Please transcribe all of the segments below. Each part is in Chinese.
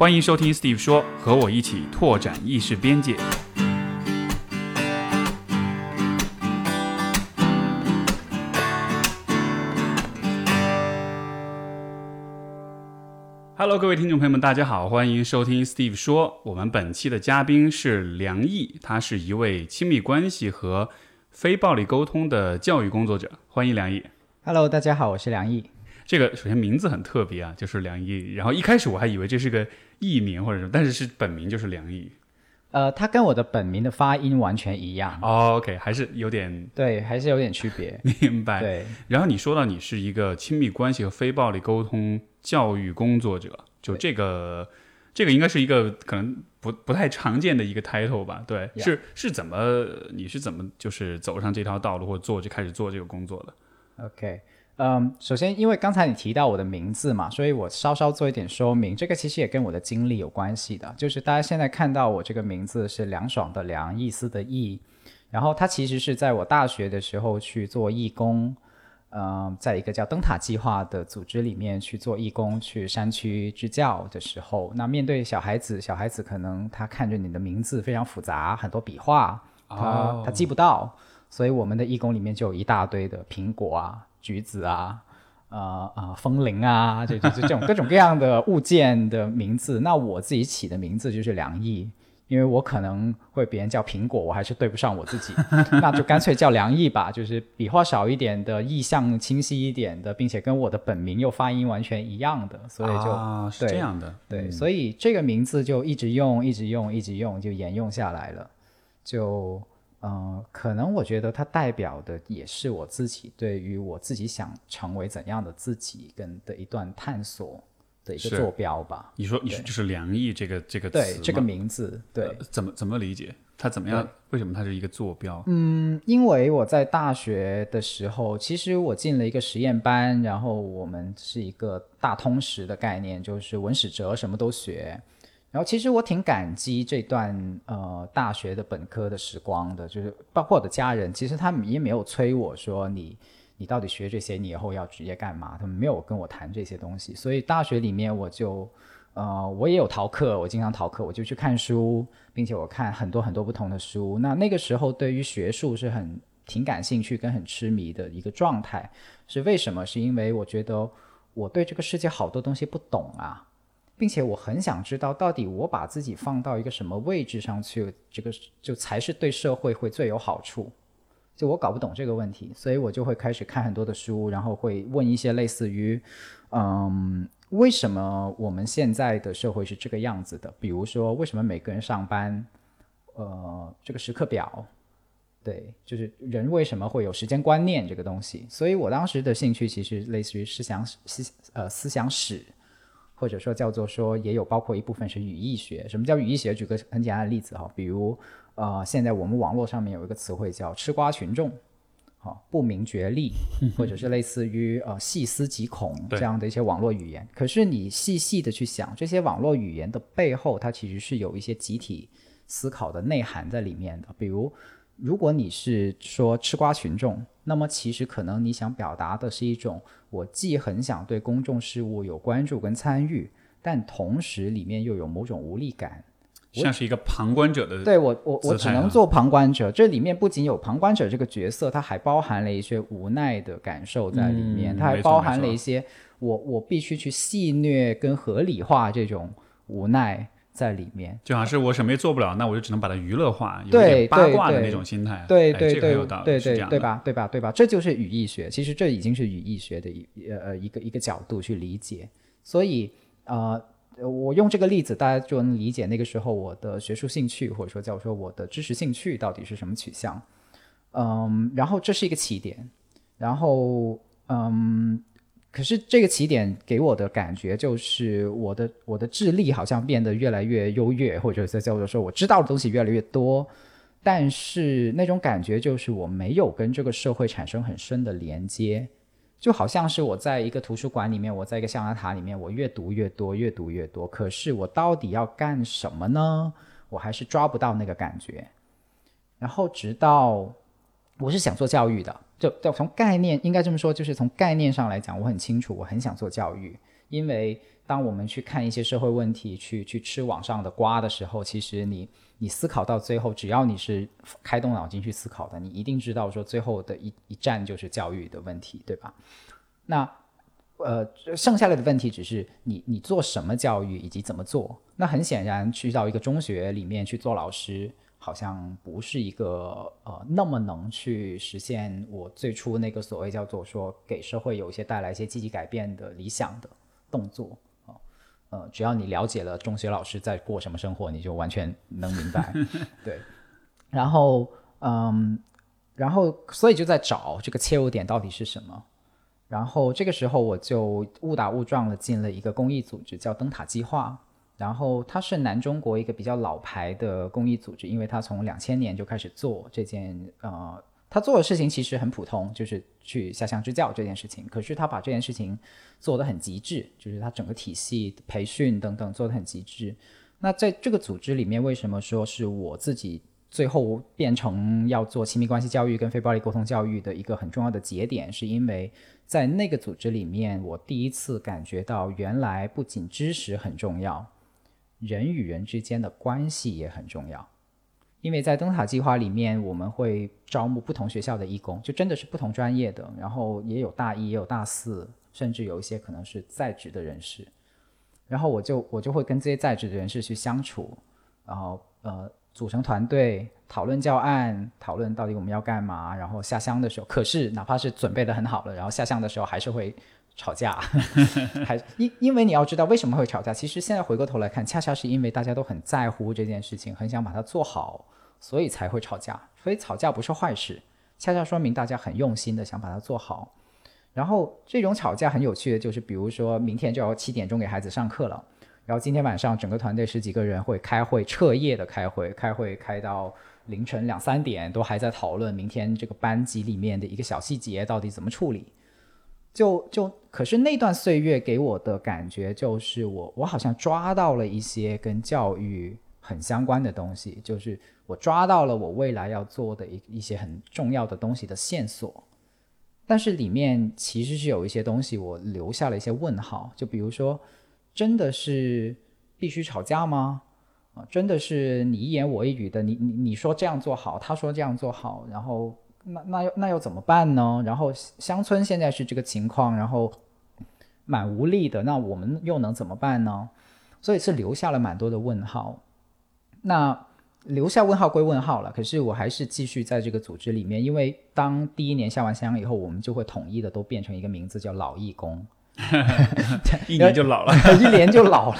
欢迎收听 Steve 说，和我一起拓展意识边界。Hello，各位听众朋友们，大家好，欢迎收听 Steve 说。我们本期的嘉宾是梁毅，他是一位亲密关系和非暴力沟通的教育工作者。欢迎梁毅。Hello，大家好，我是梁毅。这个首先名字很特别啊，就是梁毅。然后一开始我还以为这是个艺名或者什么，但是是本名就是梁毅。呃，他跟我的本名的发音完全一样，哦 OK，还是有点对，还是有点区别。明白。对，然后你说到你是一个亲密关系和非暴力沟通教育工作者，就这个这个应该是一个可能不不太常见的一个 title 吧？对 Yeah 是是怎么你是怎么就是走上这条道路或者做就开始做这个工作的？OK，嗯，首先因为刚才你提到我的名字嘛，所以我稍稍做一点说明。这个其实也跟我的经历有关系的，就是大家现在看到我这个名字是凉爽的凉，意思的意，然后它其实是在我大学的时候去做义工。嗯，在一个叫灯塔计划的组织里面去做义工，去山区支教的时候，那面对小孩子，小孩子可能他看着你的名字非常复杂，很多笔画，他、哦他记不到，所以我们的义工里面就有一大堆的苹果啊、橘子啊、呃呃风铃啊，这这这这种各种各样的物件的名字。那我自己起的名字就是梁毅，因为我可能会别人叫苹果，我还是对不上我自己，那就干脆叫梁毅吧，就是笔画少一点的，意象清晰一点的，并且跟我的本名又发音完全一样的，所以就、啊、是对这样的，对，嗯所以这个名字就一直用，一直用，一直用，就沿用下来了。就呃，可能我觉得它代表的也是我自己对于我自己想成为怎样的自己跟的一段探索的一个坐标吧。你说你说就是梁毅这个这个词对这个名字，对，呃怎么怎么理解？它怎么样？为什么它是一个坐标？嗯，因为我在大学的时候，其实我进了一个实验班，然后我们是一个大通识的概念，就是文史哲什么都学。然后其实我挺感激这段呃大学的本科的时光的，就是包括我的家人，其实他们也没有催我说你你到底学这些，你以后要职业干嘛？他们没有跟我谈这些东西，所以大学里面我就呃我也有逃课，我经常逃课，我就去看书，并且我看很多很多不同的书。那那个时候对于学术是很挺感兴趣跟很痴迷的一个状态，是为什么？是因为我觉得我对这个世界好多东西不懂啊。并且我很想知道，到底我把自己放到一个什么位置上去，这个就才是对社会会最有好处。就我搞不懂这个问题，所以我就会开始看很多的书，然后会问一些类似于，嗯，为什么我们现在的社会是这个样子的？比如说，为什么每个人上班，呃，这个时刻表，对，就是人为什么会有时间观念这个东西？所以我当时的兴趣其实类似于思想思呃思想史。或者说叫做说，也有包括一部分是语义学。什么叫语义学？举个很简单的例子哈，比如呃，现在我们网络上面有一个词汇叫“吃瓜群众”，好、不明觉厉，或者是类似于呃细思极恐这样的一些网络语言。可是你细细的去想，这些网络语言的背后，它其实是有一些集体思考的内涵在里面的。比如，如果你是说吃瓜群众，那么其实可能你想表达的是一种，我既很想对公众事务有关注跟参与，但同时里面又有某种无力感。像是一个旁观者的对我，我我只能做旁观者。这里面不仅有旁观者这个角色，它还包含了一些无奈的感受在里面，嗯它还包含了一些我我必须去戏谑跟合理化这种无奈在里面。就好像是我什么也做不了，那我就只能把它娱乐化，有对点八卦的那种心态。对对对对对是这样。对吧？对吧？对吧？这就是语义学，其实这已经是语义学的一呃呃一个一个角度去理解。所以呃，我用这个例子，大家就能理解那个时候我的学术兴趣，或者说叫说我的知识兴趣到底是什么取向。嗯，然后这是一个起点，然后嗯。可是这个起点给我的感觉就是，我的我的智力好像变得越来越优越，或者是叫做说我知道的东西越来越多，但是那种感觉就是我没有跟这个社会产生很深的连接，就好像是我在一个图书馆里面，我在一个象牙塔里面，我越读越多，越读越多，可是我到底要干什么呢？我还是抓不到那个感觉。然后直到我是想做教育的，就就从概念应该这么说，就是从概念上来讲，我很清楚，我很想做教育。因为当我们去看一些社会问题，去去吃网上的瓜的时候，其实你你思考到最后，只要你是开动脑筋去思考的，你一定知道说最后的一一站就是教育的问题，对吧？那呃，剩下来的问题只是你你做什么教育以及怎么做。那很显然，去到一个中学里面去做老师，好像不是一个呃那么能去实现我最初那个所谓叫做说给社会有一些带来一些积极改变的理想的动作啊。呃，只要你了解了中学老师在过什么生活，你就完全能明白。对，然后嗯，然后所以就在找这个切入点到底是什么。然后这个时候我就误打误撞的进了一个公益组织，叫灯塔计划。然后它是南中国一个比较老牌的公益组织，因为它从两千年就开始做这件呃，他做的事情其实很普通，就是去下乡支教这件事情。可是他把这件事情做得很极致，就是他整个体系培训等等做得很极致。那在这个组织里面，为什么说是我自己？最后变成要做亲密关系教育跟非暴力沟通教育的一个很重要的节点，是因为在那个组织里面，我第一次感觉到原来不仅知识很重要，人与人之间的关系也很重要。因为在灯塔计划里面，我们会招募不同学校的义工，就真的是不同专业的，然后也有大一，也有大四，甚至有一些可能是在职的人士。然后我就我就会跟这些在职的人士去相处，然后呃。组成团队讨论教案，讨论到底我们要干嘛，然后下乡的时候，可是哪怕是准备的很好了，然后下乡的时候还是会吵架，还因因为你要知道为什么会吵架，其实现在回过头来看，恰恰是因为大家都很在乎这件事情，很想把它做好，所以才会吵架。所以吵架不是坏事，恰恰说明大家很用心的想把它做好。然后这种吵架很有趣的就是，比如说明天就要七点钟给孩子上课了。然后今天晚上整个团队十几个人会开会，彻夜的开会，开会开到凌晨两三点，都还在讨论明天这个班级里面的一个小细节到底怎么处理。就就可是那段岁月给我的感觉就是我我好像抓到了一些跟教育很相关的东西，就是我抓到了我未来要做的一一些很重要的东西的线索。但是里面其实是有一些东西我留下了一些问号，就比如说。真的是必须吵架吗？啊，真的是你一言我一语的，你你你说这样做好，他说这样做好，然后那那又那又怎么办呢？然后乡村现在是这个情况，然后蛮无力的，那我们又能怎么办呢？所以是留下了蛮多的问号。那留下问号归问号了，可是我还是继续在这个组织里面，因为当第一年下完乡以后，我们就会统一的都变成一个名字叫老义工。一年就老了，一年就老了。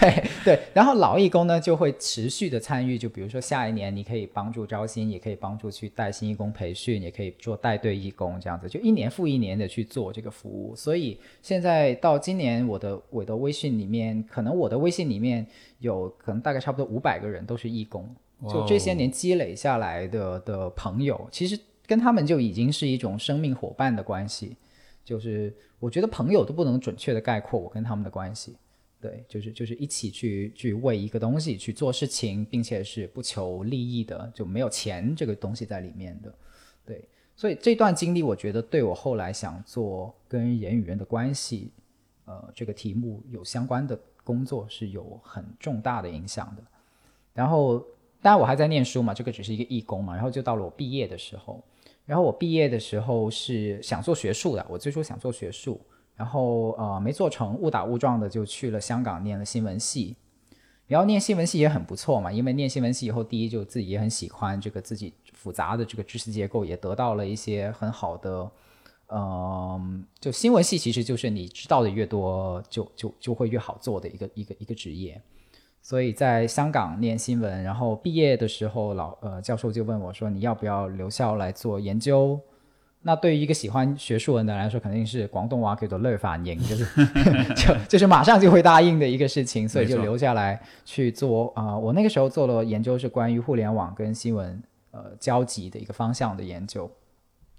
对对，然后老义工呢就会持续的参与，就比如说下一年你可以帮助招新，也可以帮助去带新义工培训，也可以做带队义工这样子，就一年复一年的去做这个服务。所以现在到今年，我的我的微信里面，可能我的微信里面有可能大概差不多五百个人都是义工，就这些年积累下来的的朋友，其实跟他们就已经是一种生命伙伴的关系。就是我觉得朋友都不能准确的概括我跟他们的关系，对，就是就是一起去去为一个东西去做事情，并且是不求利益的，就没有钱这个东西在里面的，对，所以这段经历我觉得对我后来想做跟人与人的关系，呃，这个题目有相关的工作是有很重大的影响的。然后当然我还在念书嘛，这个只是一个义工嘛，然后就到了我毕业的时候。然后我毕业的时候是想做学术的，我最初想做学术，然后呃没做成，误打误撞的就去了香港念了新闻系。然后念新闻系也很不错嘛，因为念新闻系以后，第一就自己也很喜欢这个自己复杂的这个知识结构，也得到了一些很好的，嗯，就新闻系其实就是你知道的越多，就就就会越好做的一个一个一个职业。所以在香港念新闻，然后毕业的时候，老呃教授就问我说：“你要不要留校来做研究？”那对于一个喜欢学术文的人来说，肯定是广东话叫做乐反应，就是 就就是马上就会答应的一个事情，所以就留下来去做啊。我那个时候做了研究，是关于互联网跟新闻呃交集的一个方向的研究，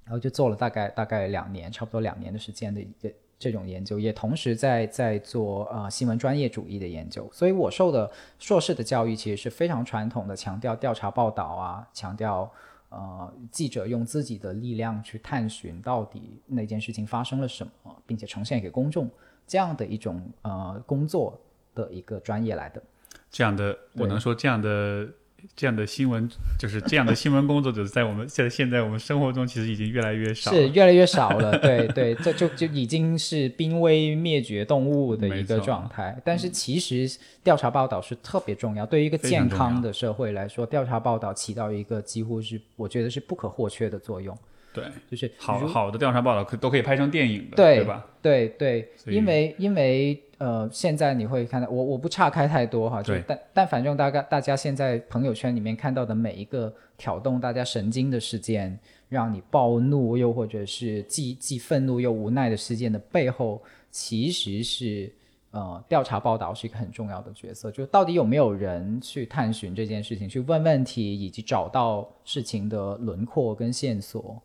然后就做了大概大概两年，差不多两年的时间的一个。这种研究也同时在在做呃新闻专业主义的研究，所以我受的硕士的教育其实是非常传统的，强调调查报道啊，强调呃记者用自己的力量去探寻到底那件事情发生了什么，并且呈现给公众这样的一种呃工作的一个专业来的。这样的，我能说这样的。这样的新闻就是这样的新闻工作者，在我们现在现在我们生活中其实已经越来越少，是越来越少了。对对，这就就已经是濒危灭绝动物的一个状态。但是其实调查报道是特别重要，对于一个健康的社会来说，调查报道起到一个几乎是我觉得是不可或缺的作用。对，就是好好的调查报道可都可以拍成电影的，对吧？对对，因为因为呃，现在你会看到我我不岔开太多哈，就但但反正大概大家现在朋友圈里面看到的每一个挑动大家神经的事件，让你暴怒又或者是既既愤怒又无奈的事件的背后，其实是呃调查报道是一个很重要的角色，就到底有没有人去探寻这件事情，去问问题，以及找到事情的轮廓跟线索。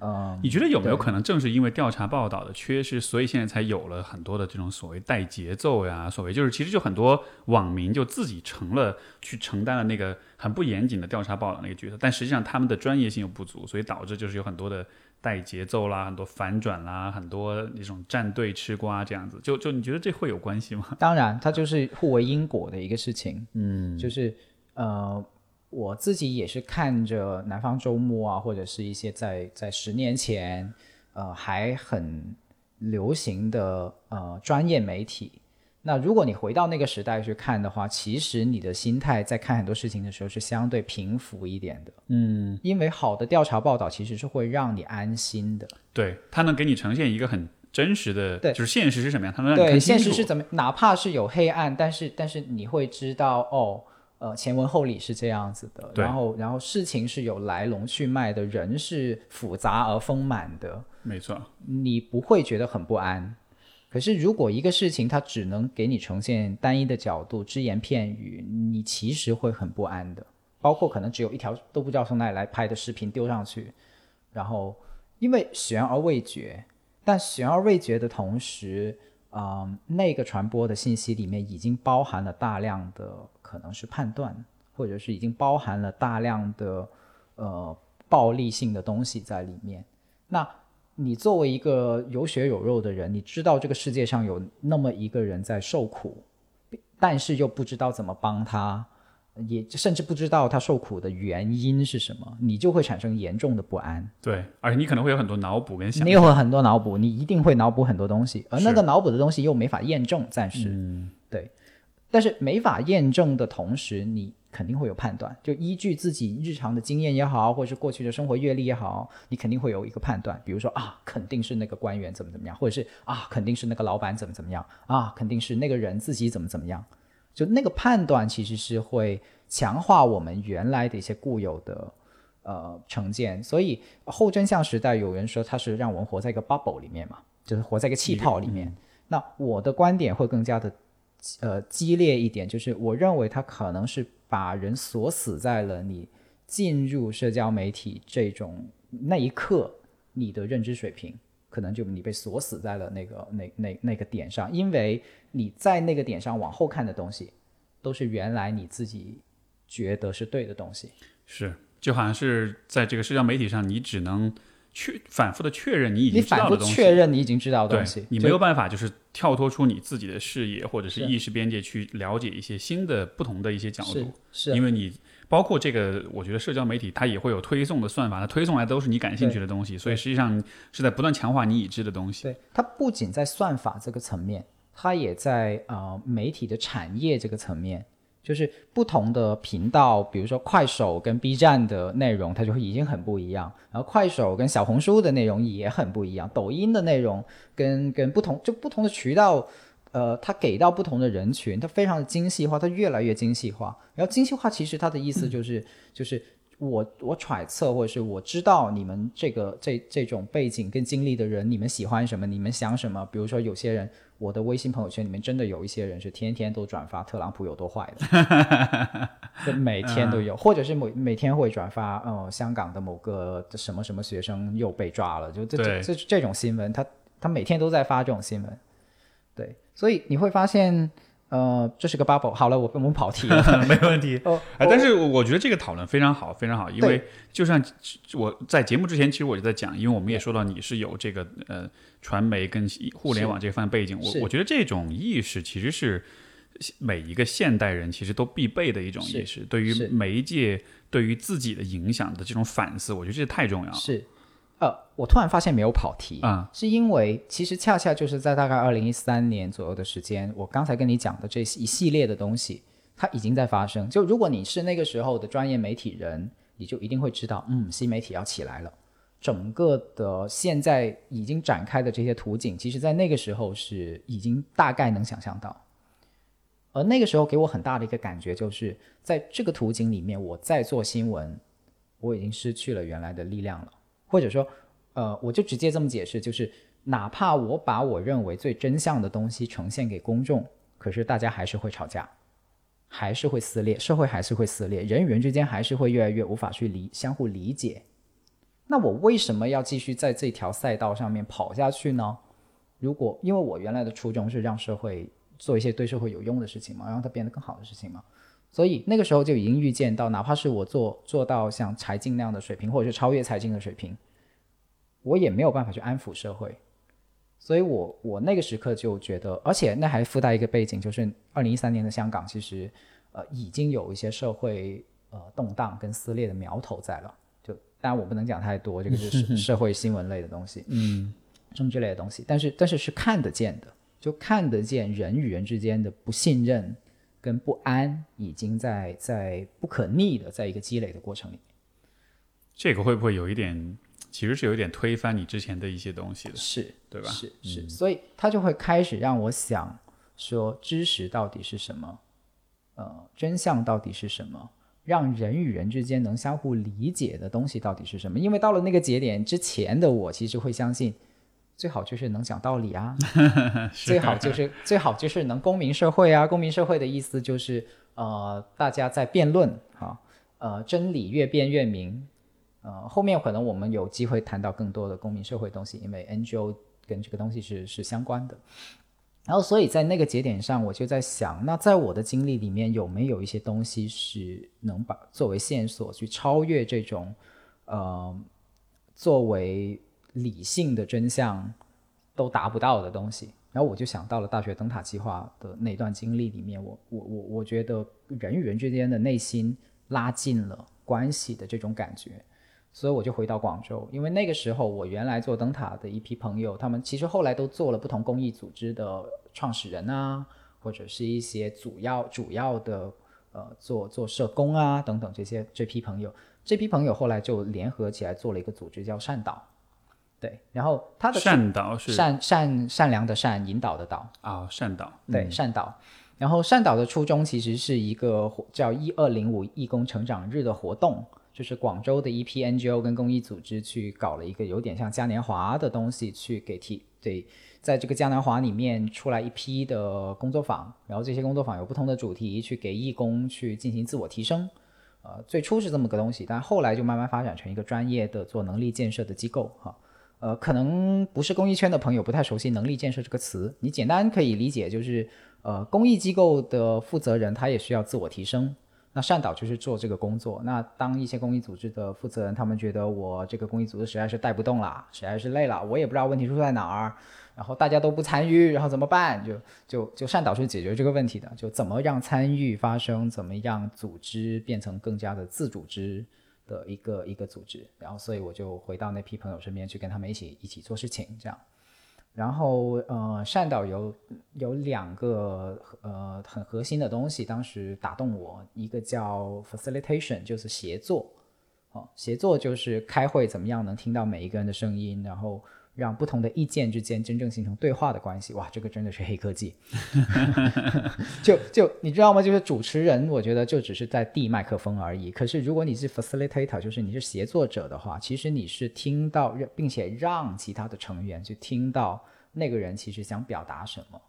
嗯，你觉得有没有可能正是因为调查报道的缺失，所以现在才有了很多的这种所谓带节奏呀？所谓就是其实就很多网民就自己成了去承担了那个很不严谨的调查报道那个角色，但实际上他们的专业性又不足，所以导致就是有很多的带节奏啦，很多反转啦，很多那种站队吃瓜这样子。就就你觉得这会有关系吗？当然，它就是互为因果的一个事情。嗯，就是呃。我自己也是看着南方周末啊，或者是一些在在十年前，呃，还很流行的呃专业媒体。那如果你回到那个时代去看的话，其实你的心态在看很多事情的时候是相对平复一点的。嗯，因为好的调查报道其实是会让你安心的。对，它能给你呈现一个很真实的，对，就是现实是什么样，它能让对现实是怎么，哪怕是有黑暗，但是但是你会知道哦。呃，前文后理是这样子的，然后然后事情是有来龙去脉的，人是复杂而丰满的，没错，你不会觉得很不安。可是如果一个事情它只能给你呈现单一的角度，只言片语，你其实会很不安的。包括可能只有一条都不知道从哪里来拍的视频丢上去，然后因为悬而未决，但悬而未决的同时，嗯，那个传播的信息里面已经包含了大量的。可能是判断，或者是已经包含了大量的呃暴力性的东西在里面。那你作为一个有血有肉的人，你知道这个世界上有那么一个人在受苦，但是又不知道怎么帮他，也甚至不知道他受苦的原因是什么，你就会产生严重的不安。对，而且你可能会有很多脑补跟想，你有很多脑补，你一定会脑补很多东西，而那个脑补的东西又没法验证，暂时对。但是没法验证的同时，你肯定会有判断，就依据自己日常的经验也好，或者是过去的生活阅历也好，你肯定会有一个判断。比如说啊，肯定是那个官员怎么怎么样，或者是啊，肯定是那个老板怎么怎么样啊，肯定是那个人自己怎么怎么样。就那个判断其实是会强化我们原来的一些固有的呃成见。所以后真相时代有人说他是让我们活在一个 bubble 里面嘛，就是活在一个气泡里面。那我的观点会更加的。呃，激烈一点，就是我认为他可能是把人锁死在了你进入社交媒体这种那一刻，你的认知水平可能就你被锁死在了那个那那那个点上，因为你在那个点上往后看的东西，都是原来你自己觉得是对的东西。是，就好像是在这个社交媒体上，你只能。确反复的确认你已经知道的东西，确认你已经知道的东西，你没有办法就是跳脱出你自己的视野或者是意识边界去了解一些新的不同的一些角度，是因为你包括这个，我觉得社交媒体它也会有推送的算法，它推送来都是你感兴趣的东西，所以实际上是在不断强化你已知的东西。对，它不仅在算法这个层面，它也在呃媒体的产业这个层面。就是不同的频道，比如说快手跟 B 站的内容，它就已经很不一样。然后快手跟小红书的内容也很不一样，抖音的内容跟跟不同就不同的渠道，呃，它给到不同的人群，它非常的精细化，它越来越精细化。然后精细化其实它的意思就是就是我我揣测或者是我知道你们这个这这种背景跟经历的人，你们喜欢什么，你们想什么。比如说有些人。我的微信朋友圈里面真的有一些人是天天都转发特朗普有多坏的，每天都有，或者是每每天会转发，哦，香港的某个什么什么学生又被抓了，就这这这这种新闻，他他每天都在发这种新闻，对，所以你会发现，呃，这是个 bubble。好了，我我们跑题了。没问题。哦，哎，但是我觉得这个讨论非常好，非常好，因为就像我在节目之前，其实我就在讲，因为我们也说到你是有这个呃传媒跟互联网这方面背景，我我觉得这种意识其实是每一个现代人其实都必备的一种意识，对于媒介对于自己的影响的这种反思，我觉得这太重要了。是。呃，我突然发现没有跑题啊，是因为其实恰恰就是在大概二零一三年左右的时间，我刚才跟你讲的这一系列的东西，它已经在发生。就如果你是那个时候的专业媒体人，你就一定会知道，嗯，新媒体要起来了。整个的现在已经展开的这些图景，其实在那个时候是已经大概能想象到。而那个时候给我很大的一个感觉，就是在这个图景里面，我在做新闻，我已经失去了原来的力量了。或者说，呃，我就直接这么解释，就是哪怕我把我认为最真相的东西呈现给公众，可是大家还是会吵架，还是会撕裂，社会还是会撕裂，人与人之间还是会越来越无法去理相互理解。那我为什么要继续在这条赛道上面跑下去呢？如果因为我原来的初衷是让社会做一些对社会有用的事情嘛，让它变得更好的事情嘛。所以那个时候就已经预见到，哪怕是我做做到像财经那样的水平，或者是超越财经的水平，我也没有办法去安抚社会。所以我我那个时刻就觉得，而且那还附带一个背景，就是二零一三年的香港其实呃已经有一些社会呃动荡跟撕裂的苗头在了。就当然我不能讲太多，这个是 社会新闻类的东西，嗯，政治类的东西，但是但是是看得见的，就看得见人与人之间的不信任。跟不安已经在在不可逆的在一个积累的过程里面，这个会不会有一点，其实是有一点推翻你之前的一些东西的，是对吧？是是，所以他就会开始让我想说，知识到底是什么？呃，真相到底是什么？让人与人之间能相互理解的东西到底是什么？因为到了那个节点之前的我，其实会相信。最好就是能讲道理啊，最好就是最好就是能公民社会啊。公民社会的意思就是，呃，大家在辩论啊，呃，真理越辩越明。呃，后面可能我们有机会谈到更多的公民社会东西，因为 NGO 跟这个东西是是相关的。然后，所以在那个节点上，我就在想，那在我的经历里面有没有一些东西是能把作为线索去超越这种，呃，作为。理性的真相都达不到的东西，然后我就想到了大学灯塔计划的那段经历里面，我我我我觉得人与人之间的内心拉近了关系的这种感觉，所以我就回到广州，因为那个时候我原来做灯塔的一批朋友，他们其实后来都做了不同公益组织的创始人啊，或者是一些主要主要的呃做做社工啊等等这些这批朋友，这批朋友后来就联合起来做了一个组织叫善导。对，然后他的善导是善善善良的善，引导的导啊，善导对善导。然后善导的初衷其实是一个叫一二零五义工成长日的活动，就是广州的一批 NGO 跟公益组织去搞了一个有点像嘉年华的东西，去给提对，在这个嘉年华里面出来一批的工作坊，然后这些工作坊有不同的主题，去给义工去进行自我提升。呃，最初是这么个东西，但后来就慢慢发展成一个专业的做能力建设的机构哈。呃，可能不是公益圈的朋友不太熟悉“能力建设”这个词。你简单可以理解就是，呃，公益机构的负责人他也需要自我提升。那善导就是做这个工作。那当一些公益组织的负责人他们觉得我这个公益组织实在是带不动了，实在是累了，我也不知道问题出在哪儿，然后大家都不参与，然后怎么办？就就就善导是解决这个问题的，就怎么让参与发生，怎么让组织变成更加的自组织。的一个一个组织，然后所以我就回到那批朋友身边去跟他们一起一起做事情，这样。然后呃，善导有有两个呃很核心的东西，当时打动我，一个叫 facilitation，就是协作，哦，协作就是开会怎么样能听到每一个人的声音，然后。让不同的意见之间真正形成对话的关系，哇，这个真的是黑科技。就就你知道吗？就是主持人，我觉得就只是在递麦克风而已。可是如果你是 facilitator，就是你是协作者的话，其实你是听到，并且让其他的成员去听到那个人其实想表达什么。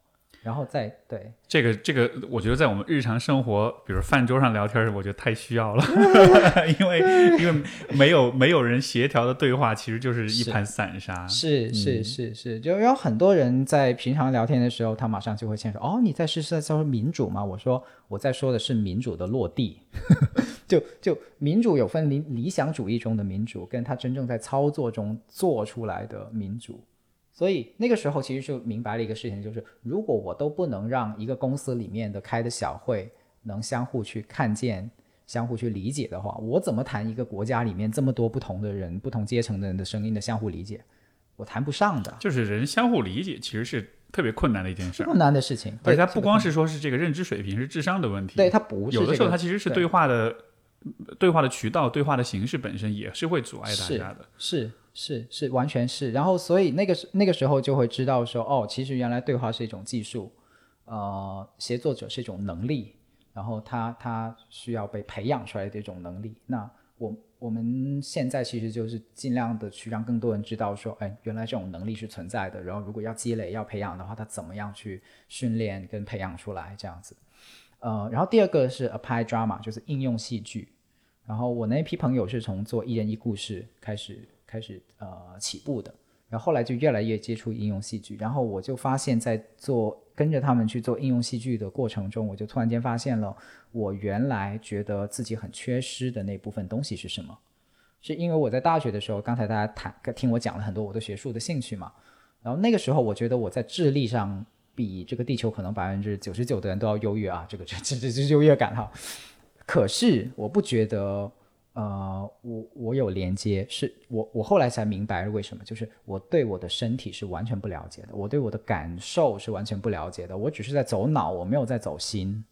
然后再对，这个这个，我觉得在我们日常生活，比如饭桌上聊天，我觉得太需要了，因为因为没有没有人协调的对话，其实就是一盘散沙。是是是是，就有很多人在平常聊天的时候，他马上就会先说：“哦，你在是在说民主吗？”我说：“我在说的是民主的落地。”就就民主有分理理想主义中的民主，跟他真正在操作中做出来的民主。所以那个时候其实就明白了一个事情，就是如果我都不能让一个公司里面的开的小会能相互去看见、相互去理解的话，我怎么谈一个国家里面这么多不同的人、不同阶层的人的声音的相互理解？我谈不上的。就是人相互理解其实是特别困难的一件事，困难的事情。而且它不光是说是这个认知水平、是智商的问题，对它不是有的时候它其实是对话的对话的渠道、对话的形式本身也是会阻碍大家的。是。是是是完全是，然后所以那个那个时候就会知道说，哦，其实原来对话是一种技术，呃，协作者是一种能力，然后他他需要被培养出来的一种能力。那我我们现在其实就是尽量的去让更多人知道说，哎，原来这种能力是存在的。然后如果要积累要培养的话，他怎么样去训练跟培养出来这样子？呃，然后第二个是 apply drama，就是应用戏剧。然后我那批朋友是从做一人一故事开始。开始呃起步的，然后后来就越来越接触应用戏剧，然后我就发现，在做跟着他们去做应用戏剧的过程中，我就突然间发现了我原来觉得自己很缺失的那部分东西是什么？是因为我在大学的时候，刚才大家谈听我讲了很多我对学术的兴趣嘛，然后那个时候我觉得我在智力上比这个地球可能百分之九十九的人都要优越啊，这个这这这优越感哈，可是我不觉得。呃，我我有连接，是我我后来才明白为什么，就是我对我的身体是完全不了解的，我对我的感受是完全不了解的，我只是在走脑，我没有在走心，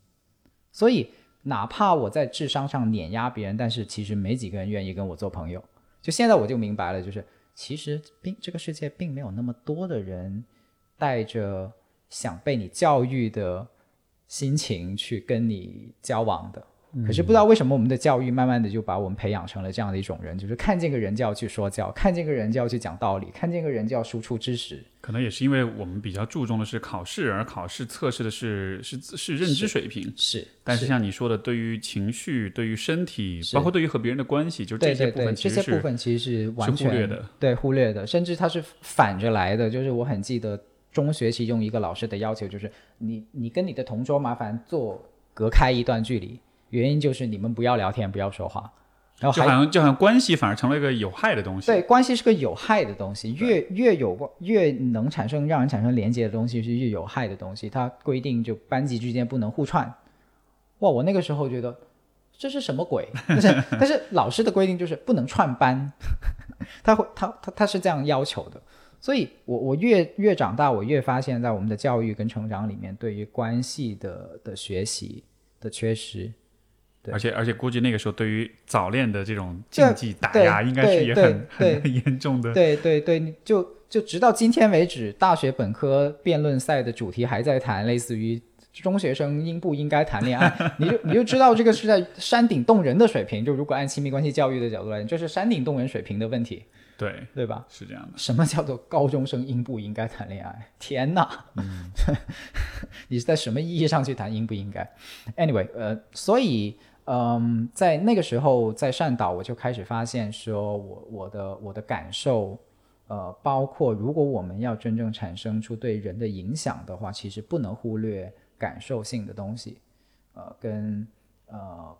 所以哪怕我在智商上碾压别人，但是其实没几个人愿意跟我做朋友。就现在我就明白了，就是其实并这个世界并没有那么多的人带着想被你教育的心情去跟你交往的。可是不知道为什么我们的教育慢慢的就把我们培养成了这样的一种人，就是看见个人就要去说教，看见个人就要去讲道理，看见个人就要输出知识。可能也是因为我们比较注重的是考试，而考试测试的是是是认知水平。是，但是像你说的，对于情绪、对于身体，包括对于和别人的关系，就这些部分，这些部分其实是完全忽略的。对，忽略的，甚至它是反着来的。就是我很记得中学其中一个老师的要求，就是你你跟你的同桌麻烦坐隔开一段距离。原因就是你们不要聊天，不要说话，然后就好像就好像关系反而成了一个有害的东西。对，关系是个有害的东西，越越有过越能产生让人产生连接的东西是越有害的东西。它规定就班级之间不能互串。哇，我那个时候觉得这是什么鬼？但是但是老师的规定就是不能串班，他会他他他是这样要求的。所以我我越越长大，我越发现，在我们的教育跟成长里面，对于关系的的学习的缺失。而且而且，估计那个时候对于早恋的这种禁忌打压，应该是也很很严重的。对对对，就就直到今天为止，大学本科辩论赛的主题还在谈类似于中学生应不应该谈恋爱，你就你就知道这个是在山顶洞人的水平。就如果按亲密关系教育的角度来讲，这是山顶洞人水平的问题。对对吧？是这样的。什么叫做高中生应不应该谈恋爱？天哪！嗯，你是在什么意义上去谈应不应该？Anyway，呃，所以。嗯，在那个时候，在善导，我就开始发现，说我我的我的感受，呃，包括如果我们要真正产生出对人的影响的话，其实不能忽略感受性的东西，呃，跟呃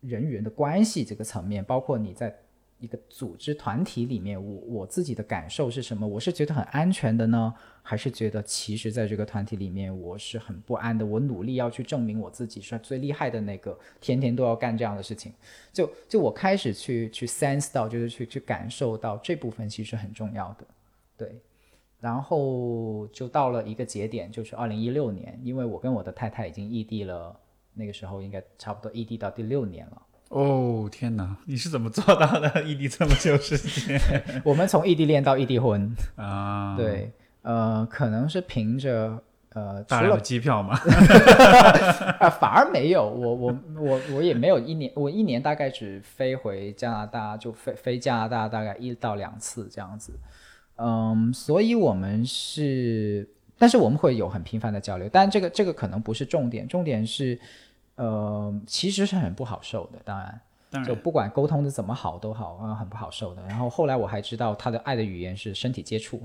人与人的关系这个层面，包括你在。一个组织团体里面，我我自己的感受是什么？我是觉得很安全的呢，还是觉得其实在这个团体里面我是很不安的？我努力要去证明我自己是最厉害的那个，天天都要干这样的事情。就就我开始去去 sense 到，就是去去感受到这部分其实很重要的，对。然后就到了一个节点，就是二零一六年，因为我跟我的太太已经异地了，那个时候应该差不多异地到第六年了。哦天哪！你是怎么做到的？异地这么久时间？我们从异地恋到异地婚啊？对，呃，可能是凭着呃大量的机票嘛？啊，反而没有，我我我我也没有一年，我一年大概只飞回加拿大，就飞飞加拿大大概一到两次这样子。嗯，所以我们是但是我们会有很频繁的交流，但这个这个可能不是重点，重点是，呃，其实是很不好受的，当然。就不管沟通的怎么好都好啊，很不好受的。然后后来我还知道他的爱的语言是身体接触，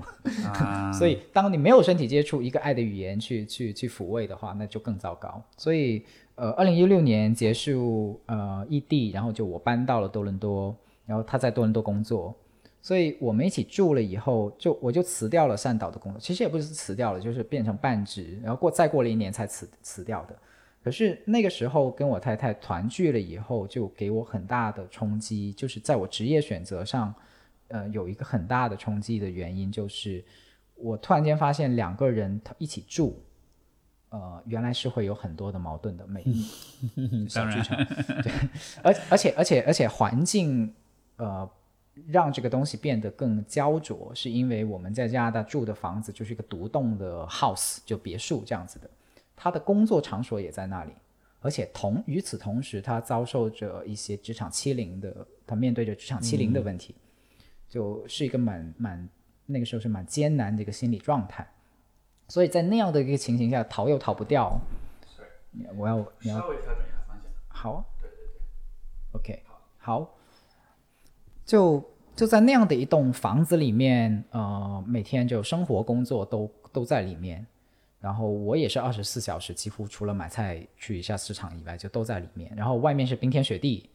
所以当你没有身体接触，一个爱的语言去去去抚慰的话，那就更糟糕。所以呃，二零一六年结束呃异地，然后就我搬到了多伦多，然后他在多伦多工作，所以我们一起住了以后，就我就辞掉了汕岛的工作，其实也不是辞掉了，就是变成半职，然后过再过了一年才辞辞掉的。可是那个时候跟我太太团聚了以后，就给我很大的冲击，就是在我职业选择上，呃，有一个很大的冲击的原因，就是我突然间发现两个人一起住，呃，原来是会有很多的矛盾的。每 当然，对，而而且而且而且环境，呃，让这个东西变得更焦灼，是因为我们在加拿大住的房子就是一个独栋的 house，就别墅这样子的。他的工作场所也在那里，而且同与此同时，他遭受着一些职场欺凌的，他面对着职场欺凌的问题，就是一个蛮蛮那个时候是蛮艰难的一个心理状态，所以在那样的一个情形下，逃又逃不掉。我要你要稍微调整一下方向。好，对对对，OK，好，就就在那样的一栋房子里面，呃，每天就生活工作都都在里面。然后我也是二十四小时，几乎除了买菜去一下市场以外，就都在里面。然后外面是冰天雪地，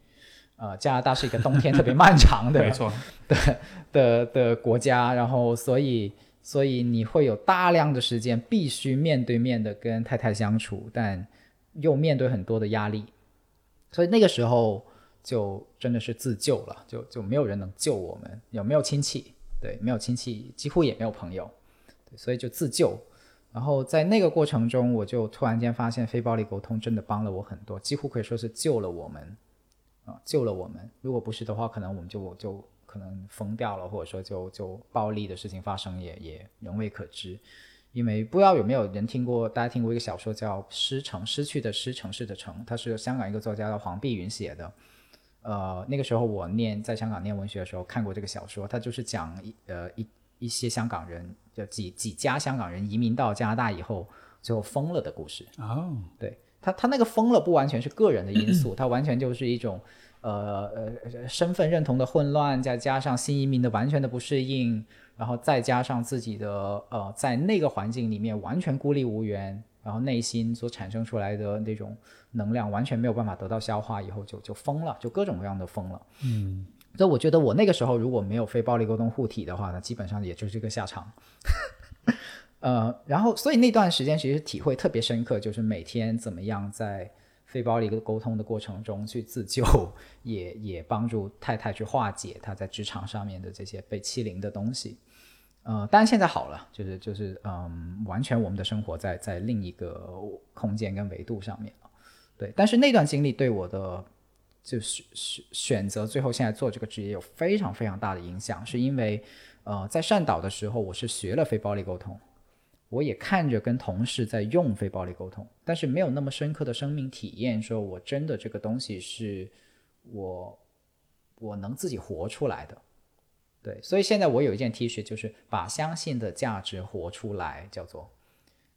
呃，加拿大是一个冬天特别漫长的，没错，的的的国家。然后所以所以你会有大量的时间必须面对面的跟太太相处，但又面对很多的压力。所以那个时候就真的是自救了，就就没有人能救我们，有没有亲戚？对，没有亲戚，几乎也没有朋友，所以就自救。然后在那个过程中，我就突然间发现非暴力沟通真的帮了我很多，几乎可以说是救了我们，啊，救了我们。如果不是的话，可能我们就就可能疯掉了，或者说就就暴力的事情发生也也仍未可知。因为不知道有没有人听过，大家听过一个小说叫《失城》，失去的失，城市的城，它是香港一个作家叫黄碧云写的。呃，那个时候我念在香港念文学的时候看过这个小说，它就是讲一呃一。一些香港人，就几几家香港人移民到加拿大以后，最后疯了的故事。哦，对他，他那个疯了不完全是个人的因素，他完全就是一种呃呃身份认同的混乱，再加上新移民的完全的不适应，然后再加上自己的呃在那个环境里面完全孤立无援，然后内心所产生出来的那种能量完全没有办法得到消化，以后就就疯了，就各种各样的疯了。嗯。所以我觉得我那个时候如果没有非暴力沟通护体的话呢，基本上也就是这个下场。呃，然后所以那段时间其实体会特别深刻，就是每天怎么样在非暴力沟通的过程中去自救，也也帮助太太去化解她在职场上面的这些被欺凌的东西。呃，当然现在好了，就是就是嗯，完全我们的生活在在另一个空间跟维度上面了。对，但是那段经历对我的。就是选选择最后现在做这个职业有非常非常大的影响，是因为，呃，在汕岛的时候我是学了非暴力沟通，我也看着跟同事在用非暴力沟通，但是没有那么深刻的生命体验，说我真的这个东西是我我能自己活出来的，对，所以现在我有一件 T 恤，就是把相信的价值活出来，叫做。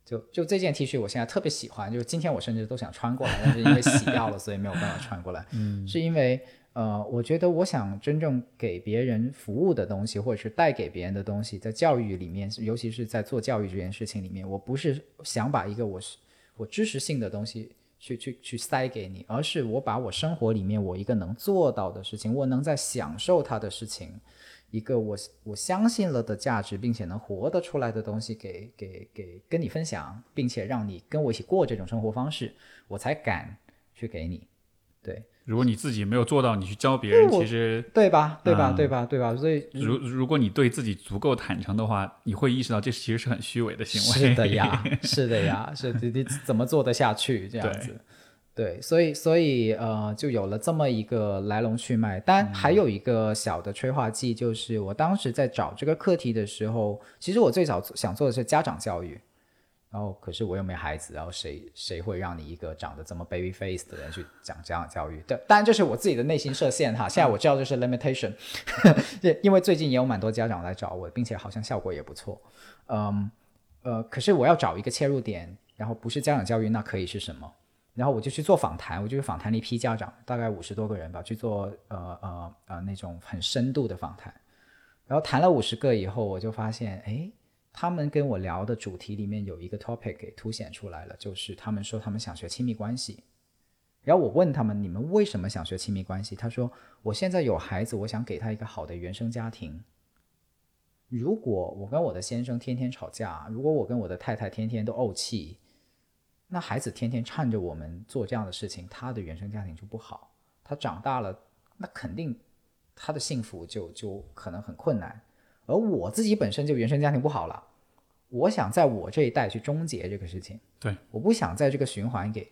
就就这件 T 恤，我现在特别喜欢。就是今天我甚至都想穿过来，但是因为洗掉了，所以没有办法穿过来。嗯，是因为呃，我觉得我想真正给别人服务的东西，或者是带给别人的东西，在教育里面，尤其是在做教育这件事情里面，我不是想把一个我是我知识性的东西去去去塞给你，而是我把我生活里面我一个能做到的事情，我能在享受它的事情。一个我我相信了的价值，并且能活得出来的东西，给给给跟你分享，并且让你跟我一起过这种生活方式，我才敢去给你。对，如果你自己没有做到，你去教别人，其实对吧？对吧？对吧？对吧？所以，如如果你对自己足够坦诚的话，你会意识到这其实是很虚伪的行为。是的呀，是的呀，是你你怎么做得下去这样子？对，所以所以呃，就有了这么一个来龙去脉。但还有一个小的催化剂，就是我当时在找这个课题的时候，其实我最早想做的是家长教育，然后可是我又没孩子，然后谁谁会让你一个长得这么 baby face 的人去讲家长教育？对，当然这是我自己的内心设限哈。现在我知道这是 limitation，因为最近也有蛮多家长来找我，并且好像效果也不错。嗯呃，可是我要找一个切入点，然后不是家长教育，那可以是什么？然后我就去做访谈，我就去访谈了一批家长，大概五十多个人吧，去做呃呃呃那种很深度的访谈。然后谈了五十个以后，我就发现，哎，他们跟我聊的主题里面有一个 topic 给凸显出来了，就是他们说他们想学亲密关系。然后我问他们，你们为什么想学亲密关系？他说，我现在有孩子，我想给他一个好的原生家庭。如果我跟我的先生天天吵架，如果我跟我的太太天天都怄气，那孩子天天看着我们做这样的事情，他的原生家庭就不好。他长大了，那肯定他的幸福就就可能很困难。而我自己本身就原生家庭不好了，我想在我这一代去终结这个事情。对，我不想在这个循环给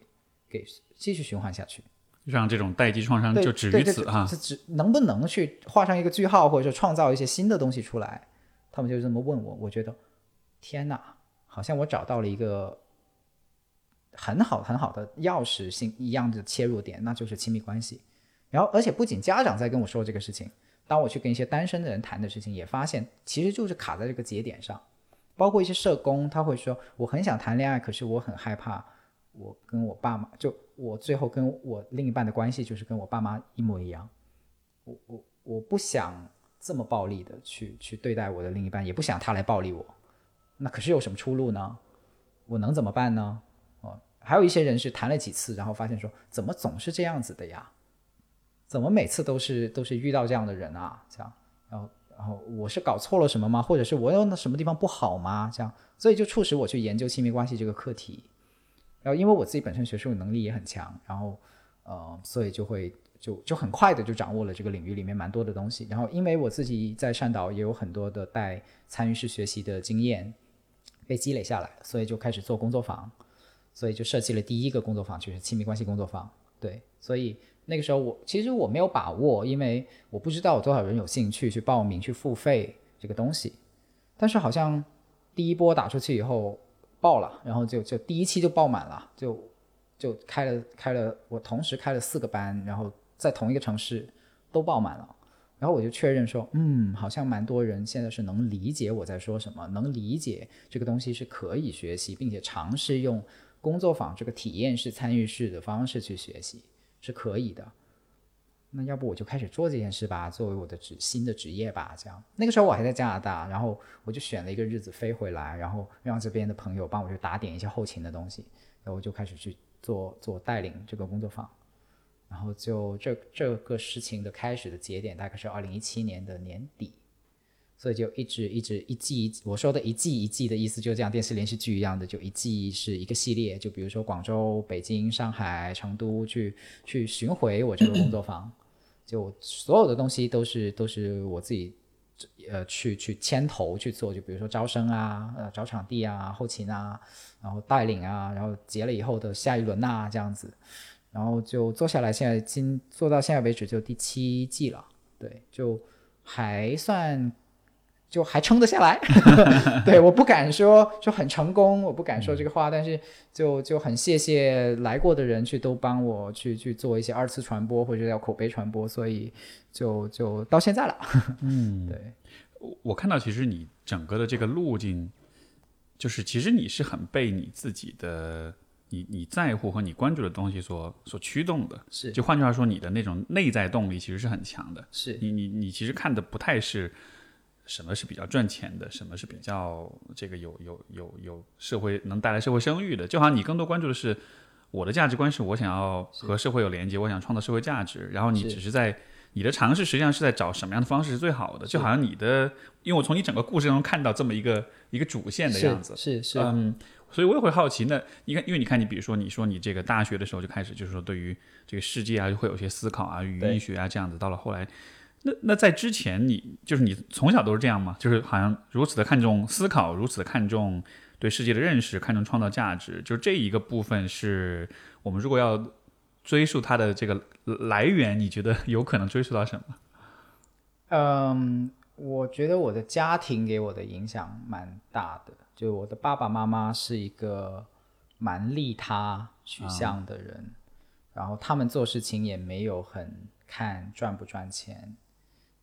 给继续循环下去。让这种代际创伤就止于此哈。这只能不能去画上一个句号，或者说创造一些新的东西出来？他们就这么问我，我觉得天哪，好像我找到了一个很好很好的钥匙性一样的切入点，那就是亲密关系。然后，而且不仅家长在跟我说这个事情，当我去跟一些单身的人谈的事情，也发现其实就是卡在这个节点上。包括一些社工，他会说我很想谈恋爱，可是我很害怕，我跟我爸妈就我最后跟我另一半的关系就是跟我爸妈一模一样。我我我不想这么暴力的去去对待我的另一半，也不想他来暴力我。那可是有什么出路呢？我能怎么办呢？还有一些人是谈了几次，然后发现说怎么总是这样子的呀？怎么每次都是都是遇到这样的人啊？这样，然后然后我是搞错了什么吗？或者是我有那什么地方不好吗？这样，所以就促使我去研究亲密关系这个课题。然后因为我自己本身学术能力也很强，然后呃，所以就会就就很快的就掌握了这个领域里面蛮多的东西。然后因为我自己在善导也有很多的带参与式学习的经验被积累下来，所以就开始做工作坊，所以就设计了第一个工作坊，就是亲密关系工作坊。对，所以那个时候我其实我没有把握，因为我不知道有多少人有兴趣去报名去付费这个东西。但是好像第一波打出去以后爆了，然后就就第一期就爆满了，就就开了开了，我同时开了四个班，然后在同一个城市都爆满了。然后我就确认说，嗯，好像蛮多人现在是能理解我在说什么，能理解这个东西是可以学习，并且尝试用工作坊这个体验式、参与式的方式去学习是可以的。那要不我就开始做这件事吧，作为我的职新的职业吧。这样，那个时候我还在加拿大，然后我就选了一个日子飞回来，然后让这边的朋友帮我去打点一些后勤的东西，然后我就开始去做做带领这个工作坊。然后就这这个事情的开始的节点大概是二零一七年的年底，所以就一直一直一季一我说的一季一季的意思，就像电视连续剧一样的，就一季是一个系列，就比如说广州、北京、上海、成都去去巡回我这个工作坊，就所有的东西都是都是我自己呃去去牵头去做，就比如说招生啊、呃找场地啊、后勤啊，然后带领啊，然后结了以后的下一轮呐、这样子。然后就做下来，现在今做到现在为止就第七季了，对，就还算就还撑得下来。对，我不敢说就很成功，我不敢说这个话，但是就就很谢谢来过的人去都帮我去去做一些二次传播或者叫口碑传播，所以就就到现在了。嗯，对，我我看到其实你整个的这个路径，就是其实你是很被你自己的你你在乎和你关注的东西所所驱动的。是就换句话说，你的那种内在动力其实是很强的。是你你你其实看的不太是什么是比较赚钱的，什么是比较这个有有有有社会能带来社会声誉的，就好像你更多关注的是我的价值观是我想要和社会有连接，我想创造社会价值，然后你只是在你的尝试实际上是在找什么样的方式是最好的，就好像你的，因为我从你整个故事中看到这么一个一个主线的样子，是是。是，嗯，所以我也会好奇，那你看，因为你看，你比如说，你说你这个大学的时候就开始，就是说对于这个世界啊，就会有些思考啊，语对音学啊这样子，到了后来，那那在之前你就是你从小都是这样吗？就是好像如此的看重思考，如此的看重对世界的认识，看重创造价值，就是这一个部分是我们如果要追溯它的这个来源，你觉得有可能追溯到什么？嗯，我觉得我的家庭给我的影响蛮大的，就我的爸爸妈妈是一个蛮利他取向的人，然后他们做事情也没有很看赚不赚钱。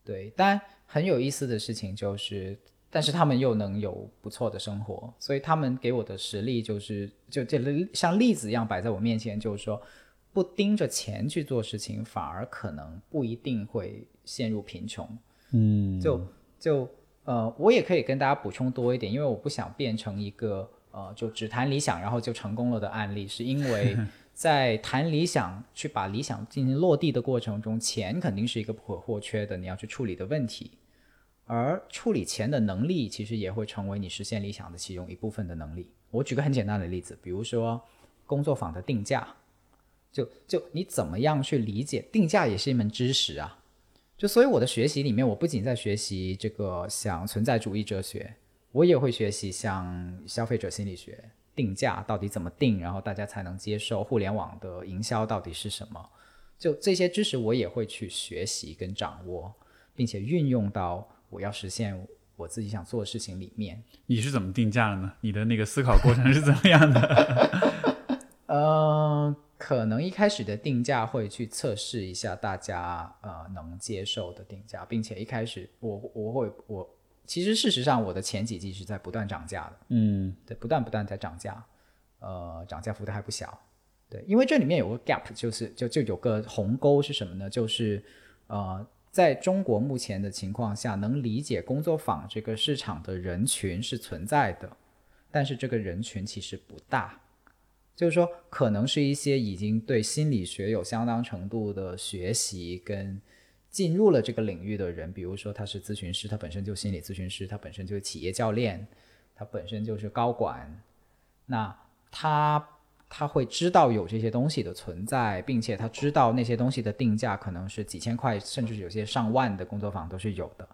对，但很有意思的事情就是，但是他们又能有不错的生活，所以他们给我的实力就是就这像例子一样摆在我面前，就是说不盯着钱去做事情，反而可能不一定会陷入贫穷。嗯，就就呃，我也可以跟大家补充多一点，因为我不想变成一个呃，就只谈理想然后就成功了的案例，是因为在谈理想去把理想进行落地的过程中，钱肯定是一个不可或缺的，你要去处理的问题。而处理钱的能力，其实也会成为你实现理想的其中一部分的能力。我举个很简单的例子，比如说工作坊的定价，就就你怎么样去理解定价，也是一门知识啊。就所以我的学习里面，我不仅在学习这个像存在主义哲学，我也会学习像消费者心理学，定价到底怎么定，然后大家才能接受互联网的营销到底是什么。就这些知识，我也会去学习跟掌握，并且运用到。我要实现我自己想做的事情里面，你是怎么定价的呢？你的那个思考过程是怎么样的？呃，可能一开始的定价会去测试一下大家呃能接受的定价，并且一开始我我会我其实事实上我的前几季是在不断涨价的，嗯，对，不断不断在涨价，呃，涨价幅度还不小，对，因为这里面有个 gap，就是就就有个鸿沟是什么呢？就是呃。在中国目前的情况下，能理解工作坊这个市场的人群是存在的，但是这个人群其实不大，就是说，可能是一些已经对心理学有相当程度的学习跟进入了这个领域的人，比如说他是咨询师，他本身就心理咨询师，他本身就是企业教练，他本身就是高管，那他。他会知道有这些东西的存在，并且他知道那些东西的定价可能是几千块，甚至有些上万的工作坊都是有的。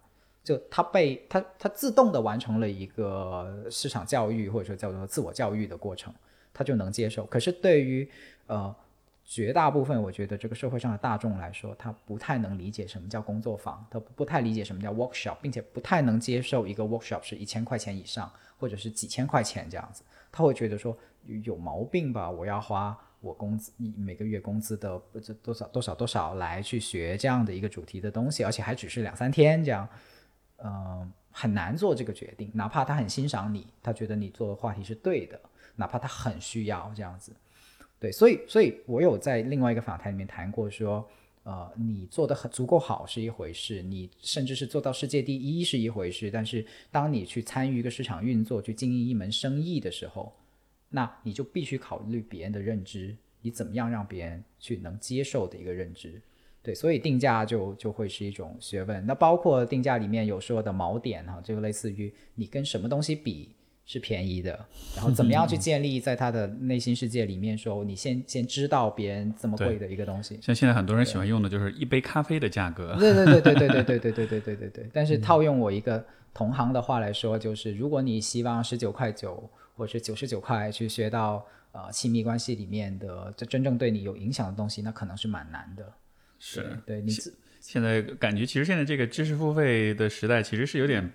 就他被他他自动的完成了一个市场教育或者说叫做自我教育的过程，他就能接受。可是对于呃绝大部分我觉得这个社会上的大众来说，他不太能理解什么叫工作坊，他不太理解什么叫 workshop，并且不太能接受一个 workshop 是一千块钱以上或者是几千块钱这样子，他会觉得说。有毛病吧？我要花我工资每个月工资的这多少多少多少来去学这样的一个主题的东西，而且还只是两三天这样，嗯，很难做这个决定。哪怕他很欣赏你，他觉得你做的话题是对的，哪怕他很需要这样子，对，所以，所以我有在另外一个访谈里面谈过说，呃，你做的很足够好是一回事，你甚至是做到世界第一是一回事，但是当你去参与一个市场运作，去经营一门生意的时候。那你就必须考虑别人的认知，你怎么样让别人去能接受的一个认知，对，所以定价就就会是一种学问。那包括定价里面有说的锚点哈，就类似于你跟什么东西比是便宜的，然后怎么样去建立在他的内心世界里面说你先先知道别人这么贵的一个东西。像现在很多人喜欢用的就是一杯咖啡的价格。对对对对对对对对对对对对对。但是套用我一个同行的话来说，就是如果你希望十九块九。或者是九十九块去学到呃亲密关系里面的这真正对你有影响的东西，那可能是蛮难的。是对你现在感觉，其实现在这个知识付费的时代，其实是有点。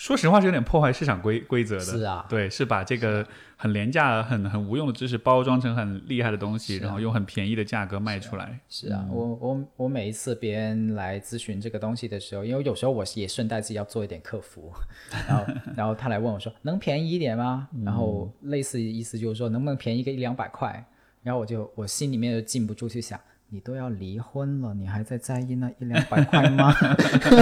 说实话是有点破坏市场规规则的，是啊，对，是把这个很廉价、很很无用的知识包装成很厉害的东西，然后用很便宜的价格卖出来。是啊，我我我每一次别人来咨询这个东西的时候，因为有时候我也顺带自己要做一点客服，然后 然后他来问我说能便宜一点吗？然后类似意思就是说能不能便宜个一两百块？然后我就我心里面就禁不住去想。你都要离婚了，你还在在意那一两百块吗？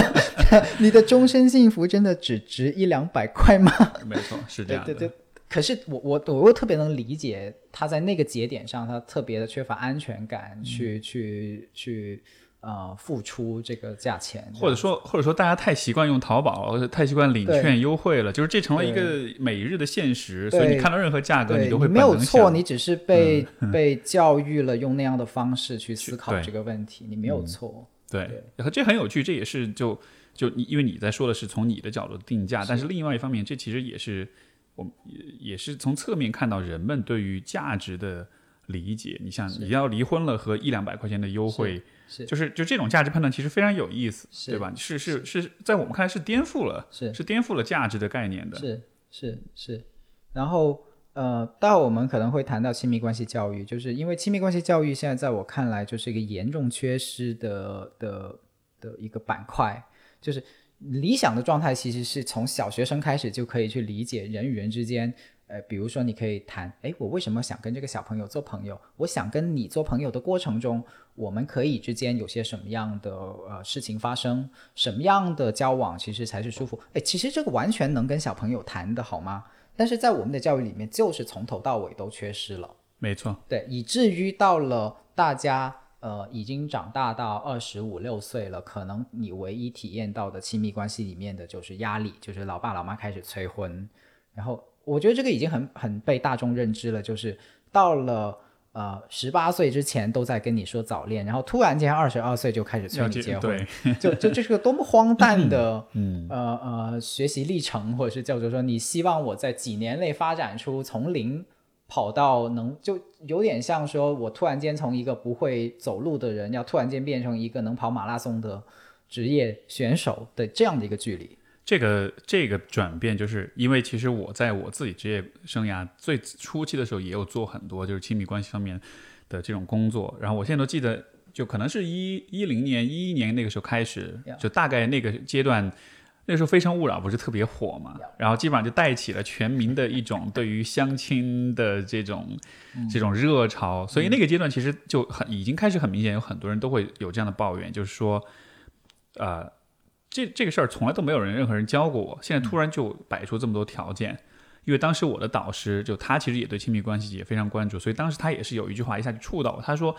你的终身幸福真的只值一两百块吗？没错，是这样的。对对对。可是我我我又特别能理解他在那个节点上，他特别的缺乏安全感，去去去。呃，付出这个价钱，或者说，或者说，大家太习惯用淘宝，太习惯领券优惠了，就是这成了一个每日的现实。所以你看到任何价格，你都会没有错，你只是被 被教育了用那样的方式去思考这个问题，你没有错。对，然后这很有趣，这也是就就你因为你在说的是从你的角度定价，但是另外一方面，这其实也是我们也是从侧面看到人们对于价值的理解。你像你要离婚了和一两百块钱的优惠。是，就是就这种价值判断其实非常有意思，对吧？是是是在我们看来是颠覆了，是是颠覆了价值的概念的，是是是。然后呃，待会我们可能会谈到亲密关系教育，就是因为亲密关系教育现在在我看来就是一个严重缺失的的的一个板块，就是理想的状态其实是从小学生开始就可以去理解人与人之间。呃，比如说你可以谈，哎，我为什么想跟这个小朋友做朋友？我想跟你做朋友的过程中，我们可以之间有些什么样的呃事情发生？什么样的交往其实才是舒服？哎，其实这个完全能跟小朋友谈的好吗？但是在我们的教育里面，就是从头到尾都缺失了。没错，对，以至于到了大家呃已经长大到二十五六岁了，可能你唯一体验到的亲密关系里面的就是压力，就是老爸老妈开始催婚，然后。我觉得这个已经很很被大众认知了，就是到了呃十八岁之前都在跟你说早恋，然后突然间二十二岁就开始催你结婚，就就这是个多么荒诞的嗯呃呃学习历程，或者是叫做说你希望我在几年内发展出从零跑到能，就有点像说我突然间从一个不会走路的人，要突然间变成一个能跑马拉松的职业选手的这样的一个距离。这个这个转变，就是因为其实我在我自己职业生涯最初期的时候，也有做很多就是亲密关系方面的这种工作。然后我现在都记得，就可能是一一零年、一一年那个时候开始，就大概那个阶段，那时候《非诚勿扰》不是特别火嘛，然后基本上就带起了全民的一种对于相亲的这种 这种热潮。所以那个阶段其实就很已经开始很明显，有很多人都会有这样的抱怨，就是说，呃。这这个事儿从来都没有人任何人教过我，现在突然就摆出这么多条件，因为当时我的导师就他其实也对亲密关系也非常关注，所以当时他也是有一句话一下就触到我，他说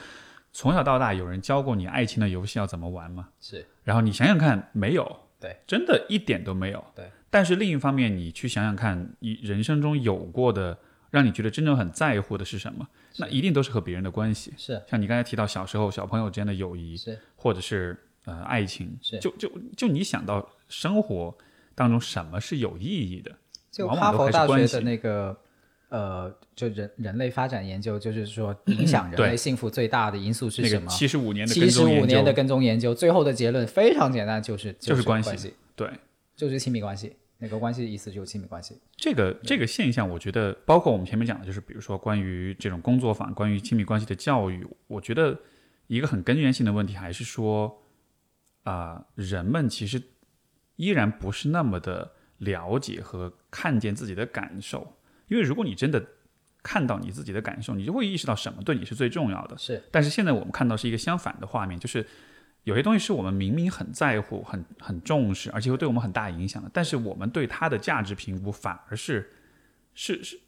从小到大有人教过你爱情的游戏要怎么玩吗？是，然后你想想看，没有，对，真的一点都没有，对。但是另一方面，你去想想看，你人生中有过的让你觉得真正很在乎的是什么？那一定都是和别人的关系，是，像你刚才提到小时候小朋友之间的友谊，是，或者是。呃，爱情是就就就你想到生活当中什么是有意义的？就哈佛大学的那个呃，就人人类发展研究，就是说 影响人类幸福最大的因素是什么？七十五年的七十五年的跟踪研究，最后的结论非常简单，就是就是关系，对，就是亲密关系。那个关系的意思就是亲密关系。这个这个现象，我觉得包括我们前面讲的，就是比如说关于这种工作坊，关于亲密关系的教育，我觉得一个很根源性的问题还是说。啊，人们其实依然不是那么的了解和看见自己的感受，因为如果你真的看到你自己的感受，你就会意识到什么对你是最重要的。是，但是现在我们看到是一个相反的画面，就是有些东西是我们明明很在乎、很很重视，而且会对我们很大影响的，但是我们对它的价值评估反而是是是。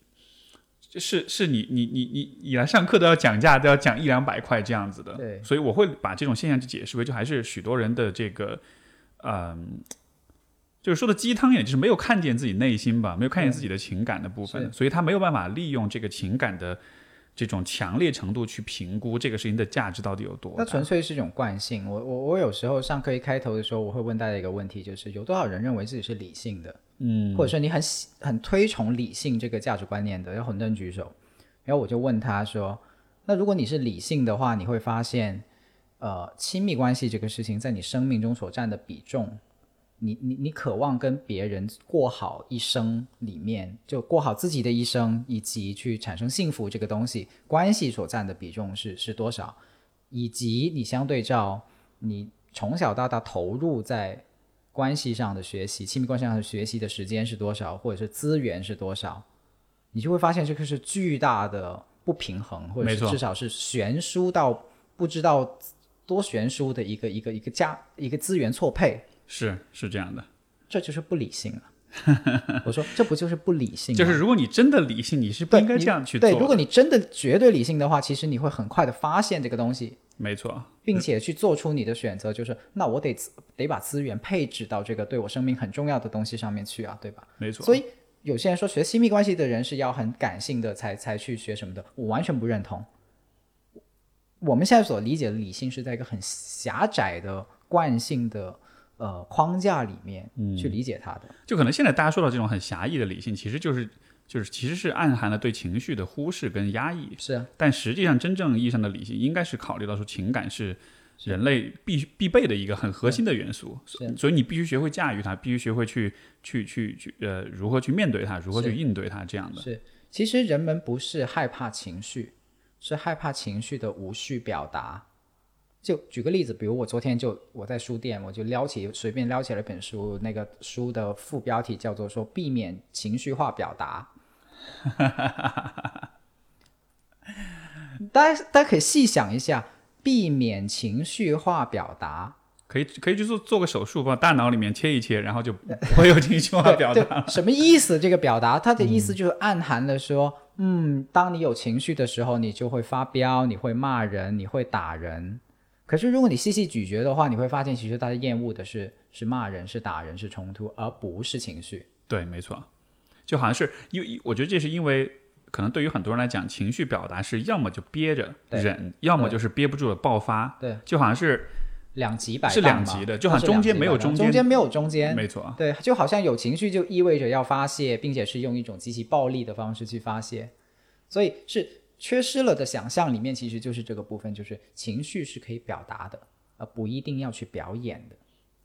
是是你你你你你来上课都要讲价，都要讲一两百块这样子的，对，所以我会把这种现象去解释为，就还是许多人的这个，嗯，就是说的鸡汤一点，就是没有看见自己内心吧，没有看见自己的情感的部分，所以他没有办法利用这个情感的这种强烈程度去评估这个事情的价值到底有多。那纯粹是一种惯性。我我我有时候上课一开头的时候，我会问大家一个问题，就是有多少人认为自己是理性的？嗯，或者说你很喜很推崇理性这个价值观念的，有很多人举手。然后我就问他说：“那如果你是理性的话，你会发现，呃，亲密关系这个事情在你生命中所占的比重，你你你渴望跟别人过好一生里面，就过好自己的一生，以及去产生幸福这个东西，关系所占的比重是是多少？以及你相对照你从小到大投入在。”关系上的学习，亲密关系上的学习的时间是多少，或者是资源是多少，你就会发现这个是巨大的不平衡，或者是至少是悬殊到不知道多悬殊的一个一个一个价一个资源错配，是是这样的，这就是不理性了。我说这不就是不理性？就是如果你真的理性，你是不应该这样去做。对，如果你真的绝对理性的话，其实你会很快的发现这个东西。没错，并且去做出你的选择，就是那我得得把资源配置到这个对我生命很重要的东西上面去啊，对吧？没错。所以有些人说学亲密关系的人是要很感性的才才去学什么的，我完全不认同。我们现在所理解的理性是在一个很狭窄的惯性的呃框架里面去理解它的，就可能现在大家说到这种很狭义的理性，其实就是。就是其实是暗含了对情绪的忽视跟压抑，是啊。但实际上，真正意义上的理性应该是考虑到说情感是人类必必备的一个很核心的元素，所以你必须学会驾驭它，必须学会去去去去呃如何去面对它，如何去应对它这样的。是，其实人们不是害怕情绪，是害怕情绪的无序表达。就举个例子，比如我昨天就我在书店，我就撩起随便撩起了一本书，那个书的副标题叫做说避免情绪化表达。大家大家可以细想一下，避免情绪化表达，可以可以去做做个手术，把大脑里面切一切，然后就不会有情绪化表对达。什么意思？这个表达，它的意思就是暗含了说，嗯，当你有情绪的时候，你就会发飙，你会骂人，你会打人。可是如果你细细咀嚼的话，你会发现，其实大家厌恶的是是骂人、是打人、是冲突，而不是情绪。对，没错，就好像是因为我觉得这是因为可能对于很多人来讲，情绪表达是要么就憋着忍，要么就是憋不住的爆发，对，就好像是两极摆是两极的就好像中间没有中间。中间没有中间，没错，对，就好像有情绪就意味着要发泄，并且是用一种极其暴力的方式去发泄，所以是缺失了的想象里面，其实就是这个部分，就是情绪是可以表达的，而不一定要去表演的。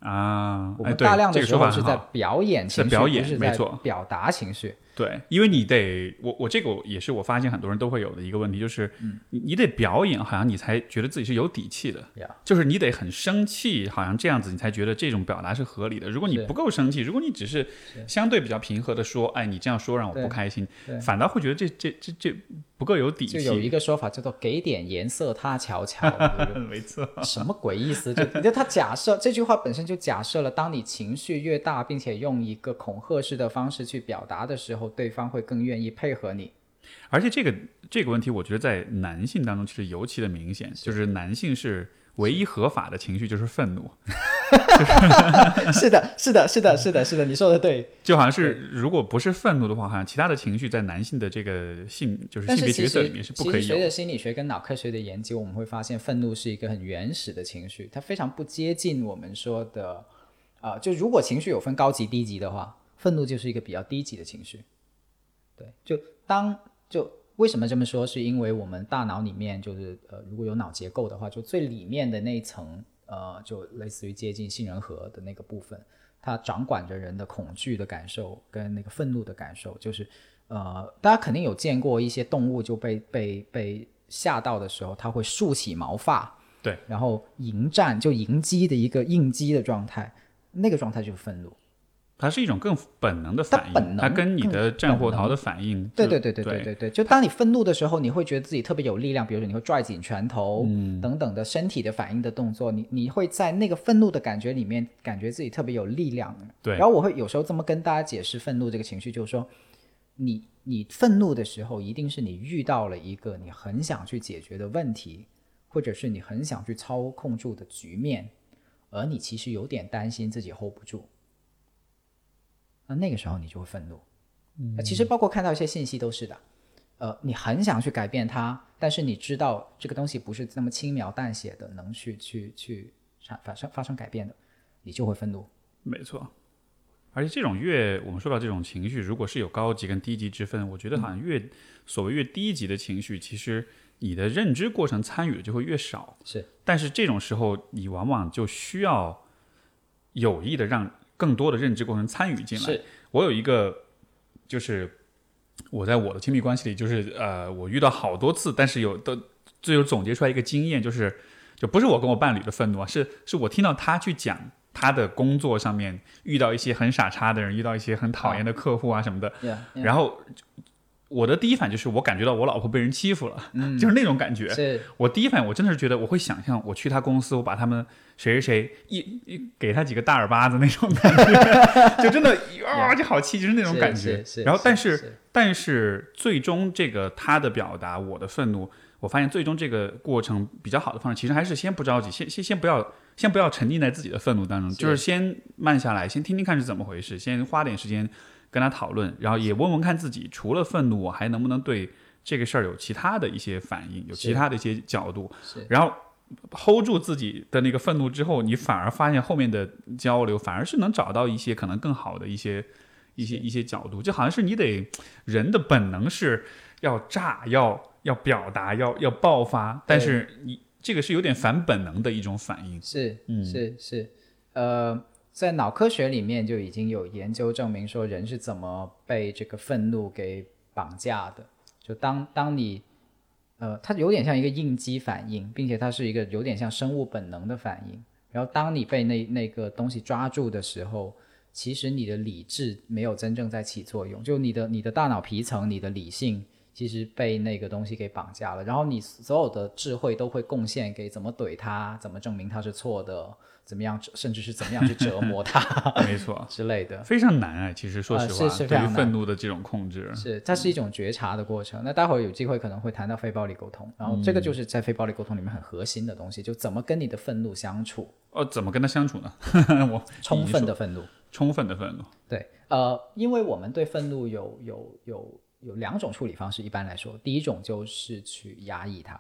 啊，我们大量的时候是在。表演情绪，是表演不是在表达情绪。对，因为你得我我这个也是我发现很多人都会有的一个问题，就是嗯。你你得表演，好像你才觉得自己是有底气的。就是你得很生气，好像这样子你才觉得这种表达是合理的。如果你不够生气，如果你只是相对比较平和的说，哎，你这样说让我不开心，反倒会觉得这这这这不够有底就有一。个说法叫做“给点颜色，他瞧瞧”，没错，什么鬼意思？就就他假设这句话本身就假设了，当你情绪越大，并且用一个恐吓式的方式去表达的时候，对方会更愿意配合你。而且这个这个问题，我觉得在男性当中其实尤其的明显，就是男性是唯一合法的情绪就是愤怒，是的，是的，是的，是的，是的，你说的对。就好像是如果不是愤怒的话，好像其他的情绪在男性的这个性就是性别角色里面是不可以随着心理学跟脑科学的研究，我们会发现愤怒是一个很原始的情绪，它非常不接近我们说的，啊、就如果情绪有分高级低级的话，愤怒就是一个比较低级的情绪。对，就当就为什么这么说？是因为我们大脑里面就是呃，如果有脑结构的话，就最里面的那一层，呃，就类似于接近杏仁核的那个部分，它掌管着人的恐惧的感受跟那个愤怒的感受。就是呃，大家肯定有见过一些动物就被被被吓到的时候，它会竖起毛发，对，然后迎战就迎击的一个应激的状态，那个状态就是愤怒。它是一种更本能的反应，它本能它跟你的战火本逃的反应，对对对对对对对，就当你愤怒的时候，你会觉得自己特别有力量，比如说你会拽紧拳头、嗯等等的身体的反应的动作，你你会在那个愤怒的感觉里面感觉自己特别有力量。对然后我会有时候这么跟大家解释愤怒这个情绪，就是说，你你愤怒的时候，一定是你遇到了一个你很想去解决的问题，或者是你很想去操控住的局面，而你其实有点担心自己 hold 不住。那那个时候你就会愤怒。嗯其实包括看到一些信息都是的，呃，你很想去改变它，但是你知道这个东西不是那么轻描淡写的能去去去产发生发生改变的，你就会愤怒。没错。而且这种越我们说到这种情绪，如果是有高级跟低级之分，我觉得好像越、所谓越低级的情绪，其实你的认知过程参与的就会越少。是，但是这种时候，你往往就需要有意的让更多的认知过程参与进来。我有一个，就是我在我的亲密关系里，就是呃，我遇到好多次，但是有的最后总结出来一个经验，就是就不是我跟我伴侣的愤怒啊，是是我听到他去讲他的工作上面遇到一些很傻叉的人，遇到一些很讨厌的客户啊什么的。然后我的第一反应就是我感觉到我老婆被人欺负了，就是那种感觉。是我第一反应我真的是觉得我会想象我去他公司，我把他们谁谁谁一一给他几个大耳巴子那种感觉，就真的啊就好气，就是那种感觉。然后但是是但是最终这个他的表达，我的愤怒，我发现最终这个过程比较好的方式，其实还是先不着急，先先先不要先不要沉浸在自己的愤怒当中，是就是先慢下来，先听听看是怎么回事，先花点时间跟他讨论，然后也问问看自己除了愤怒，我还能不能对这个事儿有其他的一些反应，有其他的一些角度，然后 hold 住自己的那个愤怒之后，你反而发现后面的交流反而是能找到一些可能更好的一些一些一些角度，就好像是你得人的本能是要炸，要要表达，要要爆发，但是你这个是有点反本能的一种反应。是嗯。是是，呃，在脑科学里面就已经有研究证明说人是怎么被这个愤怒给绑架的。就当当你呃，它有点像一个应激反应，并且它是一个有点像生物本能的反应。然后当你被那那个东西抓住的时候，其实你的理智没有真正在起作用，就你的你的大脑皮层，你的理性其实被那个东西给绑架了。然后你所有的智慧都会贡献给怎么怼他，怎么证明他是错的。怎么样，甚至是怎么样去折磨他？没错，之类的，非常难啊。其实说实话，是对于愤怒的这种控制，是它是一种觉察的过程。那待会儿有机会可能会谈到非暴力沟通，然后这个就是在非暴力沟通里面很核心的东西，就怎么跟你的愤怒相处。哦，怎么跟他相处呢？我充分的愤怒，充分的愤怒。对，呃，因为我们对愤怒有有有有两种处理方式。一般来说，第一种就是去压抑它。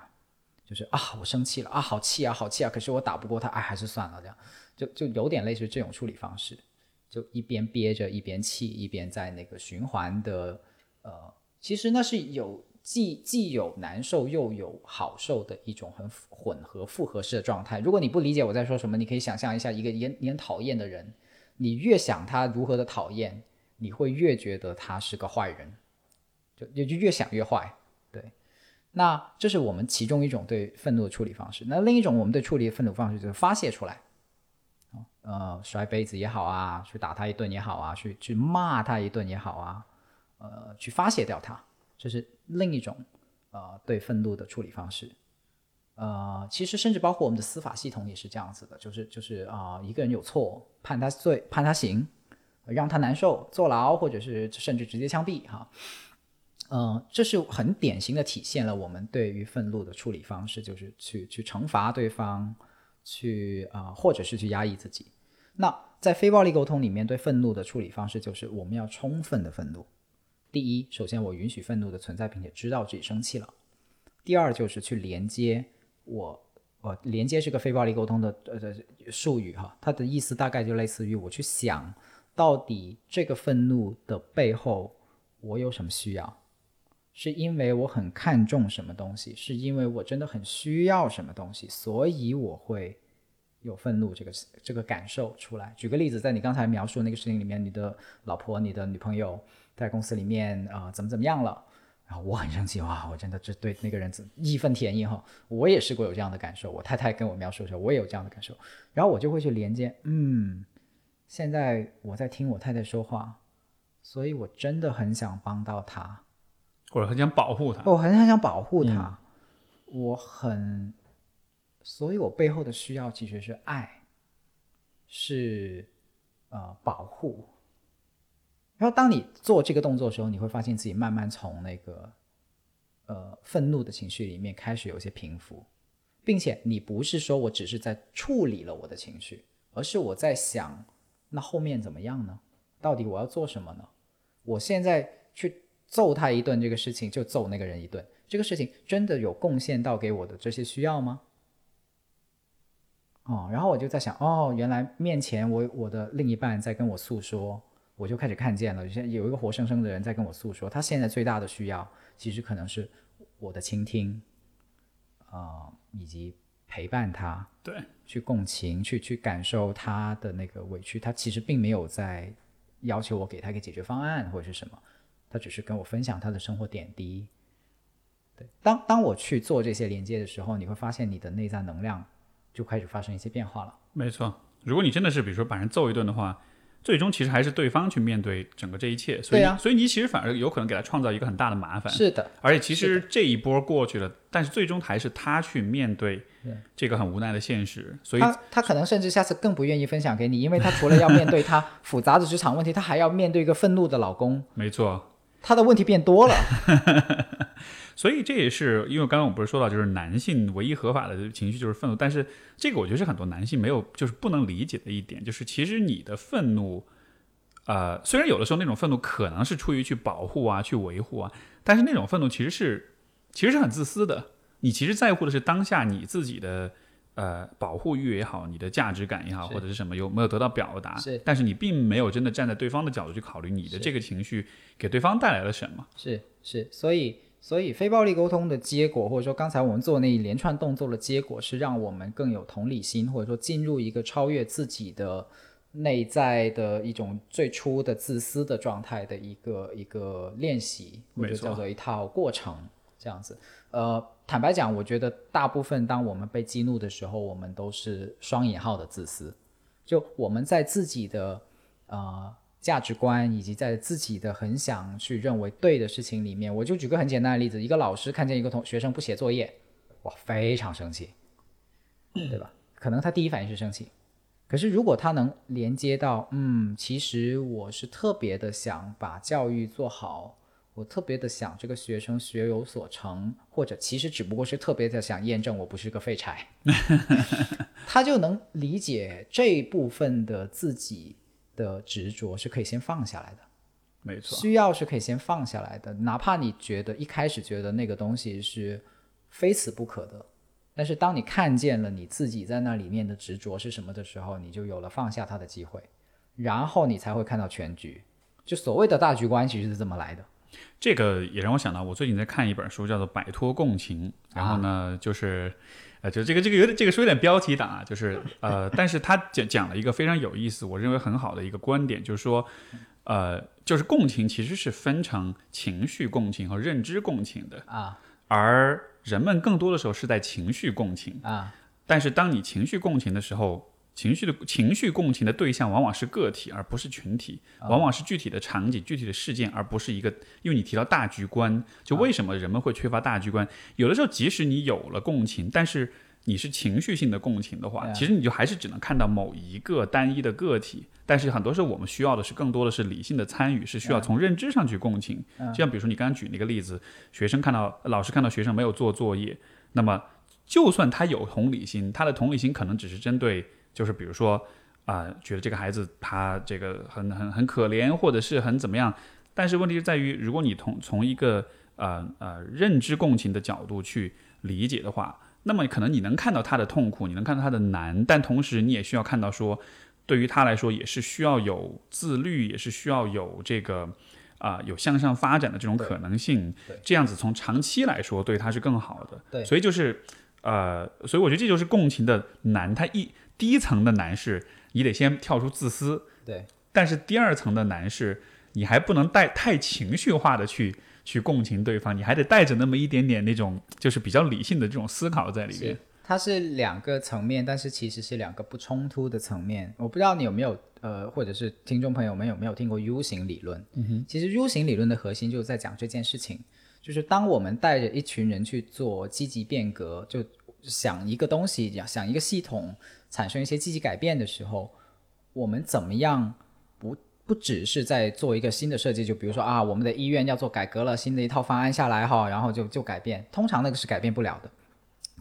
就是啊，我生气了啊，好气啊，好气啊！可是我打不过他，哎，还是算了，这样就就有点类似这种处理方式，就一边憋着，一边气，一边在那个循环的，呃，其实那是有既既有难受又有好受的一种很混合复合式的状态。如果你不理解我在说什么，你可以想象一下，一个你你很讨厌的人，你越想他如何的讨厌，你会越觉得他是个坏人，就就就越想越坏。那这是我们其中一种对愤怒的处理方式。那另一种我们对处理愤怒方式就是发泄出来，呃，摔杯子也好啊，去打他一顿也好啊，去去骂他一顿也好啊，呃，去发泄掉他，这是另一种呃对愤怒的处理方式。呃，其实甚至包括我们的司法系统也是这样子的，就是就是啊，一个人有错，判他罪，判他刑，让他难受，坐牢，或者是甚至直接枪毙，哈。嗯，这是很典型的体现了我们对于愤怒的处理方式，就是去去惩罚对方，去啊，或者是去压抑自己。那在非暴力沟通里面，对愤怒的处理方式就是我们要充分的愤怒。第一，首先我允许愤怒的存在，并且知道自己生气了。第二，就是去连接我，我连接是个非暴力沟通的呃术语哈，它的意思大概就类似于我去想到底这个愤怒的背后我有什么需要。是因为我很看重什么东西，是因为我真的很需要什么东西，所以我会有愤怒这个这个感受出来。举个例子，在你刚才描述那个事情里面，你的老婆、你的女朋友在公司里面啊怎么怎么样了，然后我很生气哇，我真的这对那个人义愤填膺哈。我也试过有这样的感受，我太太跟我描述的时候，我也有这样的感受，然后我就会去连接，嗯，现在我在听我太太说话，所以我真的很想帮到她。或者很想保护他，我很很想保护他，我很，所以我背后的需要其实是爱，是呃保护。然后当你做这个动作的时候，你会发现自己慢慢从那个呃愤怒的情绪里面开始有些平复，并且你不是说我只是在处理了我的情绪，而是我在想，那后面怎么样呢？到底我要做什么呢？我现在去。揍他一顿这个事情，就揍那个人一顿。这个事情真的有贡献到给我的这些需要吗？哦，然后我就在想，哦，原来面前我我的另一半在跟我诉说，我就开始看见了，现在有一个活生生的人在跟我诉说，他现在最大的需要其实可能是我的倾听，啊，以及陪伴他，对，去共情，去去感受他的那个委屈。他其实并没有在要求我给他一个解决方案或者是什么。他只是跟我分享他的生活点滴，对。当当我去做这些连接的时候，你会发现你的内在能量就开始发生一些变化了。没错，如果你真的是比如说把人揍一顿的话，最终其实还是对方去面对整个这一切。所以，所以你其实反而有可能给他创造一个很大的麻烦。是的。而且其实这一波过去了，但是最终还是他去面对这个很无奈的现实。所以他他可能甚至下次更不愿意分享给你，因为他除了要面对他 复杂的职场问题，他还要面对一个愤怒的老公。没错。他的问题变多了，所以这也是因为刚刚我不是说到，就是男性唯一合法的情绪就是愤怒，但是这个我觉得是很多男性没有就是不能理解的一点，就是其实你的愤怒，呃，虽然有的时候那种愤怒可能是出于去保护啊、去维护啊，但是那种愤怒其实是其实是很自私的，你其实在乎的是当下你自己的。呃，保护欲也好，你的价值感也好，或者是什么有没有得到表达？是，但是你并没有真的站在对方的角度去考虑你的这个情绪给对方带来了什么？是是，所以所以非暴力沟通的结果，或者说刚才我们做那一连串动作的结果，是让我们更有同理心，或者说进入一个超越自己的内在的一种最初的自私的状态的一个一个练习，或者叫做一套过程。这样子。呃，坦白讲，我觉得大部分当我们被激怒的时候，我们都是双引号的自私，就我们在自己的呃价值观以及在自己的很想去认为对的事情里面，我就举个很简单的例子，一个老师看见一个同学生不写作业，哇，非常生气，对吧？可能他第一反应是生气，可是如果他能连接到，嗯，其实我是特别的想把教育做好，我特别的想这个学生学有所成，或者其实只不过是特别的想验证我不是个废柴，他就能理解这部分的自己的执着是可以先放下来的。没错，需要是可以先放下来的，哪怕你觉得一开始觉得那个东西是非死不可的，但是当你看见了你自己在那里面的执着是什么的时候，你就有了放下它的机会，然后你才会看到全局。就所谓的大局观，其实是这么来的。这个也让我想到，我最近在看一本书，叫做《摆脱共情》，然后呢，就是，呃，就这个这个有点这个书有点标题党啊，就是呃，但是他讲讲了一个非常有意思，我认为很好的一个观点，就是说，呃，就是共情其实是分成情绪共情和认知共情的，啊而人们更多的时候是在情绪共情，啊但是当你情绪共情的时候，情绪的情绪共情的对象往往是个体，而不是群体，往往是具体的场景、具体的事件，而不是一个。因为你提到大局观，就为什么人们会缺乏大局观？有的时候，即使你有了共情，但是你是情绪性的共情的话，其实你就还是只能看到某一个单一的个体。但是很多时候，我们需要的是更多的是理性的参与，是需要从认知上去共情。就像比如说你刚刚举那个例子，学生看到老师看到学生没有做作业，那么就算他有同理心，他的同理心可能只是针对，就是比如说啊、觉得这个孩子他这个很很很可怜，或者是很怎么样。但是问题就在于，如果你从从一个呃呃认知共情的角度去理解的话，那么可能你能看到他的痛苦，你能看到他的难，但同时你也需要看到说，对于他来说也是需要有自律，也是需要有这个啊、有向上发展的这种可能性。这样子从长期来说对他是更好的。对所以就是呃，所以我觉得这就是共情的难。它一第一层的难是你得先跳出自私，对但是第二层的难是你还不能带太情绪化的去去共情对方，你还得带着那么一点点那种就是比较理性的这种思考在里面。它是两个层面，但是其实是两个不冲突的层面。我不知道你有没有呃，或者是听众朋友们有没有听过 U 型理论？嗯哼，其实 U 型理论的核心就是在讲这件事情，就是当我们带着一群人去做积极变革，就想一个东西，想一个系统产生一些积极改变的时候，我们怎么样不不只是在做一个新的设计，就比如说啊，我们的医院要做改革了，新的一套方案下来哈，然后就就改变，通常那个是改变不了的。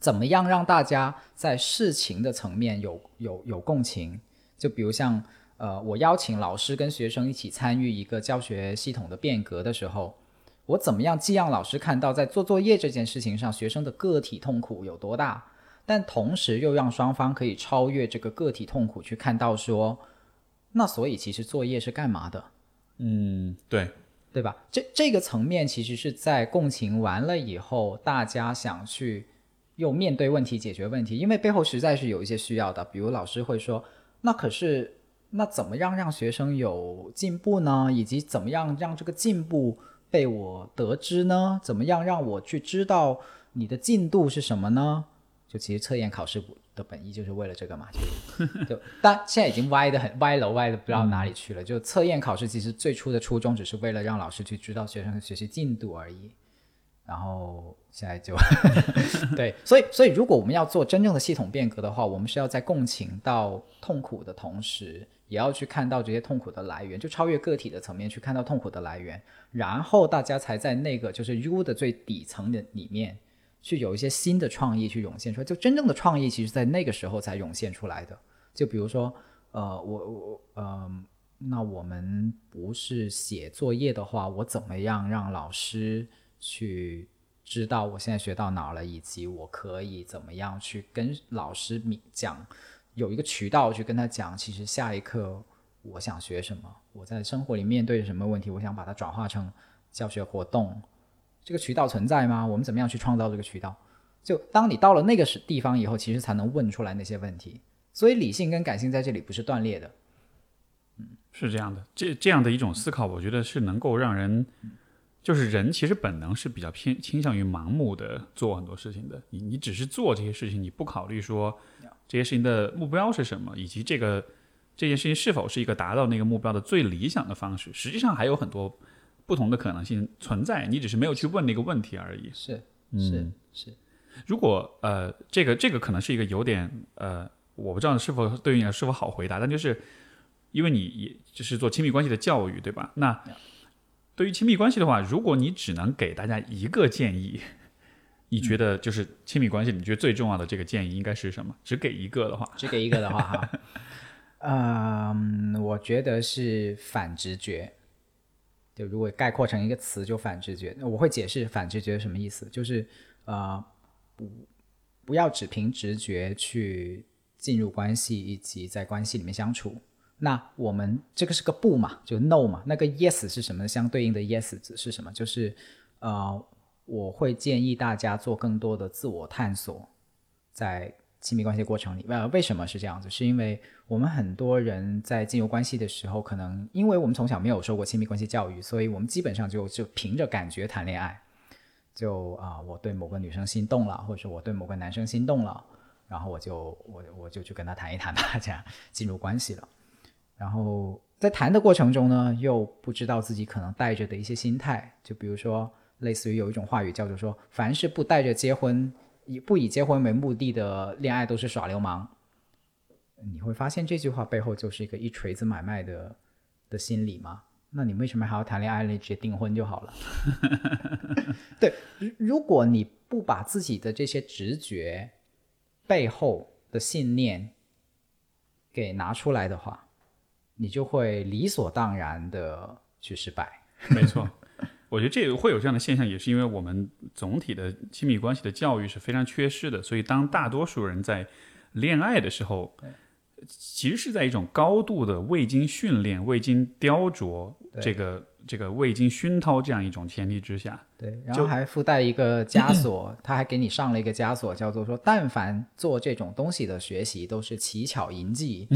怎么样让大家在事情的层面有有有共情？就比如像呃，我邀请老师跟学生一起参与一个教学系统的变革的时候，我怎么样既让老师看到在做作业这件事情上学生的个体痛苦有多大，但同时又让双方可以超越这个个体痛苦去看到说，那所以其实作业是干嘛的？嗯，对，对吧？这这个层面其实是在共情完了以后，大家想去又面对问题、解决问题，因为背后实在是有一些需要的。比如老师会说：“那可是那怎么样让学生有进步呢？以及怎么样让这个进步被我得知呢？怎么样让我去知道你的进度是什么呢？”就其实测验考试的本意就是为了这个嘛，就 就但现在已经歪的很歪楼歪的不知道哪里去了。就测验考试其实最初的初衷只是为了让老师去知道学生的学习进度而已，然后现在就 对，所以所以如果我们要做真正的系统变革的话，我们是要在共情到痛苦的同时，也要去看到这些痛苦的来源，就超越个体的层面去看到痛苦的来源，然后大家才在那个就是 U 的最底层的里面。去有一些新的创意去涌现出来，就真正的创意，其实在那个时候才涌现出来的。就比如说，呃，我我呃，那我们不是写作业的话，我怎么样让老师去知道我现在学到哪了，以及我可以怎么样去跟老师讲，有一个渠道去跟他讲，其实下一课我想学什么，我在生活里面对什么问题，我想把它转化成教学活动。这个渠道存在吗？我们怎么样去创造这个渠道？就当你到了那个时地方以后，其实才能问出来那些问题。所以理性跟感性在这里不是断裂的。嗯是这样的，这这样的一种思考，我觉得是能够让人就是人其实本能是比较偏倾向于盲目的做很多事情的。你你只是做这些事情，你不考虑说这些事情的目标是什么，以及这个这件事情是否是一个达到那个目标的最理想的方式。实际上还有很多不同的可能性存在，你只是没有去问那个问题而已。是是是。如果呃，这个这个可能是一个有点呃，我不知道是否对于你是否好回答，但就是因为你也就是做亲密关系的教育，对吧？那对于亲密关系的话，如果你只能给大家一个建议，你觉得就是亲密关系，你觉得最重要的这个建议应该是什么？只给一个的话，只给一个的话，哈，嗯，我觉得是反直觉。就如果概括成一个词，就反直觉。我会解释反直觉什么意思，就是呃。不，不要只凭直觉去进入关系以及在关系里面相处。那我们这个是个不嘛，就 no 嘛。那个 yes 是什么？相对应的 yes 是什么？就是呃，我会建议大家做更多的自我探索，在亲密关系过程里。呃，为什么是这样子？是因为我们很多人在进入关系的时候，可能因为我们从小没有受过亲密关系教育，所以我们基本上就就凭着感觉谈恋爱。就啊，我对某个女生心动了，或者说我对某个男生心动了，然后我就我我就去跟他谈一谈吧，这样进入关系了。然后在谈的过程中呢，又不知道自己可能带着的一些心态，就比如说类似于有一种话语叫做说，凡是不带着结婚以不以结婚为目的的恋爱都是耍流氓。你会发现这句话背后就是一个一锤子买卖的的心理吗？那你为什么还要谈恋爱呢？直接订婚就好了。对，如果你不把自己的这些直觉背后的信念给拿出来的话，你就会理所当然的去失败。没错，我觉得这个会有这样的现象，也是因为我们总体的亲密关系的教育是非常缺失的，所以当大多数人在恋爱的时候。其实是在一种高度的未经训练、未经雕琢，这个这个未经熏陶这样一种前提之下。对，然后还附带一个枷锁，他还给你上了一个枷锁，叫做说，但凡做这种东西的学习，都是奇巧淫技，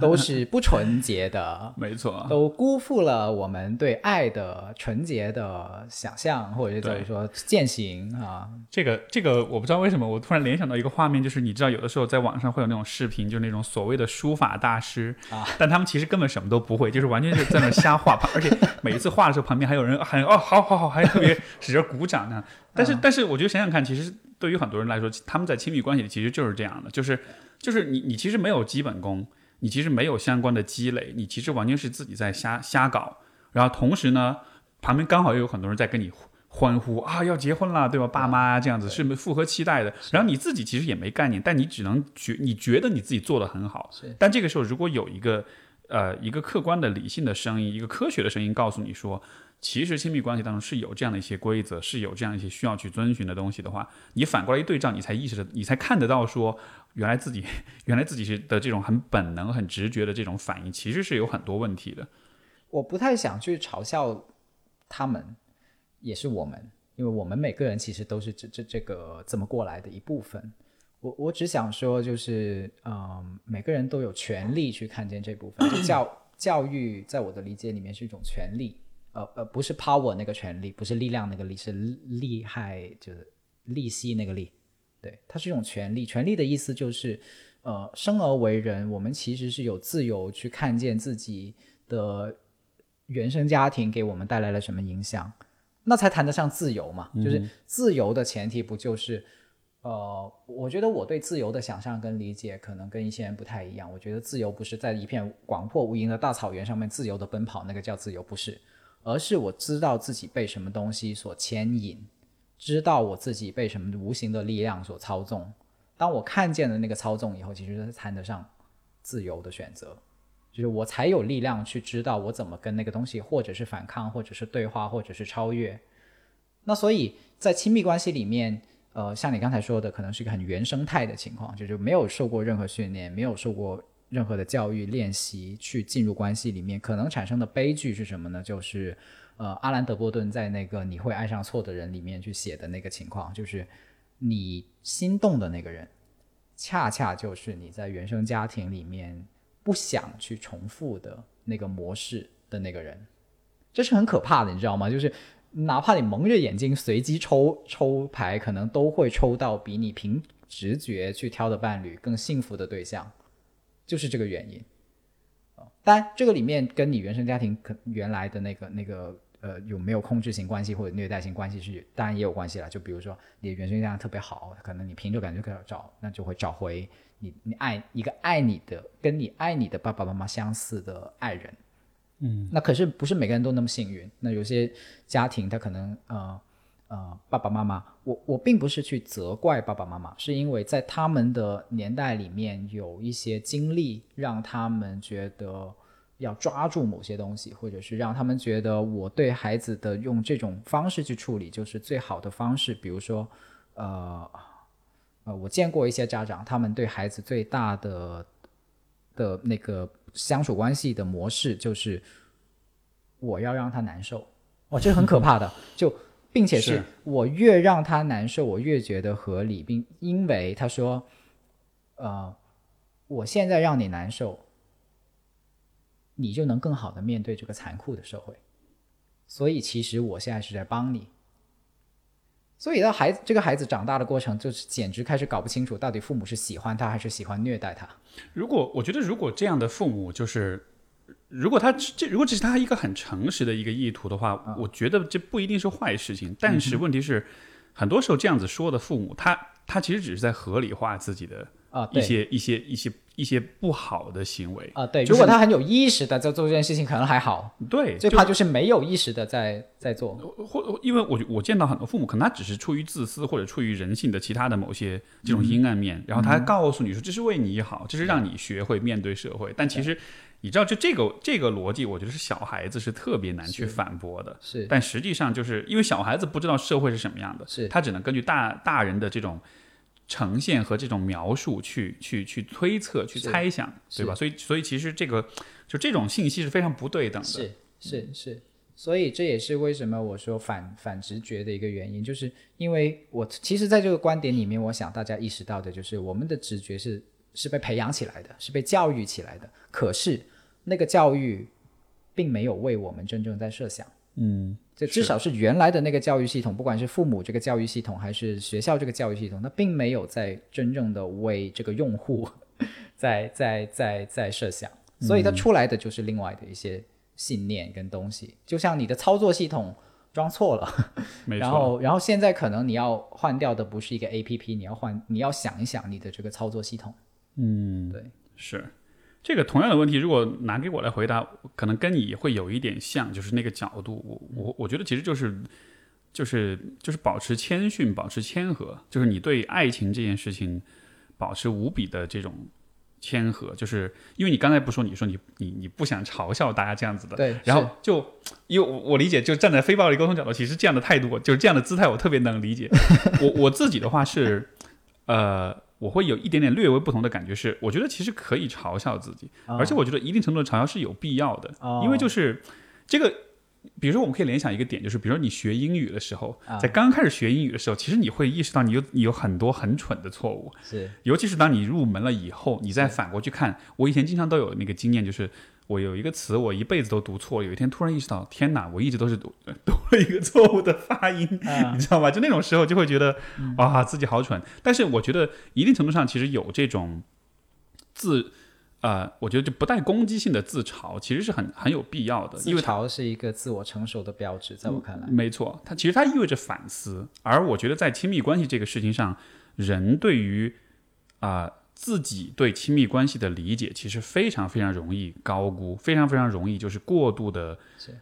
都是不纯洁的，没错，都辜负了我们对爱的纯洁的想象，或者就是说践行啊。这个这个，我不知道为什么，我突然联想到一个画面，就是你知道，有的时候在网上会有那种视频，就是那种所谓的书法大师啊，但他们其实根本什么都不会，就是完全是在那瞎画，而且每一次画的时候，旁边还有人喊哦，好好好，还特别。使劲鼓掌呢，但是但是，我觉得想想看，其实对于很多人来说，他们在亲密关系里其实就是这样的，就是就是你你其实没有基本功，你其实没有相关的积累，你其实完全是自己在瞎瞎搞，然后同时呢，旁边刚好又有很多人在跟你欢呼啊，要结婚了，对吧？爸妈这样子是符合期待的，然后你自己其实也没概念，但你只能觉你觉得你自己做的很好，但这个时候如果有一个呃一个客观的理性的声音，一个科学的声音告诉你说。其实亲密关系当中是有这样的一些规则，是有这样一些需要去遵循的东西的话，你反过来一对照，你才意识到，你才看得到说，原来自己，原来自己是的这种很本能、很直觉的这种反应，其实是有很多问题的。我不太想去嘲笑他们，也是我们，因为我们每个人其实都是这这这个这么过来的一部分。我我只想说，就是嗯，每个人都有权利去看见这部分。教教育在我的理解里面是一种权利。呃呃，不是 power 那个权利，不是力量那个力，是厉害，就是利息那个利。对，它是一种权利。权利的意思就是，呃，生而为人，我们其实是有自由去看见自己的原生家庭给我们带来了什么影响，那才谈得上自由嘛。就是自由的前提不就是，呃，我觉得我对自由的想象跟理解可能跟一些人不太一样。我觉得自由不是在一片广阔无垠的大草原上面自由的奔跑，那个叫自由，不是。而是我知道自己被什么东西所牵引，知道我自己被什么无形的力量所操纵。当我看见了那个操纵以后，其实是谈得上自由的选择，就是我才有力量去知道我怎么跟那个东西，或者是反抗，或者是对话，或者是超越。那所以在亲密关系里面，呃，像你刚才说的，可能是一个很原生态的情况，就是没有受过任何训练，没有受过。任何的教育练习去进入关系里面，可能产生的悲剧是什么呢？就是，呃，阿兰·德波顿在那个《你会爱上错的人》里面去写的那个情况，就是你心动的那个人，恰恰就是你在原生家庭里面不想去重复的那个模式的那个人，这是很可怕的，你知道吗？就是哪怕你蒙着眼睛随机抽抽牌，可能都会抽到比你凭直觉去挑的伴侣更幸福的对象，就是这个原因。当然这个里面跟你原生家庭可原来的那个那个呃有没有控制型关系或者虐待型关系是当然也有关系了。就比如说你的原生家庭特别好，可能你凭着感觉可以找，那就会找回你你爱一个爱你的跟你爱你的爸爸妈妈相似的爱人。嗯，那可是不是每个人都那么幸运。那有些家庭他可能呃呃爸爸妈妈，我我并不是去责怪爸爸妈妈，是因为在他们的年代里面有一些经历让他们觉得要抓住某些东西，或者是让他们觉得我对孩子的用这种方式去处理就是最好的方式。比如说呃呃，我见过一些家长，他们对孩子最大的的那个。相处关系的模式就是我要让他难受，哇，这是很可怕的。就并且是我越让他难受，我越觉得合理，并因为他说，呃，我现在让你难受，你就能更好的面对这个残酷的社会。所以其实我现在是在帮你。所以，到孩子这个孩子长大的过程，就是简直开始搞不清楚，到底父母是喜欢他还是喜欢虐待他。如果我觉得，如果这样的父母就是，如果他这如果这是他一个很诚实的一个意图的话，我觉得这不一定是坏事情。但是问题是，很多时候这样子说的父母，他他其实只是在合理化自己的啊一些一些一些。一些不好的行为啊，对，如果他很有意识的在做这件事情，可能还好。对，最怕就是没有意识的在在做，或因为我我见到很多父母，可能他只是出于自私或者出于人性的其他的某些这种阴暗面，然后他还告诉你说这是为你好，这是让你学会面对社会。但其实你知道，就这个这个逻辑，我觉得是小孩子是特别难去反驳的。是，但实际上就是因为小孩子不知道社会是什么样的，是他只能根据大大人的这种。呈现和这种描述去去去推测去猜想，对吧？所以所以其实这个就这种信息是非常不对等的。是是是，所以这也是为什么我说反反直觉的一个原因，就是因为我其实在这个观点里面，我想大家意识到的就是我们的直觉是是被培养起来的，是被教育起来的。可是那个教育并没有为我们真正在设想。嗯。这至少是原来的那个教育系统，不管是父母这个教育系统，还是学校这个教育系统，它并没有在真正的为这个用户 在在在在设想，所以它出来的就是另外的一些信念跟东西。就像你的操作系统装错了，然后然后现在可能你要换掉的不是一个 A P P，你要换你要想一想你的这个操作系统。嗯，对，是。这个同样的问题，如果拿给我来回答，可能跟你会有一点像，就是那个角度。我我我觉得其实就是，就是就是保持谦逊，保持谦和，就是你对爱情这件事情保持无比的这种谦和。就是因为你刚才不说，你说你你你不想嘲笑大家这样子的，对。然后就因为我理解，就站在非暴力沟通角度，其实这样的态度，就是这样的姿态，我特别能理解。我我自己的话是，呃。我会有一点点略微不同的感觉，是我觉得其实可以嘲笑自己，而且我觉得一定程度的嘲笑是有必要的，因为就是这个，比如说我们可以联想一个点，就是比如说你学英语的时候，在刚开始学英语的时候，其实你会意识到你有你有很多很蠢的错误，是，尤其是当你入门了以后，你再反过去看，我以前经常都有那个经验，就是。我有一个词，我一辈子都读错。有一天突然意识到，天哪！我一直都是读 读了一个错误的发音，你知道吧？就那种时候，就会觉得哇，自己好蠢。但是我觉得一定程度上，其实有这种自呃，我觉得就不带攻击性的自嘲，其实是很很有必要的。自嘲是一个自我成熟的标志，在我看来，没错。它其实它意味着反思。而我觉得在亲密关系这个事情上，人对于啊。自己对亲密关系的理解其实非常非常容易高估，非常非常容易就是过度的，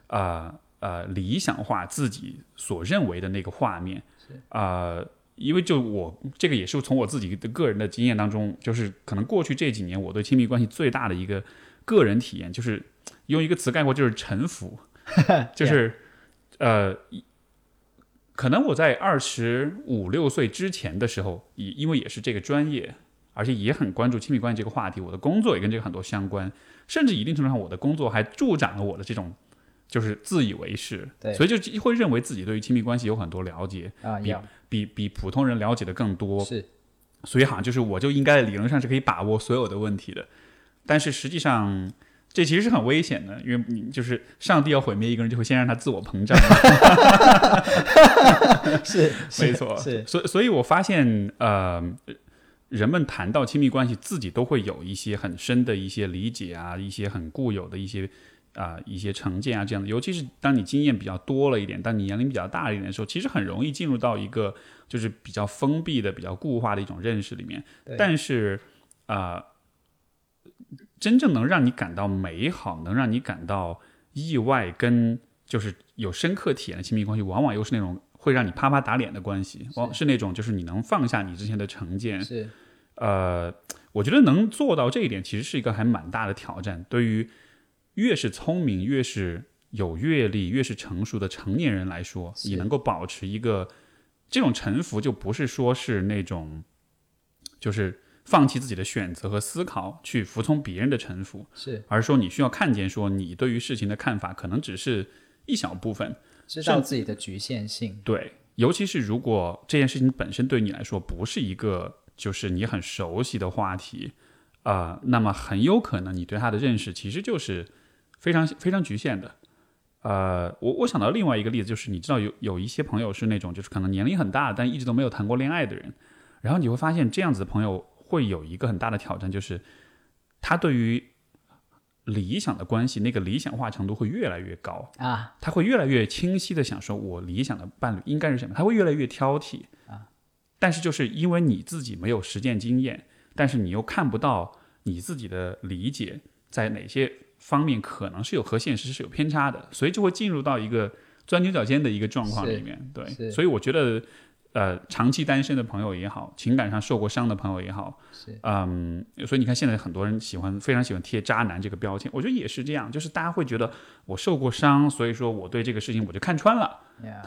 啊呃理想化自己所认为的那个画面，啊，因为就我这个也是从我自己的个人的经验当中，就是可能过去这几年我对亲密关系最大的一个个人体验，就是用一个词概括，就是臣服，就是呃，可能我在二十五六岁之前的时候，以因为也是这个专业。而且也很关注亲密关系这个话题，我的工作也跟这个很多相关，甚至一定程度上，我的工作还助长了我的这种就是自以为是，对，所以就会认为自己对于亲密关系有很多了解啊，比比比普通人了解的更多，是，所以好像就是我就应该理论上是可以把握所有的问题的，但是实际上这其实是很危险的，因为你就是上帝要毁灭一个人，就会先让他自我膨胀。是，没错，是。所以，所以我发现，呃，人们谈到亲密关系，自己都会有一些很深的一些理解啊，一些很固有的一些啊一些成见啊这样的。尤其是当你经验比较多了一点，当你年龄比较大一点的时候，其实很容易进入到一个就是比较封闭的、比较固化的一种认识里面。但是，啊。真正能让你感到美好，能让你感到意外，跟就是有深刻体验的亲密关系，往往又是那种会让你啪啪打脸的关系，往是那种就是你能放下你之前的成见。是，呃，我觉得能做到这一点，其实是一个还蛮大的挑战。对于越是聪明、越是有阅历、越是成熟的成年人来说，你能够保持一个这种沉浮，就不是说是那种就是。放弃自己的选择和思考，去服从别人的臣服，是，而是说你需要看见，说你对于事情的看法可能只是一小部分，知道自己的局限性。对，尤其是如果这件事情本身对你来说不是一个就是你很熟悉的话题，啊，那么很有可能你对他的认识其实就是非常非常局限的。呃，我我想到另外一个例子，就是你知道有有一些朋友是那种就是可能年龄很大，但一直都没有谈过恋爱的人，然后你会发现这样子的朋友。会有一个很大的挑战，就是他对于理想的关系那个理想化程度会越来越高啊，他会越来越清晰的想说，我理想的伴侣应该是什么？他会越来越挑剔啊。但是就是因为你自己没有实践经验，但是你又看不到你自己的理解在哪些方面可能是有和现实是有偏差的，所以就会进入到一个钻牛角尖的一个状况里面。对，所以我觉得。呃，长期单身的朋友也好，情感上受过伤的朋友也好，嗯，所以你看现在很多人喜欢，非常喜欢贴渣男这个标签，我觉得也是这样，就是大家会觉得我受过伤，所以说我对这个事情我就看穿了，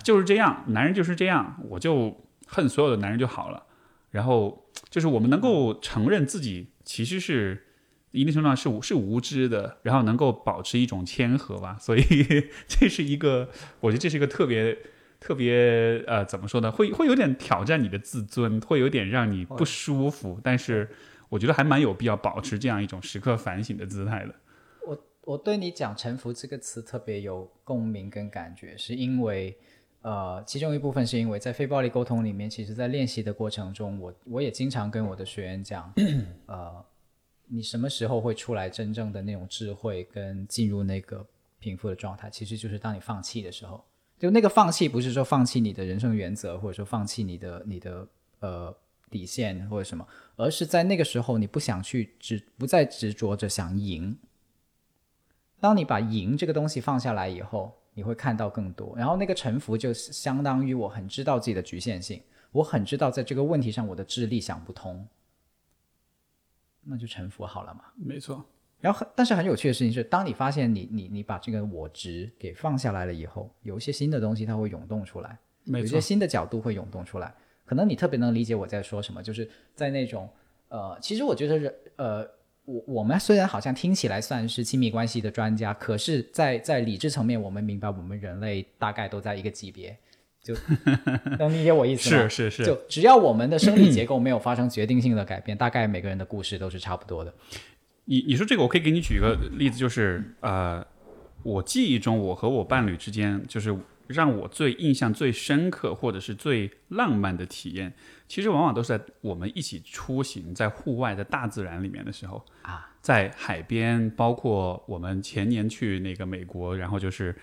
就是这样，男人就是这样，我就恨所有的男人就好了。然后就是我们能够承认自己其实是一定程度上是是无知的，然后能够保持一种谦和吧，所以 这是一个，我觉得这是一个特别。特别呃，怎么说呢？会会有点挑战你的自尊，会有点让你不舒服。但是我觉得还蛮有必要保持这样一种时刻反省的姿态的。我我对你讲“臣服”这个词特别有共鸣跟感觉，是因为呃，其中一部分是因为在非暴力沟通里面，其实在练习的过程中，我我也经常跟我的学员讲，呃，你什么时候会出来真正的那种智慧跟进入那个平复的状态，其实就是当你放弃的时候。就那个放弃，不是说放弃你的人生原则，或者说放弃你的你的呃底线或者什么，而是在那个时候你不想去执，不再执着着想赢。当你把赢这个东西放下来以后，你会看到更多。然后那个臣服就相当于我很知道自己的局限性，我很知道在这个问题上我的智力想不通，那就臣服好了嘛。没错。然后很，但是很有趣的事情是，当你发现你你你把这个我值给放下来了以后，有一些新的东西它会涌动出来，有一些新的角度会涌动出来。可能你特别能理解我在说什么，就是在那种呃，其实我觉得人呃，我我们虽然好像听起来算是亲密关系的专家，可是，在在理智层面，我们明白我们人类大概都在一个级别，就 能理解我意思吗？是是是，就只要我们的生理结构没有发生决定性的改变，大概每个人的故事都是差不多的。你你说这个，我可以给你举一个例子，就是呃，我记忆中我和我伴侣之间，就是让我最印象最深刻或者是最浪漫的体验，其实往往都是在我们一起出行在户外在大自然里面的时候啊，在海边，包括我们前年去那个美国，然后就是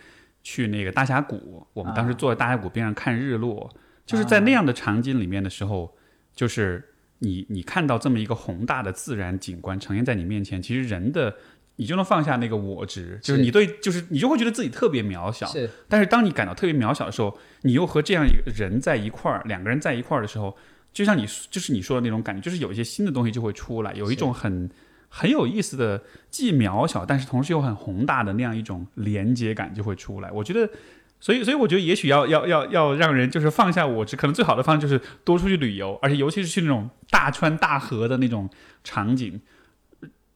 去那个大峡谷，我们当时坐在大峡谷边上看日落，就是在那样的场景里面的时候，就是。你你看到这么一个宏大的自然景观呈现在你面前，其实人的你就能放下那个我执，就是你对，就是你就会觉得自己特别渺小。是。但是当你感到特别渺小的时候，你又和这样一个人在一块儿，两个人在一块儿的时候，就像你就是你说的那种感觉，就是有一些新的东西就会出来，有一种很很有意思的，既渺小但是同时又很宏大的那样一种连接感就会出来。我觉得。所以，所以我觉得也许要要要要让人就是放下我执，可能最好的方式就是多出去旅游，而且尤其是去那种大川大河的那种场景，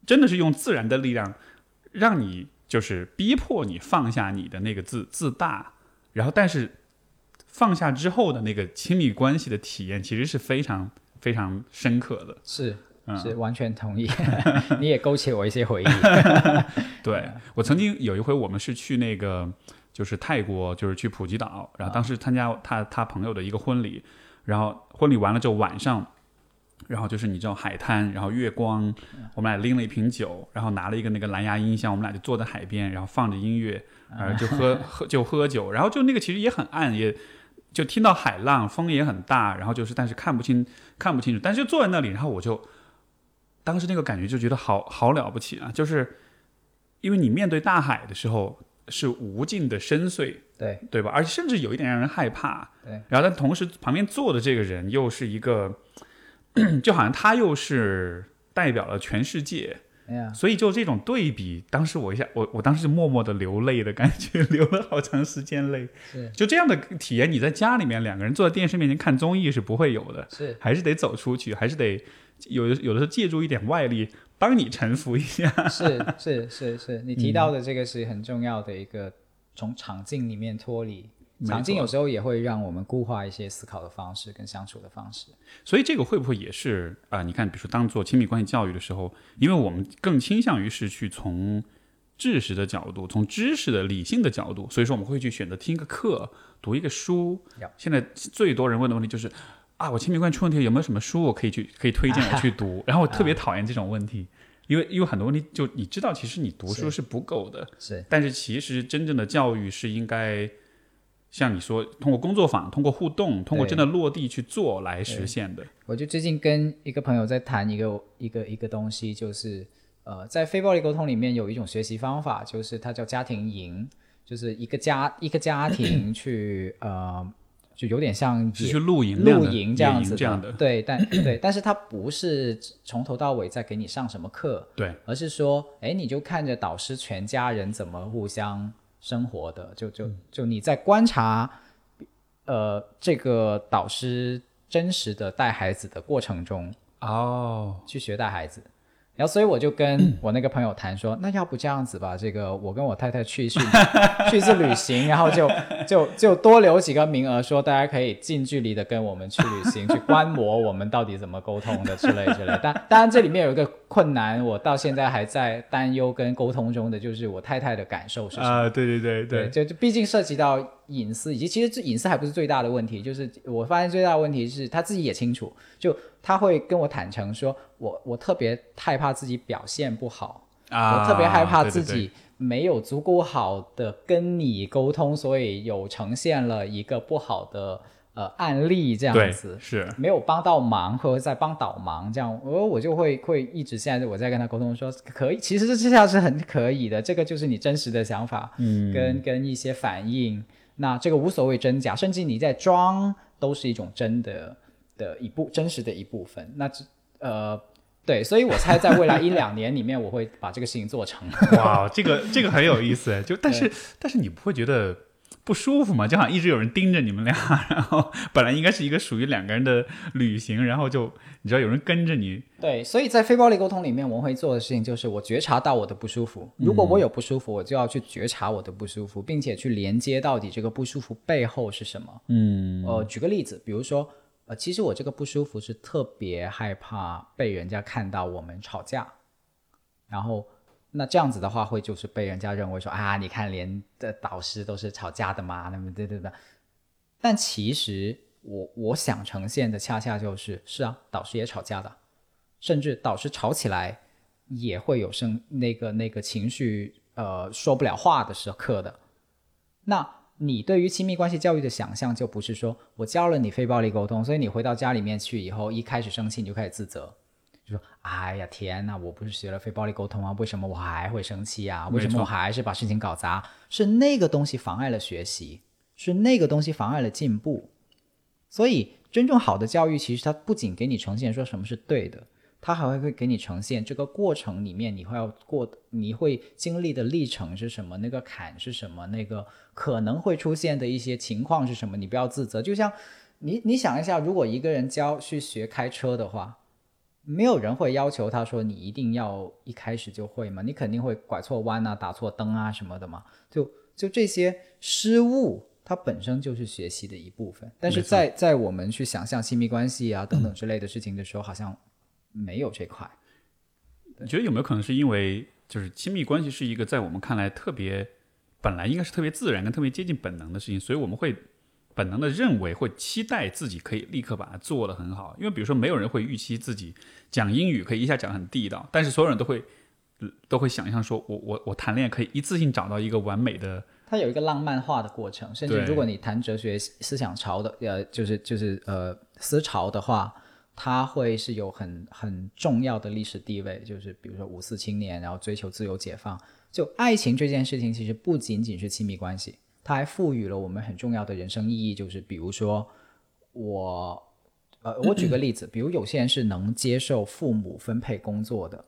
真的是用自然的力量，让你就是逼迫你放下你的那个自自大，然后但是放下之后的那个亲密关系的体验，其实是非常非常深刻的。是是完全同意，你也勾起我一些回忆。对我曾经有一回，我们是去那个就是泰国，就是去普吉岛，然后当时参加他他朋友的一个婚礼，然后婚礼完了之后晚上，然后就是你知道海滩，然后月光，我们俩拎了一瓶酒，然后拿了一个那个蓝牙音箱，我们俩就坐在海边，然后放着音乐，呃，就喝 喝就喝酒，然后就那个其实也很暗，也就听到海浪，风也很大，然后就是但是看不清看不清楚，但是就坐在那里，然后我就当时那个感觉就觉得好好了不起啊，就是因为你面对大海的时候是无尽的深邃，对对吧？而且甚至有一点让人害怕。对，然后但同时旁边坐的这个人又是一个，就好像他又是代表了全世界，所以就这种对比，当时我一下我我当时就默默的流泪的感觉，流了好长时间泪。是就这样的体验，你在家里面两个人坐在电视面前看综艺是不会有的，是还是得走出去，还是得有的有的时候借助一点外力帮你臣服一下。是是是是，你提到的这个是很重要的一个从场境里面脱离。场景有时候也会让我们固化一些思考的方式跟相处的方式。所以这个会不会也是啊、你看，比如说当做亲密关系教育的时候，因为我们更倾向于是去从知识的角度，从知识的理性的角度，所以说我们会去选择听一个课，读一个书。现在最多人问的问题就是啊，我亲密关系出问题，有没有什么书我可以去可以推荐我去读？然后我特别讨厌这种问题。因为因为很多问题，就你知道，其实你读书是不够的，是但是其实真正的教育是应该像你说，通过工作坊、通过互动、通过真的落地去做来实现的。我就最近跟一个朋友在谈一个一个一个东西，就是呃，在非暴力沟通里面有一种学习方法，就是它叫家庭营，就是一个家一个家庭 去呃，就有点像去露营露营这样子这样的，对，但对，但是它不是从头到尾在给你上什么课，对，而是说，哎，你就看着导师全家人怎么互相生活的，就就就你在观察，呃，这个导师真实的带孩子的过程中哦，去学带孩子。然后，所以我就跟 我那个朋友谈说，那要不这样子吧，这个我跟我太太去一次 去一次旅行，然后就就就多留几个名额，说大家可以近距离的跟我们去旅行，去观摩我们到底怎么沟通的之类之类。但当然这里面有一个困难，我到现在还在担忧跟沟通中的，就是我太太的感受是什么。啊，对对对对，就就毕竟涉及到隐私，以及其实这隐私还不是最大的问题，就是我发现最大的问题是她自己也清楚，就他会跟我坦诚说，我我特别害怕自己表现不好，啊，我特别害怕自己没有足够好的跟你沟通，所以有呈现了一个不好的呃案例这样子。是。没有帮到忙，或者在帮倒忙，这样我我就会会一直现在我在跟他沟通说可以，其实这下是很可以的，这个就是你真实的想法，嗯，跟跟一些反应，那这个无所谓真假，甚至你在装都是一种真的的一部真实的一部分。那这呃对，所以我猜在未来一两年里面，我会把这个事情做成。哇，这个这个很有意思，就但是但是你不会觉得不舒服吗？就好像一直有人盯着你们俩，然后本来应该是一个属于两个人的旅行，然后就你知道有人跟着你，对，所以在非暴力沟通里面，我们会做的事情就是，我觉察到我的不舒服。如果我有不舒服，我就要去觉察我的不舒服，并且去连接到底这个不舒服背后是什么。嗯呃，举个例子，比如说，呃，其实我这个不舒服是特别害怕被人家看到我们吵架，然后那这样子的话，会就是被人家认为说啊，你看连的导师都是吵架的嘛，那么对对对。但其实我我想呈现的恰恰就是，是啊，导师也吵架的，甚至导师吵起来也会有生那个那个情绪，呃，说不了话的时刻的。那你对于亲密关系教育的想象，就不是说我教了你非暴力沟通，所以你回到家里面去以后，一开始生气你就开始自责，就说：“哎呀，天呐，我不是学了非暴力沟通啊，为什么我还会生气啊？为什么我还是把事情搞砸？是那个东西妨碍了学习，是那个东西妨碍了进步。所以，真正好的教育，其实它不仅给你呈现说什么是对的，它还会会给你呈现这个过程里面你会要过，你会经历的历程是什么，那个坎是什么，那个可能会出现的一些情况是什么，你不要自责。就像你，你想一下，如果一个人教去学开车的话，没有人会要求他说你一定要一开始就会嘛，你肯定会拐错弯啊、打错灯啊什么的嘛。就就这些失误，它本身就是学习的一部分。但是在在我们去想象亲密关系啊等等之类的事情的时候，好像没有这块。你觉得有没有可能是因为就是亲密关系是一个在我们看来特别本来应该是特别自然跟特别接近本能的事情，所以我们会本能的认为会期待自己可以立刻把它做得很好。因为比如说没有人会预期自己讲英语可以一下讲很地道，但是所有人都会都会想象说我我我谈恋爱可以一次性找到一个完美的。它有一个浪漫化的过程，甚至如果你谈哲学思想潮的呃就是就是呃思潮的话。它会是有很很重要的历史地位，就是比如说五四青年，然后追求自由解放。就爱情这件事情，其实不仅仅是亲密关系，它还赋予了我们很重要的人生意义。就是比如说，我，呃，我举个例子，比如有些人是能接受父母分配工作的，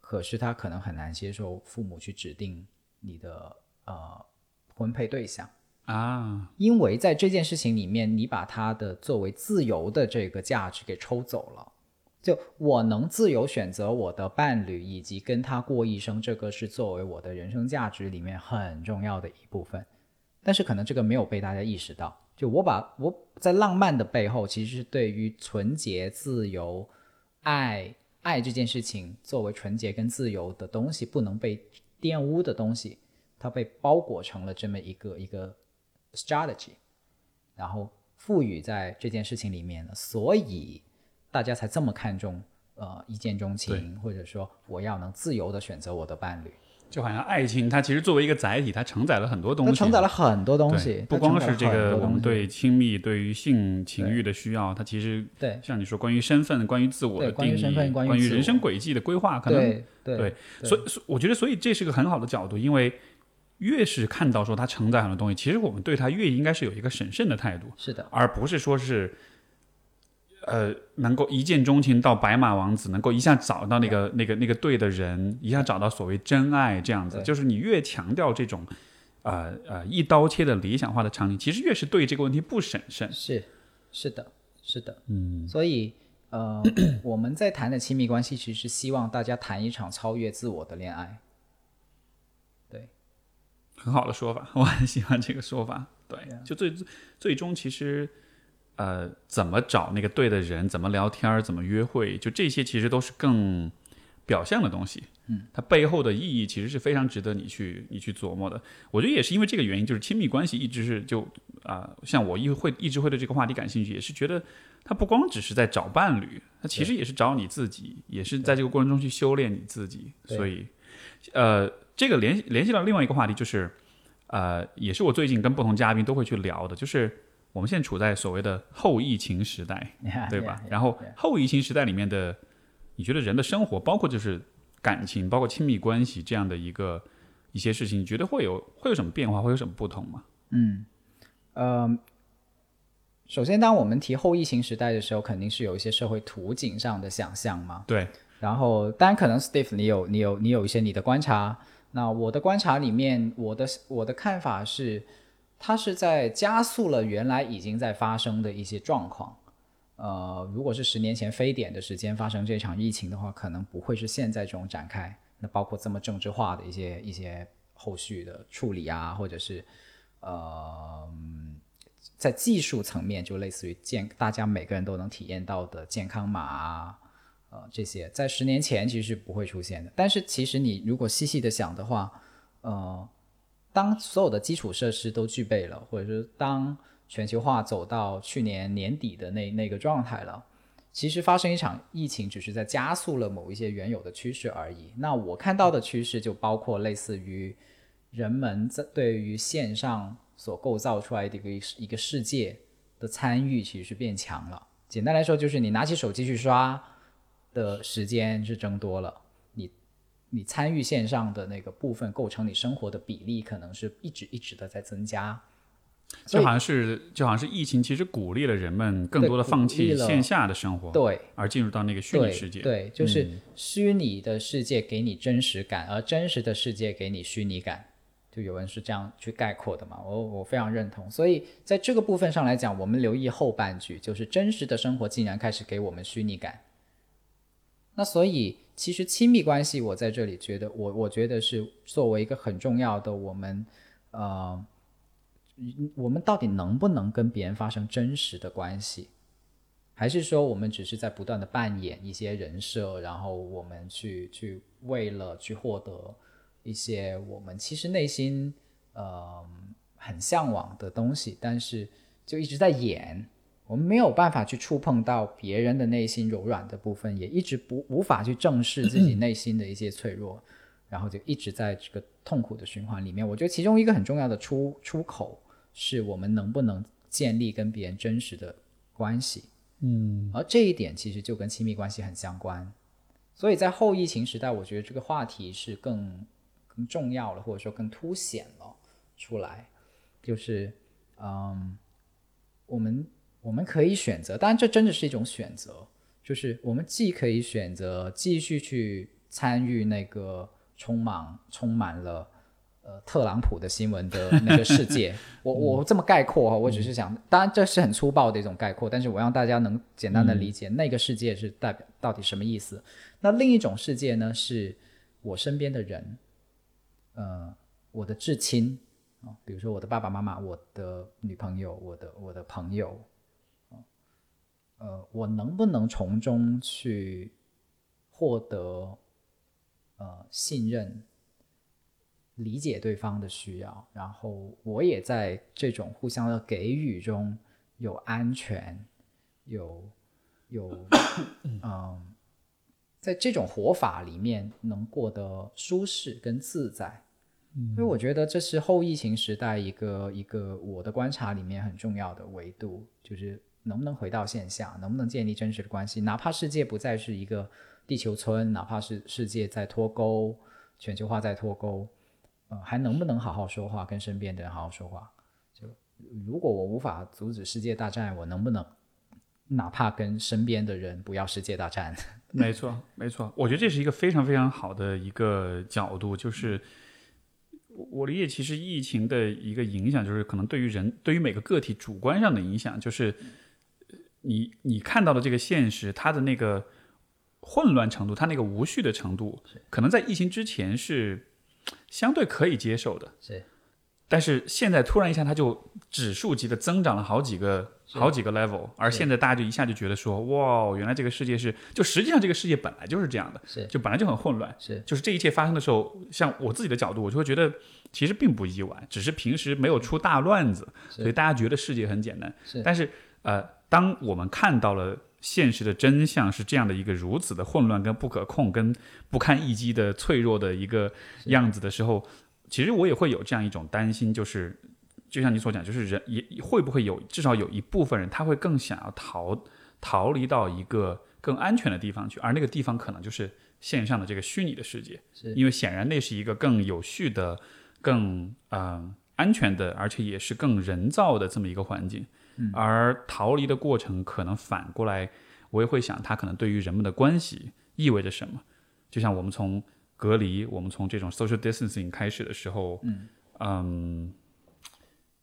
可是他可能很难接受父母去指定你的呃婚配对象。啊，因为在这件事情里面，你把他的作为自由的这个价值给抽走了。就我能自由选择我的伴侣，以及跟他过一生，这个是作为我的人生价值里面很重要的一部分。但是可能这个没有被大家意识到。就我把我在浪漫的背后，其实是对于纯洁、自由、爱、爱这件事情作为纯洁跟自由的东西，不能被玷污的东西，它被包裹成了这么一个一个。strategy，然后赋予在这件事情里面的，所以大家才这么看重呃一见钟情，或者说我要能自由的选择我的伴侣。就好像爱情，它其实作为一个载体，它承载了很多东西，承载了很多东西，不光是这个我们对亲密、对于性情欲的需要，它其实对像你说关于身份、关于自我的定义、关于人生轨迹的规划，可能对对，所以我觉得，所以这是个很好的角度，因为。越是看到说它承载很多东西，其实我们对它越应该是有一个审慎的态度，是的，而不是说是，呃，能够一见钟情到白马王子，能够一下找到那个那个那个对的人，一下找到所谓真爱这样子。就是你越强调这种，呃呃一刀切的理想化的场景，其实越是对这个问题不审慎。是，是的，是的，嗯。所以，呃，我们在谈的亲密关系，其实是希望大家谈一场超越自我的恋爱。很好的说法，我很喜欢这个说法。对，就最最终其实，呃，怎么找那个对的人，怎么聊天，怎么约会，就这些其实都是更表象的东西。嗯，它背后的意义其实是非常值得你去你去琢磨的。我觉得也是因为这个原因，就是亲密关系一直是就啊，像我一会一直会对这个话题感兴趣，也是觉得它不光只是在找伴侣，它其实也是找你自己，也是在这个过程中去修炼你自己。所以，呃。这个联系联系到另外一个话题，就是，呃，也是我最近跟不同嘉宾都会去聊的，就是我们现在处在所谓的后疫情时代，对吧？然后后疫情时代里面的，你觉得人的生活，包括就是感情，包括亲密关系这样的一个一些事情，你觉得会有会有什么变化，会有什么不同吗？嗯，呃，首先，当我们提后疫情时代的时候，肯定是有一些社会图景上的想象嘛。对。然后，当然可能 Steve，你有你有你有一些你的观察。那我的观察里面，我的我的看法是，它是在加速了原来已经在发生的一些状况。呃，如果是十年前非典的时间发生这场疫情的话，可能不会是现在这种展开。那包括这么政治化的一些一些后续的处理啊，或者是呃，在技术层面，就类似于健大家每个人都能体验到的健康码啊。呃，这些在十年前其实是不会出现的。但是其实你如果细细的想的话，呃，当所有的基础设施都具备了，或者是当全球化走到去年年底的那那个状态了，其实发生一场疫情只是在加速了某一些原有的趋势而已。那我看到的趋势就包括类似于人们在对于线上所构造出来的一个一个世界的参与，其实是变强了。简单来说，就是你拿起手机去刷。的时间是增多了，你你参与线上的那个部分构成你生活的比例，可能是一直一直的在增加。就好像是就好像是疫情，其实鼓励了人们更多的放弃线下的生活，对，而进入到那个虚拟世界。对，就是虚拟的世界给你真实感，而真实的世界给你虚拟感。就有人是这样去概括的嘛？我我非常认同。所以在这个部分上来讲，我们留意后半句，就是真实的生活竟然开始给我们虚拟感。那所以，其实亲密关系，我在这里觉得，我我觉得是作为一个很重要的，我们，呃，我们到底能不能跟别人发生真实的关系？还是说我们只是在不断的扮演一些人设，然后我们去去为了去获得一些我们其实内心呃很向往的东西，但是就一直在演，我们没有办法去触碰到别人的内心柔软的部分，也一直不无法去正视自己内心的一些脆弱，然后就一直在这个痛苦的循环里面。我觉得其中一个很重要的出出口是我们能不能建立跟别人真实的关系。嗯，而这一点其实就跟亲密关系很相关，所以在后疫情时代，我觉得这个话题是更更重要了，或者说更凸显了出来。就是，嗯，我们我们可以选择，当然这真的是一种选择，就是我们既可以选择继续去参与那个充满充满了。呃，特朗普的新闻的 那个世界，我我这么概括哈，我只是想，当然这是很粗暴的一种概括，但是我让大家能简单的理解那个世界是代表到底什么意思。那另一种世界呢，是我身边的人，呃，我的至亲啊、比如说我的爸爸妈妈、我的女朋友、我的我的朋友，呃，我能不能从中去获得呃信任？理解对方的需要，然后我也在这种互相的给予中有安全，有有嗯，在这种活法里面能过得舒适跟自在。因为我觉得这是后疫情时代一个一个我的观察里面很重要的维度，就是能不能回到线下，能不能建立真实的关系，哪怕世界不再是一个地球村，哪怕是世界在脱钩，全球化在脱钩。呃，还能不能好好说话，跟身边的人好好说话？就如果我无法阻止世界大战，我能不能哪怕跟身边的人不要世界大战？没错，没错，我觉得这是一个非常非常好的一个角度，就是我理解，其实疫情的一个影响，就是可能对于人，对于每个个体主观上的影响，就是你你看到的这个现实，它的那个混乱程度，它那个无序的程度，可能在疫情之前是。相对可以接受的，是，但是现在突然一下，它就指数级的增长了好几个好几个 level，而现在大家就一下就觉得说，哇，原来这个世界是，就实际上这个世界本来就是这样的，是，就本来就很混乱，是，就是这一切发生的时候，像我自己的角度，我就会觉得其实并不意外，只是平时没有出大乱子，所以大家觉得世界很简单，是，但是呃，当我们看到了。现实的真相是这样的一个如此的混乱、跟不可控、跟不堪一击的脆弱的一个样子的时候，其实我也会有这样一种担心，就是就像你所讲，就是人也会不会有至少有一部分人他会更想要逃逃离到一个更安全的地方去，而那个地方可能就是线上的这个虚拟的世界，因为显然那是一个更有序的、更嗯安全的，而且也是更人造的这么一个环境。而逃离的过程，可能反过来，我也会想，它可能对于人们的关系意味着什么？就像我们从隔离，我们从这种 social distancing 开始的时候，嗯嗯，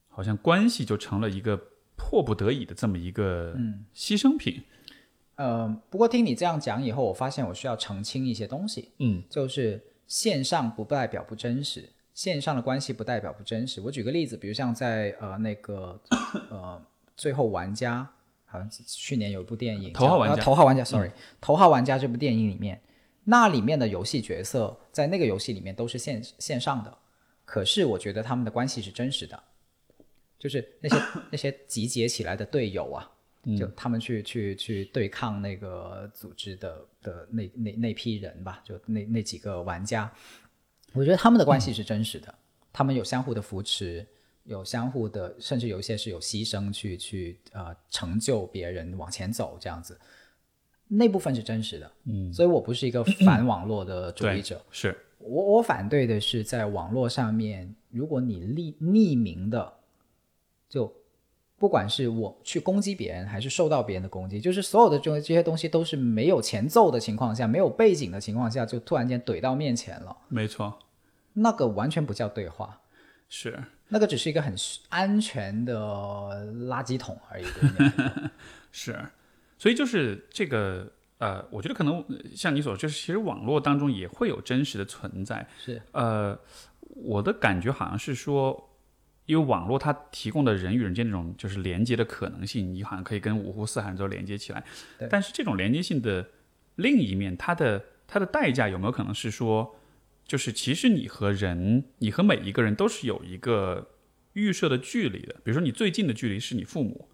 好像关系就成了一个迫不得已的这么一个牺牲品。呃，不过听你这样讲以后，我发现我需要澄清一些东西。嗯，就是线上不代表不真实，线上的关系不代表不真实。我举个例子，比如像在呃那个呃。最后玩家好像去年有一部电影《头号玩家》，头号玩家，sorry，《头号玩家》这部电影里面，那里面的游戏角色在那个游戏里面都是线线上的，可是我觉得他们的关系是真实的，就是那些 那些集结起来的队友啊，就他们去去去对抗那个组织的的那那那批人吧，就那那几个玩家，我觉得他们的关系是真实的，他们有相互的扶持。有相互的，甚至有一些是有牺牲去去呃成就别人往前走这样子，那部分是真实的，嗯，所以我不是一个反网络的主义者，是。我我反对的是在网络上面，如果你匿匿名的，就不管是我去攻击别人，还是受到别人的攻击，就是所有的这这些东西都是没有前奏的情况下，没有背景的情况下，就突然间怼到面前了，没错，那个完全不叫对话，是。那个只是一个很安全的垃圾桶而已，是，所以就是这个呃，我觉得可能像你所说，就是其实网络当中也会有真实的存在。是，呃，我的感觉好像是说，因为网络它提供的人与人间这种就是连接的可能性，你好像可以跟五湖四海都连接起来。但是这种连接性的另一面，它的它的代价有没有可能是说，就是其实你和人，你和每一个人都是有一个预设的距离的。比如说你最近的距离是你父母，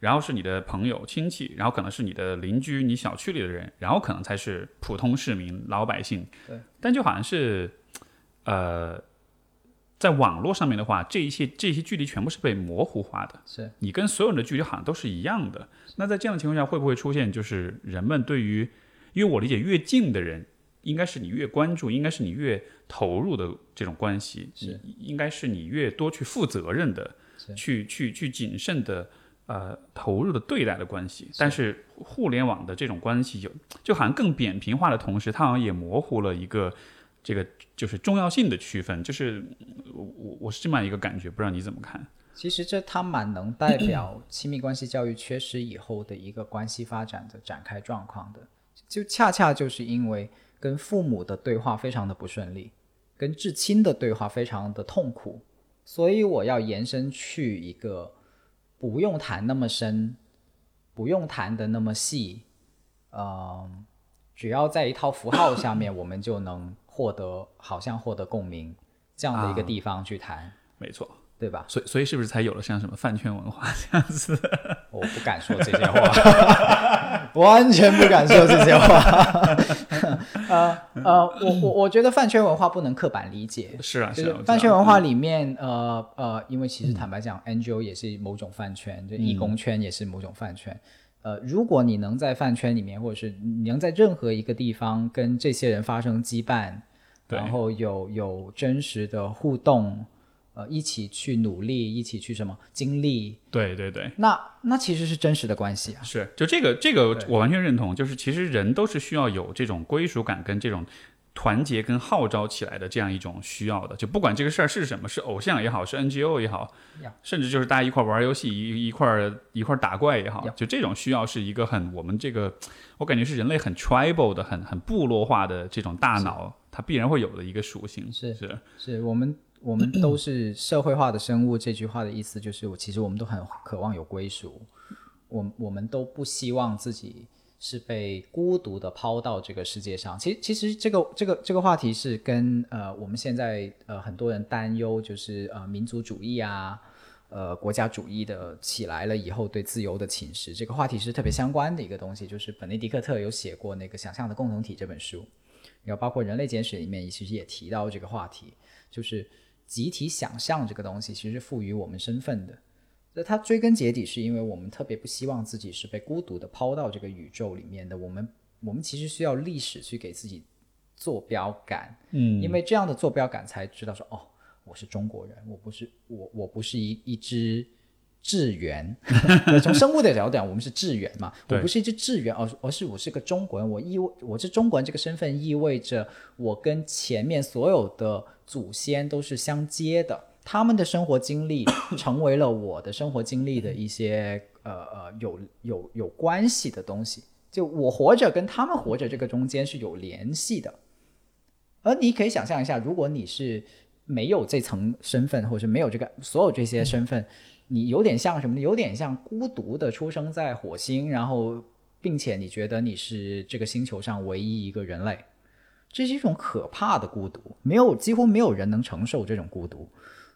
然后是你的朋友、亲戚，然后可能是你的邻居、你小区里的人，然后可能才是普通市民、老百姓。对，但就好像是，呃，在网络上面的话，这一些这些距离全部是被模糊化的。是你跟所有人的距离好像都是一样的。那在这样的情况下，会不会出现就是人们对于，因为我理解越近的人，应该是你越关注，应该是你越投入的这种关系，是应该是你越多去负责任的，去去去谨慎的呃投入的对待的关系。但是互联网的这种关系有，就好像更扁平化的同时，它好像也模糊了一个。这个就是重要性的区分，就是我我我是这么样一个感觉，不知道你怎么看？其实这它蛮能代表亲密关系教育缺失以后的一个关系发展的展开状况的，就恰恰就是因为跟父母的对话非常的不顺利，跟至亲的对话非常的痛苦，所以我要延伸去一个不用谈那么深，不用谈的那么细，嗯、只要在一套符号下面，我们就能获得好像获得共鸣这样的一个啊。地方去谈，没错，对吧？所以所以是不是才有了像什么饭圈文化 这样子？我不敢说这些话，完全不敢说这些话。呃呃，我我我觉得饭圈文化不能刻板理解，是啊，是是啊，饭圈文化里面，呃呃，因为其实坦白讲，NGO 也是某种饭圈，就义工圈也是某种饭圈。呃，如果你能在饭圈里面，或者是你能在任何一个地方跟这些人发生羁绊，然后有有真实的互动，呃，一起去努力，一起去什么经历，对对对，那那其实是真实的关系啊。是就这个这个我完全认同，就是其实人都是需要有这种归属感跟这种团结跟号召起来的这样一种需要的，就不管这个事儿是什么，是偶像也好，是 NGO 也好呀，甚至就是大家一块儿玩游戏一一块儿一块儿打怪也好呀，就这种需要是一个很我们这个我感觉是人类很 tribal 的很很部落化的这种大脑，它必然会有的一个属性，是是。是我们我们都是社会化的生物，这句话的意思就是，我其实我们都很渴望有归属，我我们都不希望自己是被孤独的抛到这个世界上。其实其实这个这个这个话题是跟呃我们现在呃很多人担忧，就是呃民族主义啊。呃，国家主义的起来了以后，对自由的侵蚀，这个话题是特别相关的一个东西。就是本内迪克特有写过那个《想象的共同体》这本书，然后包括《人类简史》里面其实也提到这个话题，就是集体想象这个东西其实赋予我们身份的。那它追根结底是因为我们特别不希望自己是被孤独的抛到这个宇宙里面的。我们我们其实需要历史去给自己坐标感，嗯因为这样的坐标感才知道说哦，我是中国人，我不是我我不是一一只智猿。从生物的角度讲，我们是智猿嘛，我不是一只智猿，而而是我是个中国人。我意味我是中国人这个身份意味着我跟前面所有的祖先都是相接的，他们的生活经历 成为了我的生活经历的一些呃呃有有有关系的东西。就我活着跟他们活着这个中间是有联系的。而你可以想象一下，如果你是没有这层身份，或者是没有这个所有这些身份，你有点像什么呢？有点像孤独的出生在火星，然后并且你觉得你是这个星球上唯一一个人类，这是一种可怕的孤独，没有几乎没有人能承受这种孤独，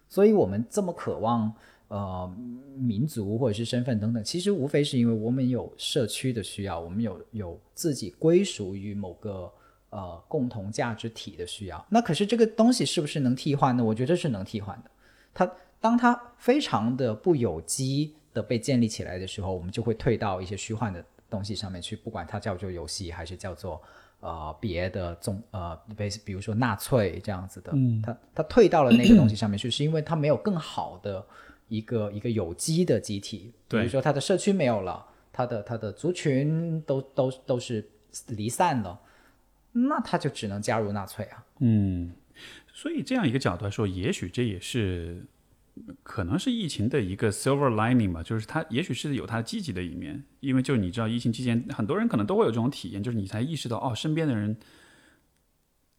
所以我们这么渴望。呃，民族或者是身份等等，其实无非是因为我们有社区的需要，我们有有自己归属于某个呃共同价值体的需要。那可是这个东西是不是能替换呢？我觉得是能替换的。它当它非常的不有机的被建立起来的时候，我们就会退到一些虚幻的东西上面去，不管它叫做游戏还是叫做呃别的宗呃，比比如说纳粹这样子的，嗯它它退到了那个东西上面去，是因为它没有更好的一个一个有机的集体，比如说它的社区没有了，它的它的族群都都都是离散了，那它就只能加入纳粹啊。嗯，所以这样一个角度来说，也许这也是可能是疫情的一个 silver lining 吧，就是它也许是有它积极的一面，因为就你知道，疫情期间很多人可能都会有这种体验，就是你才意识到哦，身边的人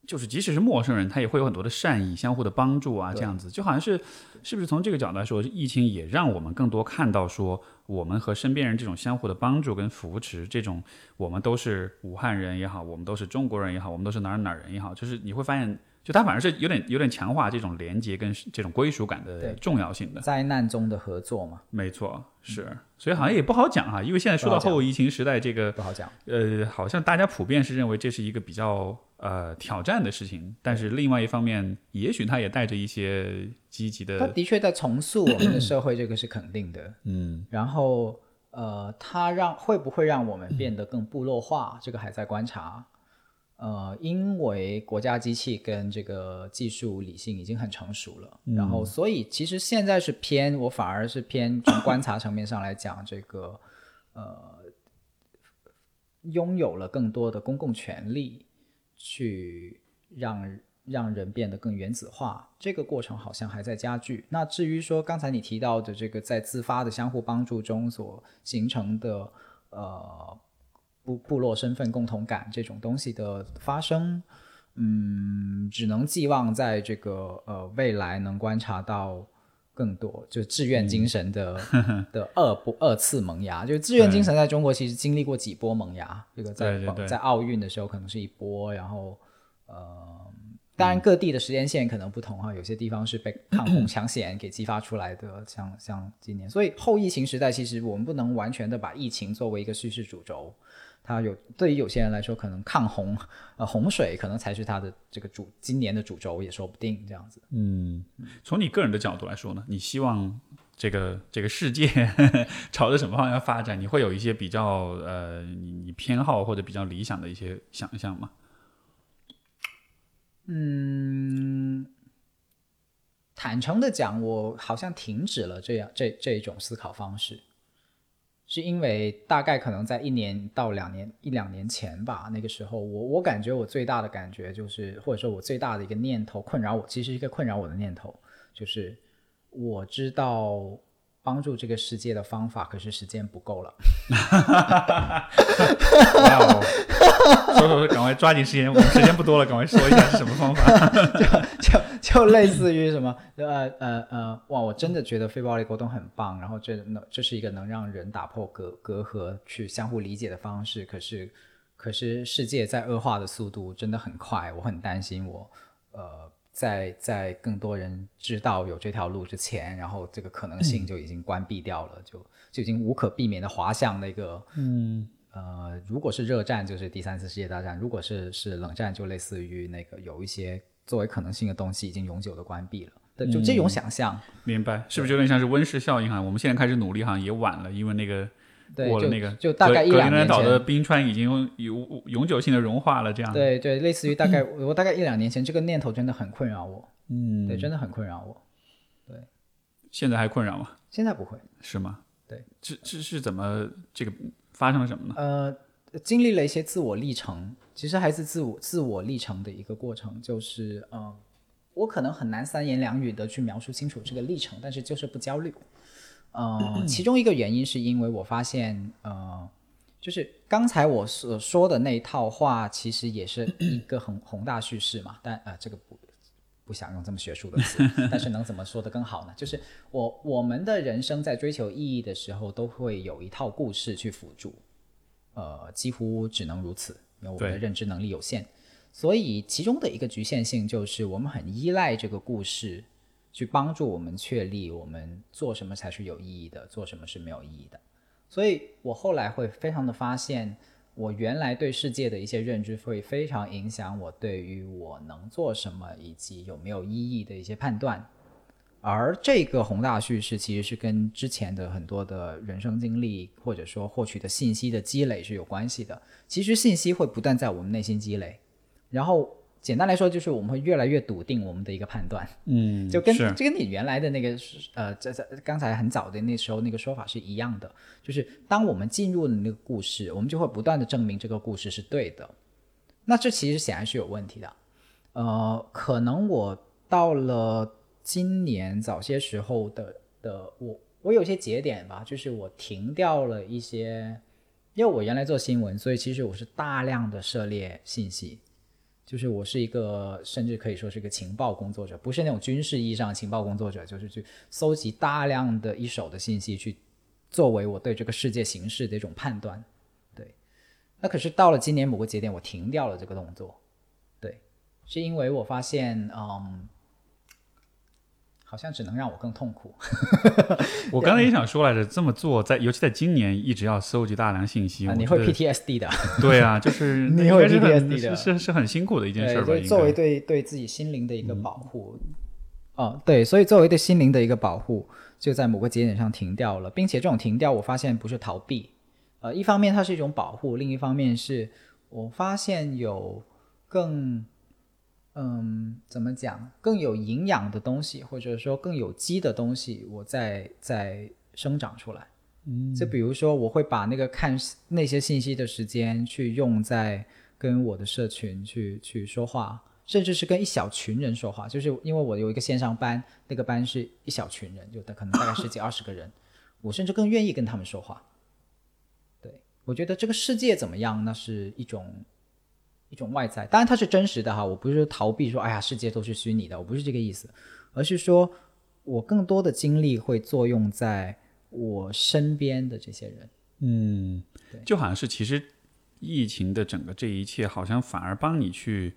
就是即使是陌生人，他也会有很多的善意，相互的帮助啊，这样子就好像是是不是从这个角度来说，疫情也让我们更多看到说，我们和身边人这种相互的帮助跟扶持，这种我们都是武汉人也好，我们都是中国人也好，我们都是哪儿哪儿人也好，就是你会发现。就它反而是有点有点强化这种连接跟这种归属感的重要性的。灾难中的合作嘛。没错，是，所以好像也不好讲哈，因为现在说到后疫情时代，这个不好讲。呃，好像大家普遍是认为这是一个比较呃挑战的事情，但是另外一方面，也许它也带着一些积极的。它的确在重塑我们的社会，这个是肯定的。嗯。然后呃，它让会不会让我们变得更部落化？这个还在观察。呃，因为国家机器跟这个技术理性已经很成熟了，然后所以其实现在是偏，我反而是偏从观察层面上来讲，这个呃，拥有了更多的公共权利，去让让人变得更原子化，这个过程好像还在加剧。那至于说刚才你提到的这个在自发的相互帮助中所形成的呃。部部落身份共同感这种东西的发生，嗯，只能寄望在这个呃未来能观察到更多，就志愿精神的 的二波二次萌芽。就志愿精神在中国其实经历过几波萌芽，这个在在奥运的时候可能是一波，然后呃，当然各地的时间线可能不同哈，有些地方是被抗 洪抢险给激发出来的，像像今年，所以后疫情时代其实我们不能完全的把疫情作为一个叙事主轴。它有对于有些人来说，可能抗洪呃洪水可能才是它的这个主今年的主轴也说不定这样子。嗯，从你个人的角度来说呢，你希望这个这个世界 朝着什么方向发展？你会有一些比较呃你你偏好或者比较理想的一些想象吗？嗯，坦诚的讲，我好像停止了这样这这一种思考方式。是因为大概可能在一年到两年一两年前吧，那个时候我我感觉我最大的感觉就是，或者说我最大的一个念头困扰我，其实一个困扰我的念头就是我知道帮助这个世界的方法，可是时间不够了。哇哦！说说说，赶快抓紧时间，我们时间不多了，赶快说一下是什么方法？就就就类似于什么呃呃呃，哇！我真的觉得非暴力沟通很棒，然后这能这是一个能让人打破隔隔阂、去相互理解的方式。可是可是世界在恶化的速度真的很快，我很担心我呃在在更多人知道有这条路之前，然后这个可能性就已经关闭掉了，就就已经无可避免的滑向那个嗯。呃，如果是热战，就是第三次世界大战；如果是是冷战，就类似于那个有一些作为可能性的东西已经永久的关闭了。就这种想象，明白？是不是有点像是温室效应哈？我们现在开始努力哈，也晚了，因为那个过了那个，就大概一两年前，的冰川已经永永久性的融化了，这样。对对，类似于大概 我大概一两年前，这个念头真的很困扰我。嗯，对，真的很困扰我。对，现在还困扰吗？现在不会，是吗？对，这这是怎么这个？发生了什么呢？呃，经历了一些自我历程，其实还是自我自我历程的一个过程。就是呃，我可能很难三言两语的去描述清楚这个历程，但是就是不焦虑。呃，其中一个原因是因为我发现，呃，就是刚才我所说的那套话，其实也是一个很宏大叙事嘛。但呃，这个不不想用这么学术的词，但是能怎么说的更好呢？就是我我们的人生在追求意义的时候，都会有一套故事去辅助，呃，几乎只能如此，因为我们的认知能力有限，所以其中的一个局限性就是我们很依赖这个故事去帮助我们确立我们做什么才是有意义的，做什么是没有意义的。所以我后来会非常的发现。我原来对世界的一些认知会非常影响我对于我能做什么以及有没有意义的一些判断，而这个宏大叙事其实是跟之前的很多的人生经历或者说获取的信息的积累是有关系的。其实信息会不断在我们内心积累，然后。简单来说，就是我们会越来越笃定我们的一个判断，嗯，就跟就跟你原来的那个呃，在在刚才很早的那时候那个说法是一样的，就是当我们进入了那个故事，我们就会不断的证明这个故事是对的。那这其实显然是有问题的，呃，可能我到了今年早些时候的的我我有些节点吧，就是我停掉了一些，因为我原来做新闻，所以其实我是大量的涉猎信息。就是我是一个，甚至可以说是一个情报工作者，不是那种军事意义上情报工作者，就是去搜集大量的一手的信息，去作为我对这个世界形势的一种判断。对，那可是到了今年某个节点，我停掉了这个动作。对，是因为我发现，嗯。好像只能让我更痛苦。我刚才也想说来着，这么做在，尤其在今年，一直要搜集大量信息，你会 PTSD 的。对啊，就是 你会 PTSD 的，是是很辛苦的一件事吧？作为对对自己心灵的一个保护，哦，对，所以作为对心灵的一个保护，就在某个节点上停掉了，并且这种停掉，我发现不是逃避，呃，一方面它是一种保护，另一方面是我发现有更。嗯，怎么讲？更有营养的东西，或者说更有机的东西，我在在生长出来。嗯，就比如说，我会把那个看那些信息的时间去用在跟我的社群去去说话，甚至是跟一小群人说话。就是因为我有一个线上班，那个班是一小群人，就可能大概十几二十个人，我甚至更愿意跟他们说话。对我觉得这个世界怎么样，那是一种。一种外在，当然它是真实的哈，我不是逃避说，哎呀，世界都是虚拟的，我不是这个意思，而是说我更多的精力会作用在我身边的这些人，嗯，就好像是其实疫情的整个这一切，好像反而帮你去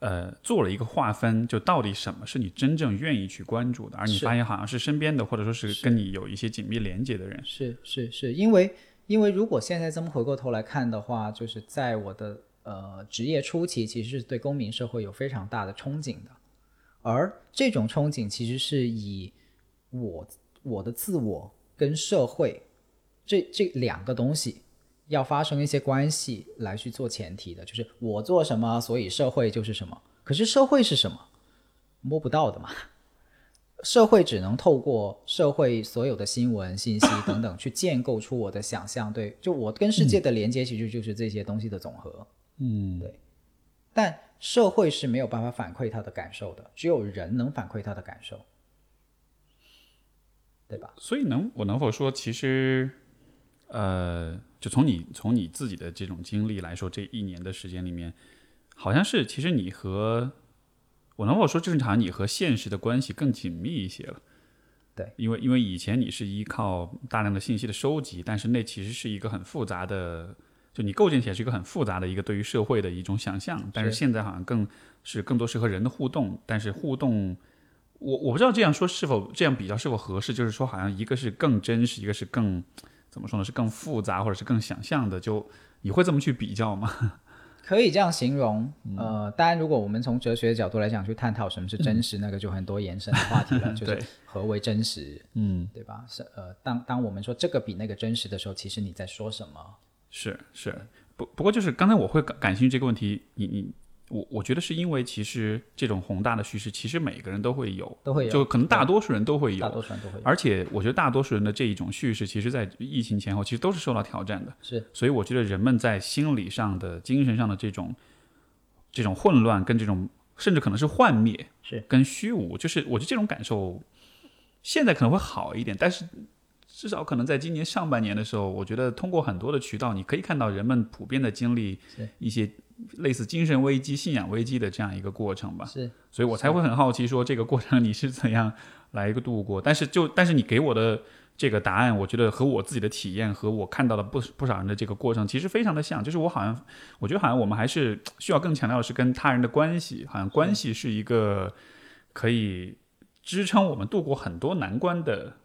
呃做了一个划分，就到底什么是你真正愿意去关注的，而你发现好像是身边的，或者说是跟你有一些紧密连接的人，是是是。因为因为如果现在这么回过头来看的话，就是在我的。呃，职业初期其实是对公民社会有非常大的憧憬的，而这种憧憬其实是以我我的自我跟社会这这两个东西要发生一些关系来去做前提的，就是我做什么，所以社会就是什么。可是社会是什么？摸不到的嘛，社会只能透过社会所有的新闻信息等等去建构出我的想象。对，就我跟世界的连接其实就是这些东西的总和。嗯，对，但社会是没有办法反馈他的感受的，只有人能反馈他的感受，对吧？所以能我能否说，其实，呃，就从你从你自己的这种经历来说，这一年的时间里面，好像是其实你和我能否说，正常你和现实的关系更紧密一些了？对，因为因为以前你是依靠大量的信息的收集，但是那其实是一个很复杂的。就你构建起来是一个很复杂的一个对于社会的一种想象，但是现在好像更是更多是和人的互动，但是互动，我我不知道这样说是否这样比较是否合适，就是说好像一个是更真实，一个是更怎么说呢？是更复杂或者是更想象的，就你会这么去比较吗？可以这样形容，呃，当然如果我们从哲学的角度来讲去探讨什么是真实，那个就很多延伸的话题了，就是何为真实，嗯，对吧？是呃，当当我们说这个比那个真实的时候，其实你在说什么？是是，不不过就是刚才我会感感兴趣这个问题，你你我我觉得是因为其实这种宏大的叙事，其实每个人都会有，都会有，就可能大多数人都会有，大多数人都会有。而且我觉得大多数人的这一种叙事，其实在疫情前后，其实都是受到挑战的。是，所以我觉得人们在心理上的、精神上的这种这种混乱，跟这种甚至可能是幻灭，是跟虚无，就是我觉得这种感受现在可能会好一点，但是。至少可能在今年上半年的时候，我觉得通过很多的渠道，你可以看到人们普遍的经历一些类似精神危机、信仰危机的这样一个过程吧。是，所以我才会很好奇，说这个过程你是怎样来一个度过？但是就但是你给我的这个答案，我觉得和我自己的体验和我看到的不不少人的这个过程其实非常的像。就是我好像我觉得好像我们还是需要更强调的是跟他人的关系，好像关系是一个可以支撑我们度过很多难关的。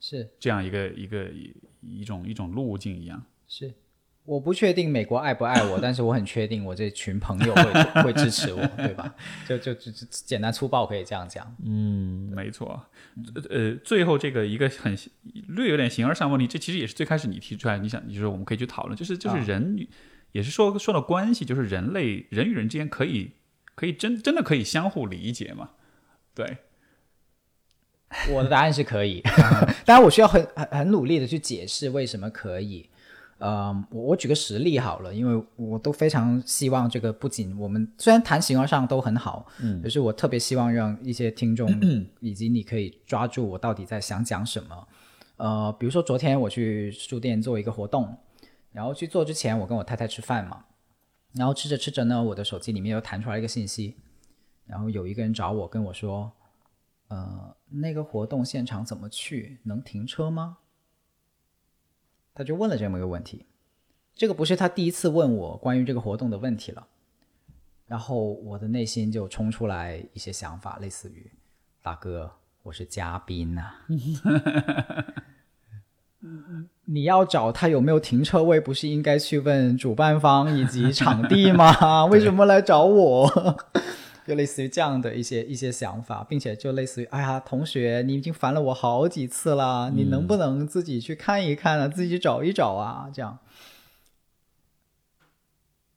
是这样一个一个一一种一种路径一样。是，我不确定美国爱不爱我，但是我很确定我这群朋友会 会支持我，对吧？就就就简单粗暴可以这样讲。嗯，没错。呃，最后这个一个很略有点形而上问题，这其实也是最开始你提出来，你想，你说我们可以去讨论，就是就是人也是说说到关系，就是人类人与人之间可以可以真真的可以相互理解嘛？对。我的答案是可以，当然我需要很很很努力的去解释为什么可以。呃，我我举个实例好了，因为我都非常希望这个不仅我们虽然谈形而上都很好，嗯，可是我特别希望让一些听众 以及你可以抓住我到底在想讲什么。呃，比如说昨天我去书店做一个活动，然后去做之前我跟我太太吃饭嘛，然后吃着吃着呢，我的手机里面又弹出来一个信息，然后有一个人找我跟我说，呃，那个活动现场怎么去？能停车吗？他就问了这么一个问题，这个不是他第一次问我关于这个活动的问题了。然后我的内心就冲出来一些想法，类似于：大哥，我是嘉宾呐、你要找他有没有停车位，不是应该去问主办方以及场地吗？为什么来找我？就类似于这样的一些一些想法，并且就类似于，哎呀，同学，你已经烦了我好几次了，你能不能自己去看一看啊，自己找一找啊？这样。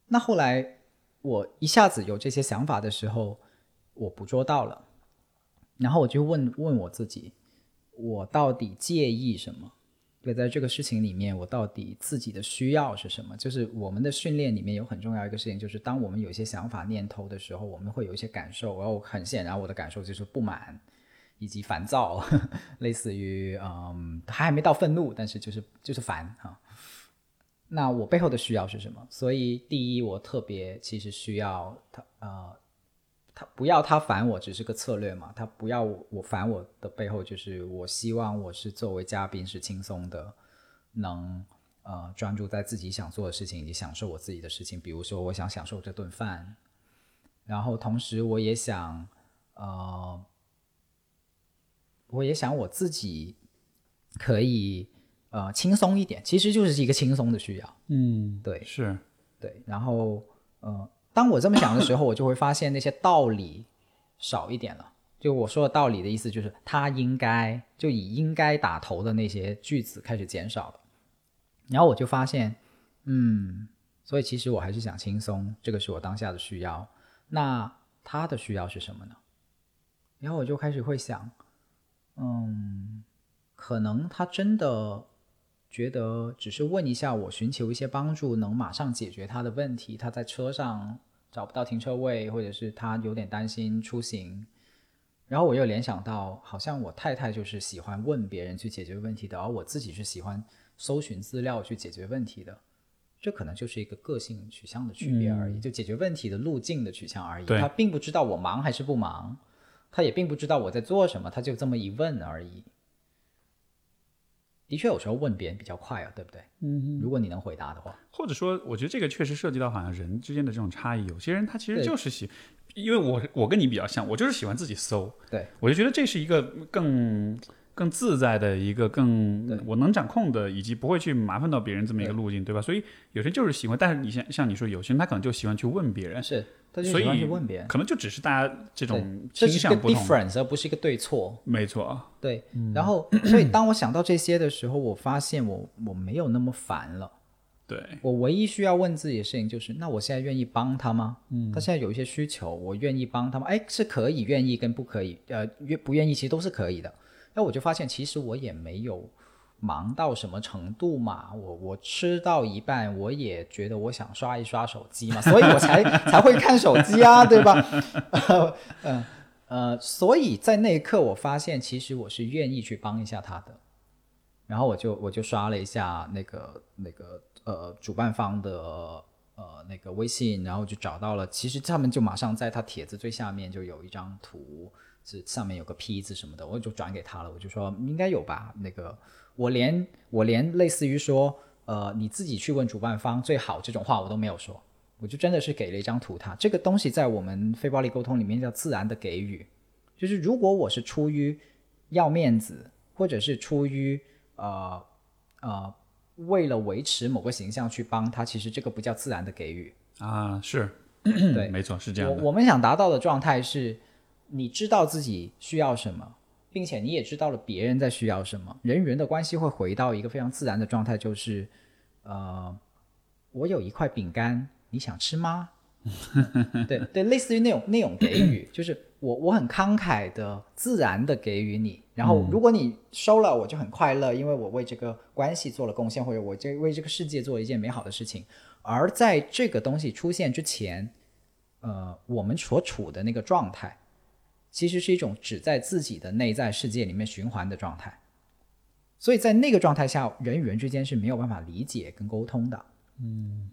那后来我一下子有这些想法的时候，我捕捉到了，然后我就问问我自己，我到底介意什么？对，在这个事情里面，我到底自己的需要是什么？就是我们的训练里面有很重要一个事情，就是当我们有一些想法念头的时候，我们会有一些感受。然后很显然，我的感受就是不满以及烦躁，类似于嗯，还还没到愤怒，但是就是就是烦啊。那我背后的需要是什么？所以第一，我特别其实需要他呃，他不要他烦我，只是个策略嘛。他不要我烦我的背后，就是我希望我是作为嘉宾是轻松的，能呃专注在自己想做的事情以及享受我自己的事情。比如说，我想享受这顿饭，然后同时我也想呃，我也想我自己可以呃轻松一点，其实就是一个轻松的需要。嗯，对是，对，然后呃，当我这么想的时候，我就会发现那些道理少一点了。就我说的道理的意思，就是他应该就以应该打头的那些句子开始减少了。然后我就发现，嗯，所以其实我还是想轻松，这个是我当下的需要。那他的需要是什么呢？然后我就开始会想，嗯，可能他真的觉得只是问一下我，寻求一些帮助，能马上解决他的问题。他在车上找不到停车位，或者是他有点担心出行。然后我又联想到，好像我太太就是喜欢问别人去解决问题的，而我自己是喜欢搜寻资料去解决问题的。这可能就是一个个性取向的区别而已，就解决问题的路径的取向而已。他并不知道我忙还是不忙，他也并不知道我在做什么，他就这么一问而已。的确，有时候问别人比较快啊，对不对？嗯，如果你能回答的话，或者说，我觉得这个确实涉及到好像人之间的这种差异。有些人他其实就是喜，因为我我跟你比较像，我就是喜欢自己搜，对我就觉得这是一个更更自在的一个更我能掌控的，以及不会去麻烦到别人这么一个路径，对吧？所以有些人就是喜欢，但是你像像你说，有些人他可能就喜欢去问别人，是，他就所喜欢去以问别人，可能就只是大家这种倾这是一个向不同。difference，而不是一个对错。没错，对，嗯然后所以当我想到这些的时候，我发现我我没有那么烦了。对，我唯一需要问自己的事情就是，那我现在愿意帮他吗？嗯，他现在有一些需求，我愿意帮他吗？哎，是可以愿意跟不可以，呃，愿不愿意其实都是可以的。那我就发现，其实我也没有忙到什么程度嘛。我我吃到一半，我也觉得我想刷一刷手机嘛，所以我才 才会看手机啊，对吧？嗯呃呃，所以在那一刻，我发现其实我是愿意去帮一下他的。然后我就我就刷了一下那个那个呃主办方的呃那个微信，然后就找到了，其实他们就马上在他帖子最下面就有一张图，是上面有个 P 字什么的，我就转给他了，我就说应该有吧，那个我连我连类似于说呃你自己去问主办方最好这种话我都没有说，我就真的是给了一张图他，这个东西在我们非暴力沟通里面叫自然的给予，就是如果我是出于要面子，或者是出于呃呃为了维持某个形象去帮他，其实这个不叫自然的给予。啊，是，对，没错，是这样的。我我们想达到的状态是，你知道自己需要什么，并且你也知道了别人在需要什么，人与人的关系会回到一个非常自然的状态，就是呃，我有一块饼干，你想吃吗？对对，类似于那种那种给予，就是我我很慷慨的、自然的给予你，然后如果你收了，我就很快乐，因为我为这个关系做了贡献，或者我这为这个世界做了一件美好的事情。而在这个东西出现之前，呃，我们所处的那个状态，其实是一种只在自己的内在世界里面循环的状态。所以在那个状态下，人与人之间是没有办法理解跟沟通的。嗯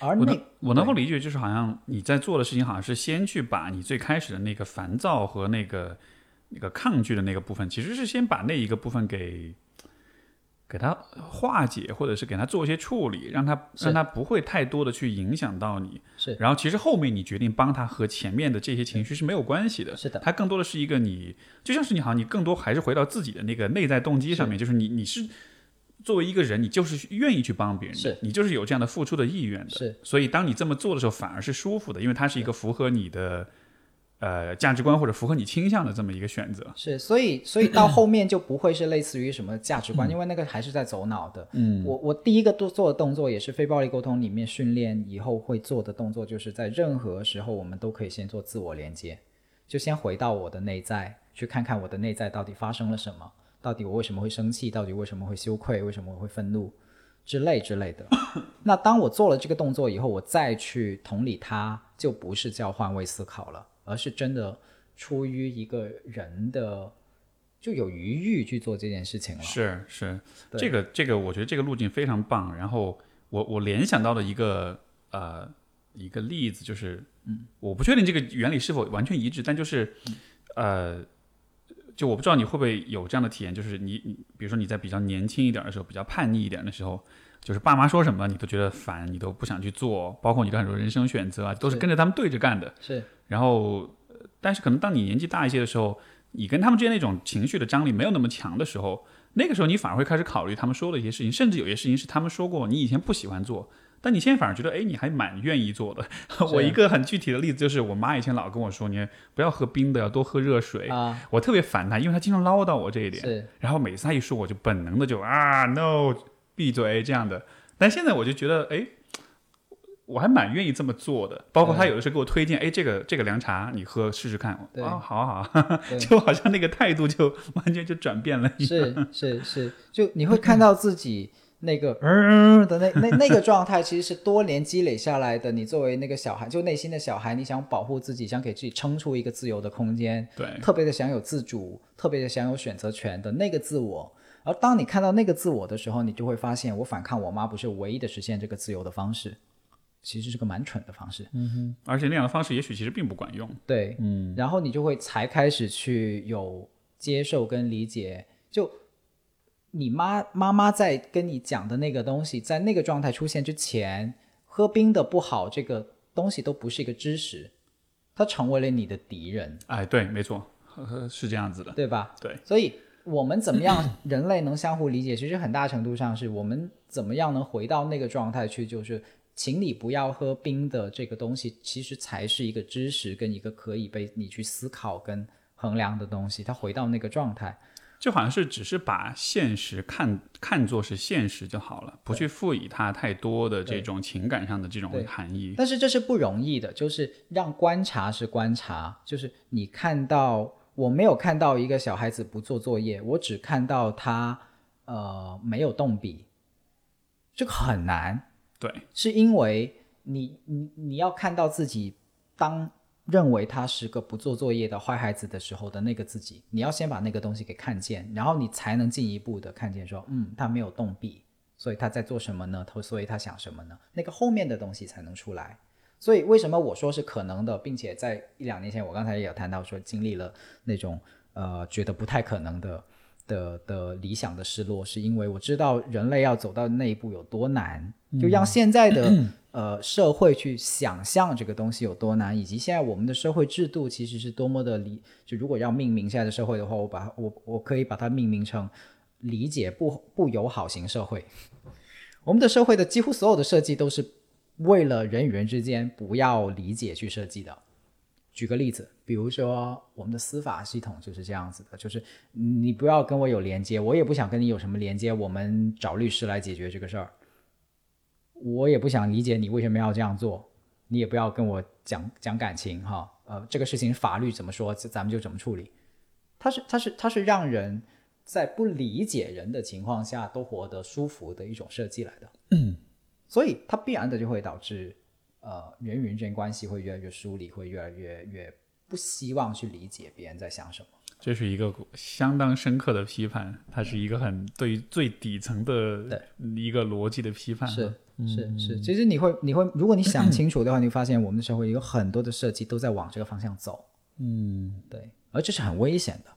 而那我能我能够理解，就是好像你在做的事情，好像是先去把你最开始的那个烦躁和那个那个抗拒的那个部分，其实是先把那一个部分给给他化解，或者是给他做一些处理，让他让他不会太多的去影响到你。是然后其实后面你决定帮他和前面的这些情绪是没有关系的，是的它更多的是一个你就像是你好像你更多还是回到自己的那个内在动机上面，就是你你是作为一个人，你就是愿意去帮别人是，你就是有这样的付出的意愿的。是所以当你这么做的时候，反而是舒服的，因为它是一个符合你的呃价值观或者符合你倾向的这么一个选择。是，所以所以到后面就不会是类似于什么价值观，因为那个还是在走脑的。嗯，我我第一个做做的动作也是非暴力沟通里面训练以后会做的动作，就是在任何时候我们都可以先做自我连接，就先回到我的内在，去看看我的内在到底发生了什么，到底我为什么会生气，到底为什么会羞愧，为什么我会愤怒之类之类的。那当我做了这个动作以后，我再去同理他，就不是叫换位思考了，而是真的出于一个人的就有余欲去做这件事情了。是是，这个这个，我觉得这个路径非常棒。然后我我联想到的一个呃一个例子就是，嗯，我不确定这个原理是否完全一致，但就是呃，就我不知道你会不会有这样的体验，就是你你比如说你在比较年轻一点的时候，比较叛逆一点的时候。就是爸妈说什么你都觉得烦，你都不想去做，包括你的很多人生选择啊，都是是跟着他们对着干的。是然后，呃但是可能当你年纪大一些的时候，你跟他们之间那种情绪的张力没有那么强的时候，那个时候你反而会开始考虑他们说的一些事情，甚至有些事情是他们说过你以前不喜欢做，但你现在反而觉得，哎，你还蛮愿意做的。我一个很具体的例子就是，我妈以前老跟我说，你不要喝冰的，要多喝热水。啊，我特别烦她，因为她经常唠叨我这一点。是然后每次她一说，我就本能的就啊 no 闭嘴这样的。但现在我就觉得，哎，我还蛮愿意这么做的。包括他有的时候给我推荐，哎，这个这个凉茶你喝试试看。对啊，好啊好 就好像那个态度就完全就转变了一样。是是是，就你会看到自己那个嗯的那那那个状态，其实是多年积累下来的。你作为那个小孩，就内心的小孩，你想保护自己，想给自己撑出一个自由的空间，对，特别的想有自主，特别的想有选择权的那个自我。而当你看到那个自我的时候，你就会发现，我反抗我妈不是唯一的实现这个自由的方式，其实是个蛮蠢的方式。嗯哼而且那样的方式也许其实并不管用。对，嗯，然后你就会才开始去有接受跟理解。就你妈妈妈在跟你讲的那个东西，在那个状态出现之前，喝冰的不好这个东西都不是一个知识，它成为了你的敌人，哎，对，没错，是这样子的。对吧？对，所以我们怎么样人类能相互理解，其实很大程度上是我们怎么样能回到那个状态去，就是请你不要喝冰的这个东西，其实才是一个知识跟一个可以被你去思考跟衡量的东西。它回到那个状态，就好像是只是把现实看看作是现实就好了，不去赋予它太多的这种情感上的这种含义。但是这是不容易的，就是让观察是观察，就是你看到我没有看到一个小孩子不做作业，我只看到他呃没有动笔，这个很难。对，是因为你你你要看到自己当认为他是个不做作业的坏孩子的时候的那个自己，你要先把那个东西给看见，然后你才能进一步的看见说，嗯，他没有动笔，所以他在做什么呢？他所以他想什么呢？那个后面的东西才能出来。所以为什么我说是可能的，并且在一两年前我刚才也有谈到说经历了那种呃觉得不太可能的的的理想的失落，是因为我知道人类要走到那一步有多难，就让现在的、呃社会去想象这个东西有多难，以及现在我们的社会制度其实是多么的理，就如果要命名现在的社会的话，我把它我我可以把它命名成理解不不友好型社会。我们的社会的几乎所有的设计都是为了人与人之间不要理解去设计的。举个例子，比如说我们的司法系统就是这样子的，就是你不要跟我有连接，我也不想跟你有什么连接，我们找律师来解决这个事儿。我也不想理解你为什么要这样做，你也不要跟我讲讲感情哈。呃，这个事情法律怎么说，咱们就怎么处理。它是它是它是让人在不理解人的情况下都活得舒服的一种设计来的。嗯，所以它必然的就会导致呃人与人之间关系会越来越疏离，会越来越越不希望去理解别人在想什么。这是一个相当深刻的批判，它是一个很对于最底层的一个逻辑的批判。是是是，其实你会你会，如果你想清楚的话，你会发现我们的社会有很多的设计都在往这个方向走。嗯，对，而这是很危险的。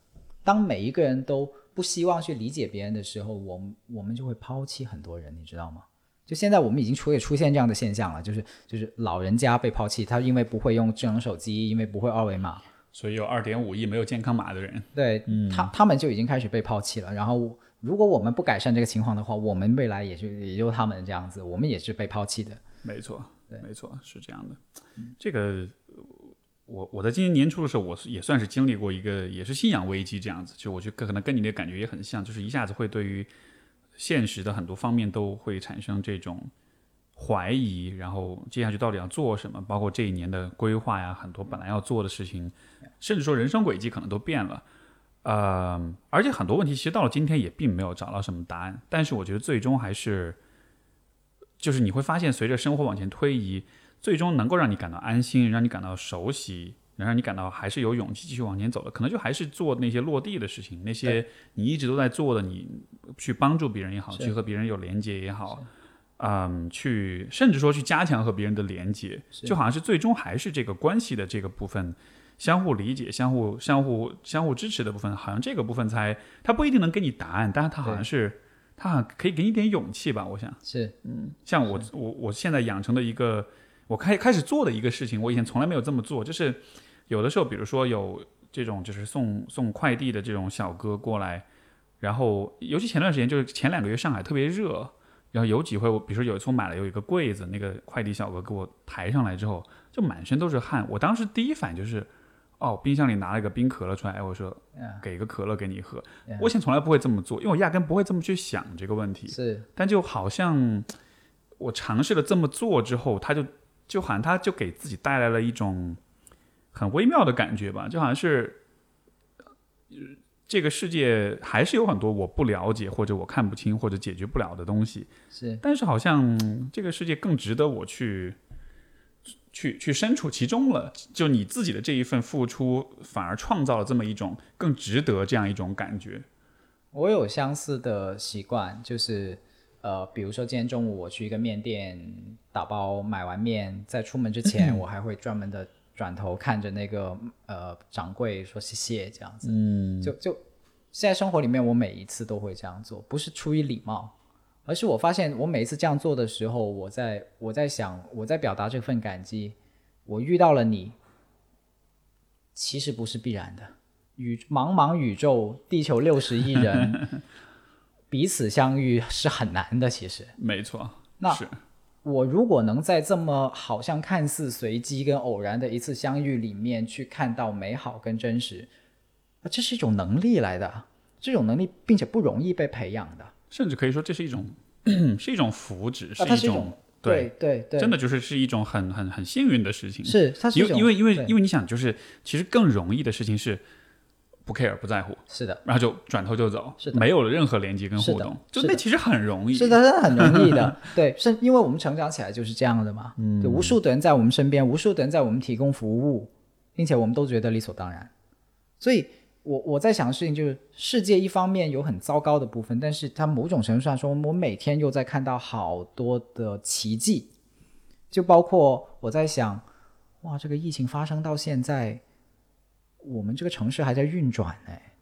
当每一个人都不希望去理解别人的时候，我们我们就会抛弃很多人，你知道吗？就现在我们已经出也出现这样的现象了，就是就是老人家被抛弃，他因为不会用智能手机，因为不会二维码，所以有二点五亿没有健康码的人，对、他他们就已经开始被抛弃了。然后如果我们不改善这个情况的话，我们未来也就也就他们这样子，我们也是被抛弃的。没错，没错，是这样的。这个我我在今年年初的时候，我是也算是经历过一个也是信仰危机这样子，就我觉得可能跟你的感觉也很像，就是一下子会对于现实的很多方面都会产生这种怀疑，然后接下去到底要做什么，包括这一年的规划呀，很多本来要做的事情，甚至说人生轨迹可能都变了。呃，而且很多问题其实到了今天也并没有找到什么答案，但是我觉得最终还是，就是你会发现，随着生活往前推移，最终能够让你感到安心，让你感到熟悉，能让你感到还是有勇气继续往前走的，可能就还是做那些落地的事情，那些你一直都在做的，你去帮助别人也好，去和别人有连接也好，嗯，去甚至说去加强和别人的连接，就好像是最终还是这个关系的这个部分。相互理解、相互、相互、相互支持的部分，好像这个部分才，他不一定能给你答案，但是他好像是，他好像可以给你点勇气吧。我想，是嗯像我我我现在养成的一个，我开开始做的一个事情，我以前从来没有这么做，就是有的时候，比如说有这种就是送送快递的这种小哥过来，然后尤其前段时间就是前两个月上海特别热，然后有几回我比如说有一次我买了有一个柜子，那个快递小哥给我抬上来之后，就满身都是汗，我当时第一反应就是。哦，冰箱里拿了一个冰可乐出来，哎，我说给个可乐给你喝。我以前从来不会这么做，因为我压根不会这么去想这个问题。是，但就好像我尝试了这么做之后，他就就好像他就给自己带来了一种很微妙的感觉吧，就好像是呃这个世界还是有很多我不了解或者我看不清或者解决不了的东西，是但是好像这个世界更值得我去。去去身处其中了，就你自己的这一份付出，反而创造了这么一种更值得这样一种感觉。我有相似的习惯，就是呃，比如说今天中午我去一个面店打包，买完面在出门之前，我还会专门的转头看着那个呃掌柜说谢谢这样子。嗯，就就现在生活里面，我每一次都会这样做，不是出于礼貌，而是我发现我每一次这样做的时候，我在我在想，我在表达这份感激，我遇到了你，其实不是必然的。宇茫茫宇宙，地球六十亿人，彼此相遇是很难的。其实，没错，那是我如果能在这么好像看似随机跟偶然的一次相遇里面去看到美好跟真实，啊，这是一种能力来的，这种能力并且不容易被培养的。甚至可以说这是一种 是一种福祉，啊，是一一种对对对，真的就是是一种很很很幸运的事情。是它是一种因为因为因为因为你想，就是其实更容易的事情是不 care 不在乎，是的，然后就转头就走，是的没有了任何连接跟互动，就那其实很容易。是的，是的很容易的。对，是因为我们成长起来就是这样的嘛。嗯，就无数的人在我们身边，无数的人在我们提供服务，并且我们都觉得理所当然。所以我我在想的事情就是，世界一方面有很糟糕的部分，但是它某种程度上说，我每天又在看到好多的奇迹，就包括我在想，哇，这个疫情发生到现在，我们这个城市还在运转哎，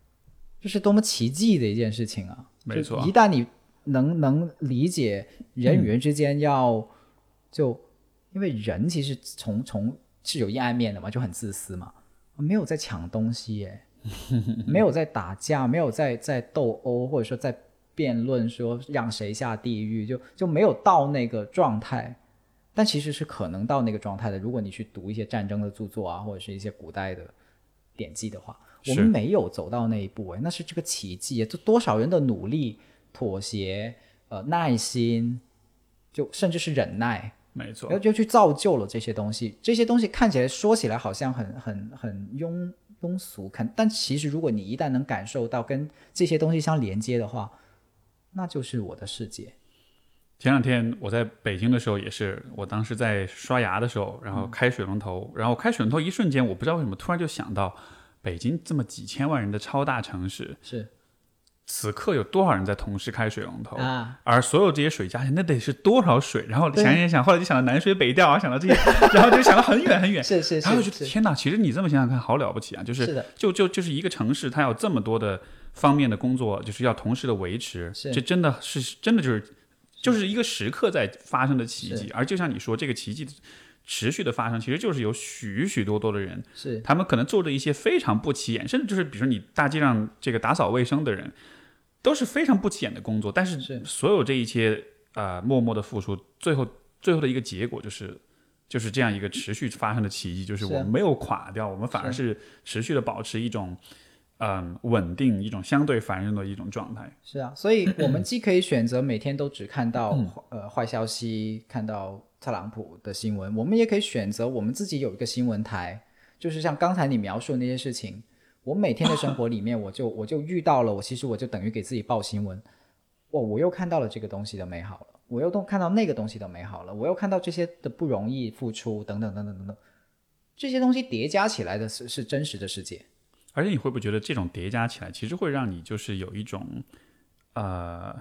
这是多么奇迹的一件事情啊！没错一旦你能能理解人与人之间要、就，因为人其实从从是有阴暗面的嘛，就很自私嘛，没有在抢东西耶，没有在打架，没有在在斗殴，或者说在辩论说让谁下地狱，就就没有到那个状态。但其实是可能到那个状态的。如果你去读一些战争的著作啊，或者是一些古代的典籍的话，我们没有走到那一步，哎，那是这个奇迹，这多少人的努力、妥协、呃耐心，就甚至是忍耐，没错然后，就去造就了这些东西。这些东西看起来说起来好像很很很庸庸俗，看，但其实如果你一旦能感受到跟这些东西相连接的话，那就是我的世界。前两天我在北京的时候也是，我当时在刷牙的时候，然后开水龙头，然后开水龙头一瞬间，我不知道为什么突然就想到，北京这么几千万人的超大城市，是此刻有多少人在同时开水龙头？啊，而所有这些水加起来，那得是多少水？然后想想一想，后来就想到南水北调啊，想到这些，然后就想到很远很远。是是然后就天哪，其实你这么想想看，好了不起啊！就是就就就是一个城市，它有这么多的方面的工作，就是要同时的维持，是这真的是真的就是就是一个时刻在发生的奇迹。而就像你说，这个奇迹持续的发生，其实就是有许许多多的人，是他们可能做着一些非常不起眼，甚至就是比如说你大街上这个打扫卫生的人，都是非常不起眼的工作，但是是所有这一切呃默默的付出，最后最后的一个结果就是。就是这样一个持续发生的奇迹，就是是我们没有垮掉，我们反而是持续的保持一种嗯稳定、一种相对繁荣的一种状态。是啊，所以我们既可以选择每天都只看到、嗯呃坏消息，看到特朗普的新闻，我们也可以选择我们自己有一个新闻台，就是像刚才你描述的那些事情，我每天的生活里面，我就我就遇到了，我其实我就等于给自己报新闻，哇，我又看到了这个东西的美好了，我又都看到那个东西的美好了，我又看到这些的不容易付出，等等等等等等，这些东西叠加起来的是是真实的世界。而且你会不会觉得这种叠加起来，其实会让你就是有一种呃，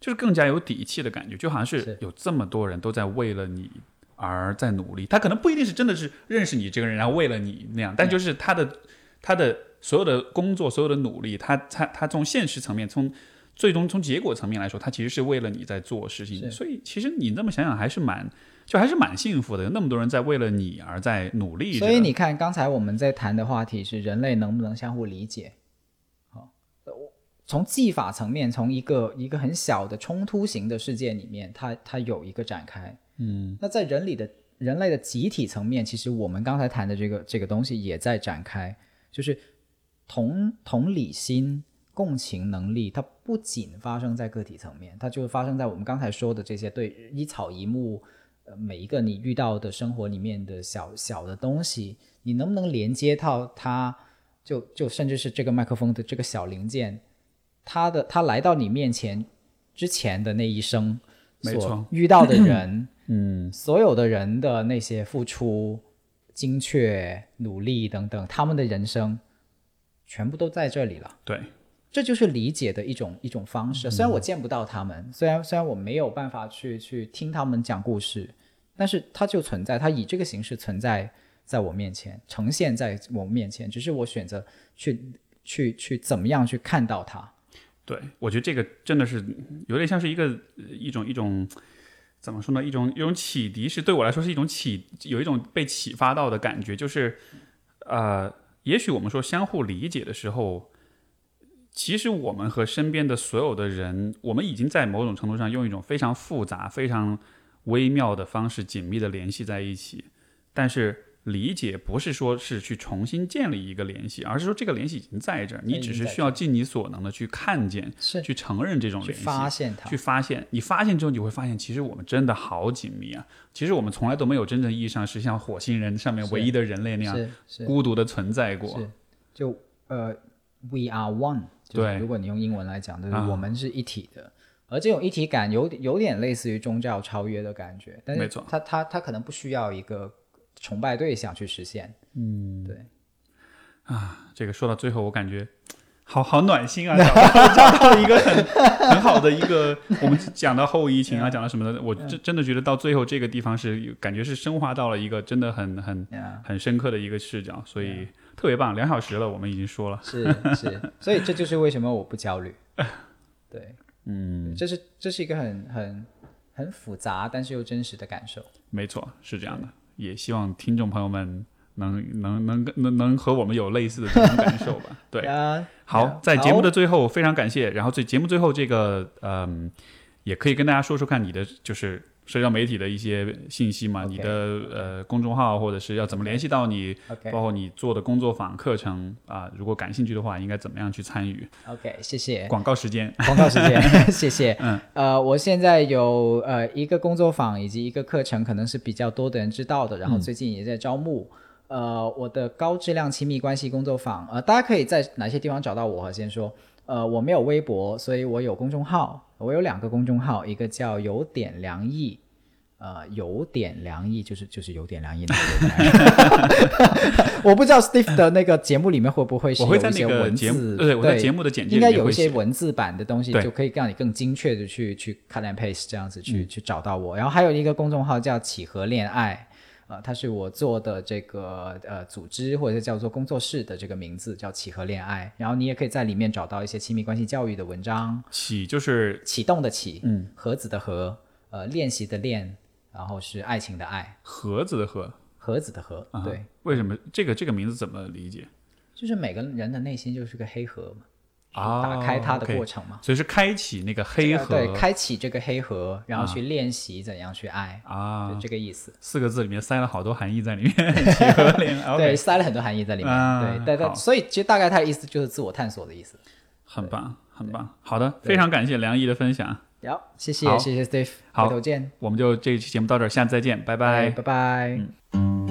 就是更加有底气的感觉，就好像是是有这么多人都在为了你而在努力。他可能不一定是真的是认识你这个人，然后为了你那样，但就是他的他的所有的工作、所有的努力，他他他从现实层面，从最终从结果层面来说，他其实是为了你在做事情。所以其实你这么想想，还是蛮就还是蛮幸福的，有那么多人在为了你而在努力。所以你看，刚才我们在谈的话题是人类能不能相互理解。从技法层面，从一个一个很小的冲突型的世界里面，它它有一个展开。嗯，那在人里的人类的集体层面，其实我们刚才谈的这个这个东西也在展开，就是同同理心、共情能力，它不仅发生在个体层面，它就发生在我们刚才说的这些对一草一木，呃，每一个你遇到的生活里面的小小的东西，你能不能连接到它？就就甚至是这个麦克风的这个小零件，它的它来到你面前之前的那一生所没错遇到的人。嗯，所有的人的那些付出、精确、努力等等，他们的人生全部都在这里了。对。这就是理解的一种一种方式。虽然我见不到他们，虽然虽然我没有办法去去听他们讲故事，但是它就存在，它以这个形式存在在我面前，呈现在我面前，只是我选择去去去怎么样去看到它。对，我觉得这个真的是有点像是一个呃一种一种怎么说呢？一种一种启迪，是对我来说是一种启，有一种被启发到的感觉。就是呃，也许我们说相互理解的时候，其实我们和身边的所有的人，我们已经在某种程度上用一种非常复杂、非常微妙的方式紧密的联系在一起，但是。理解不是说是去重新建立一个联系，而是说这个联系已经在这儿，你只是需要尽你所能的去看见、去承认这种联系，发现它去。发现。你发现之后，你会发现，其实我们真的好紧密啊！其实我们从来都没有真正意义上是像火星人上面唯一的人类那样孤独的存在过。是，就呃，we are one。就是对如果你用英文来讲，就是啊我们是一体的。而这种一体感有有点类似于宗教超越的感觉，但是没错它它它可能不需要一个崇拜对象去实现。嗯，对，啊这个说到最后，我感觉好好暖心啊！找 到一个很很好的一个，我们讲到后疫情啊，讲到什么的，我真真的觉得到最后这个地方是感觉是升华到了一个真的很很很深刻的一个视角，所以特别棒。两小时了，我们已经说了，是是，所以这就是为什么我不焦虑。对，嗯，这是这是一个很很很复杂但是又真实的感受。没错，是这样的。也希望听众朋友们能能能能能和我们有类似的这种感受吧。对，啊，好，在节目的最后非常感谢，然后最节目最后这个嗯，也可以跟大家说说看你的就是社交媒体的一些信息嘛你的呃公众号或者是要怎么联系到你包括你做的工作坊课程啊、如果感兴趣的话，应该怎么样去参与？OK，谢谢。广告时间，广告时间，谢谢。嗯，呃，我现在有呃一个工作坊以及一个课程，可能是比较多的人知道的，然后最近也在招募。呃，我的高质量亲密关系工作坊，呃，大家可以在哪些地方找到我？先说，呃，我没有微博，所以我有公众号，我有两个公众号，一个叫有点凉意，呃，有点凉意，就是就是有点凉意那个。我不知道 Steve 的那个节目里面会不会是有一些文字，对，我在对节目的简介应该有一些文字版的东西，就可以让你更精确的去去 cut and paste 这样子去、嗯去找到我。然后还有一个公众号叫启和恋爱，呃，它是我做的这个呃组织或者是叫做工作室的这个名字叫启和恋爱。然后你也可以在里面找到一些亲密关系教育的文章，启就是启动的启，嗯，盒子的盒，呃，练习的练，然后是爱情的爱，盒子的盒，盒子的盒，啊对，为什么这个这个名字怎么理解就是每个人的内心就是个黑盒嘛，啊？打开它的过程嘛。所以是开启那个黑盒，这个对，开启这个黑盒，然后去练习怎样去爱，啊就，这个意思。四个字里面塞了好多含义在里面，对，塞了很多含义在里面。啊对，但但好所以其实大概它的意思就是自我探索的意思。很棒，很棒。好的，非常感谢梁毅的分享，好，谢谢谢谢 Steve，好回头见，我们就这一期节目到这儿，下次再见，拜拜拜。拜。嗯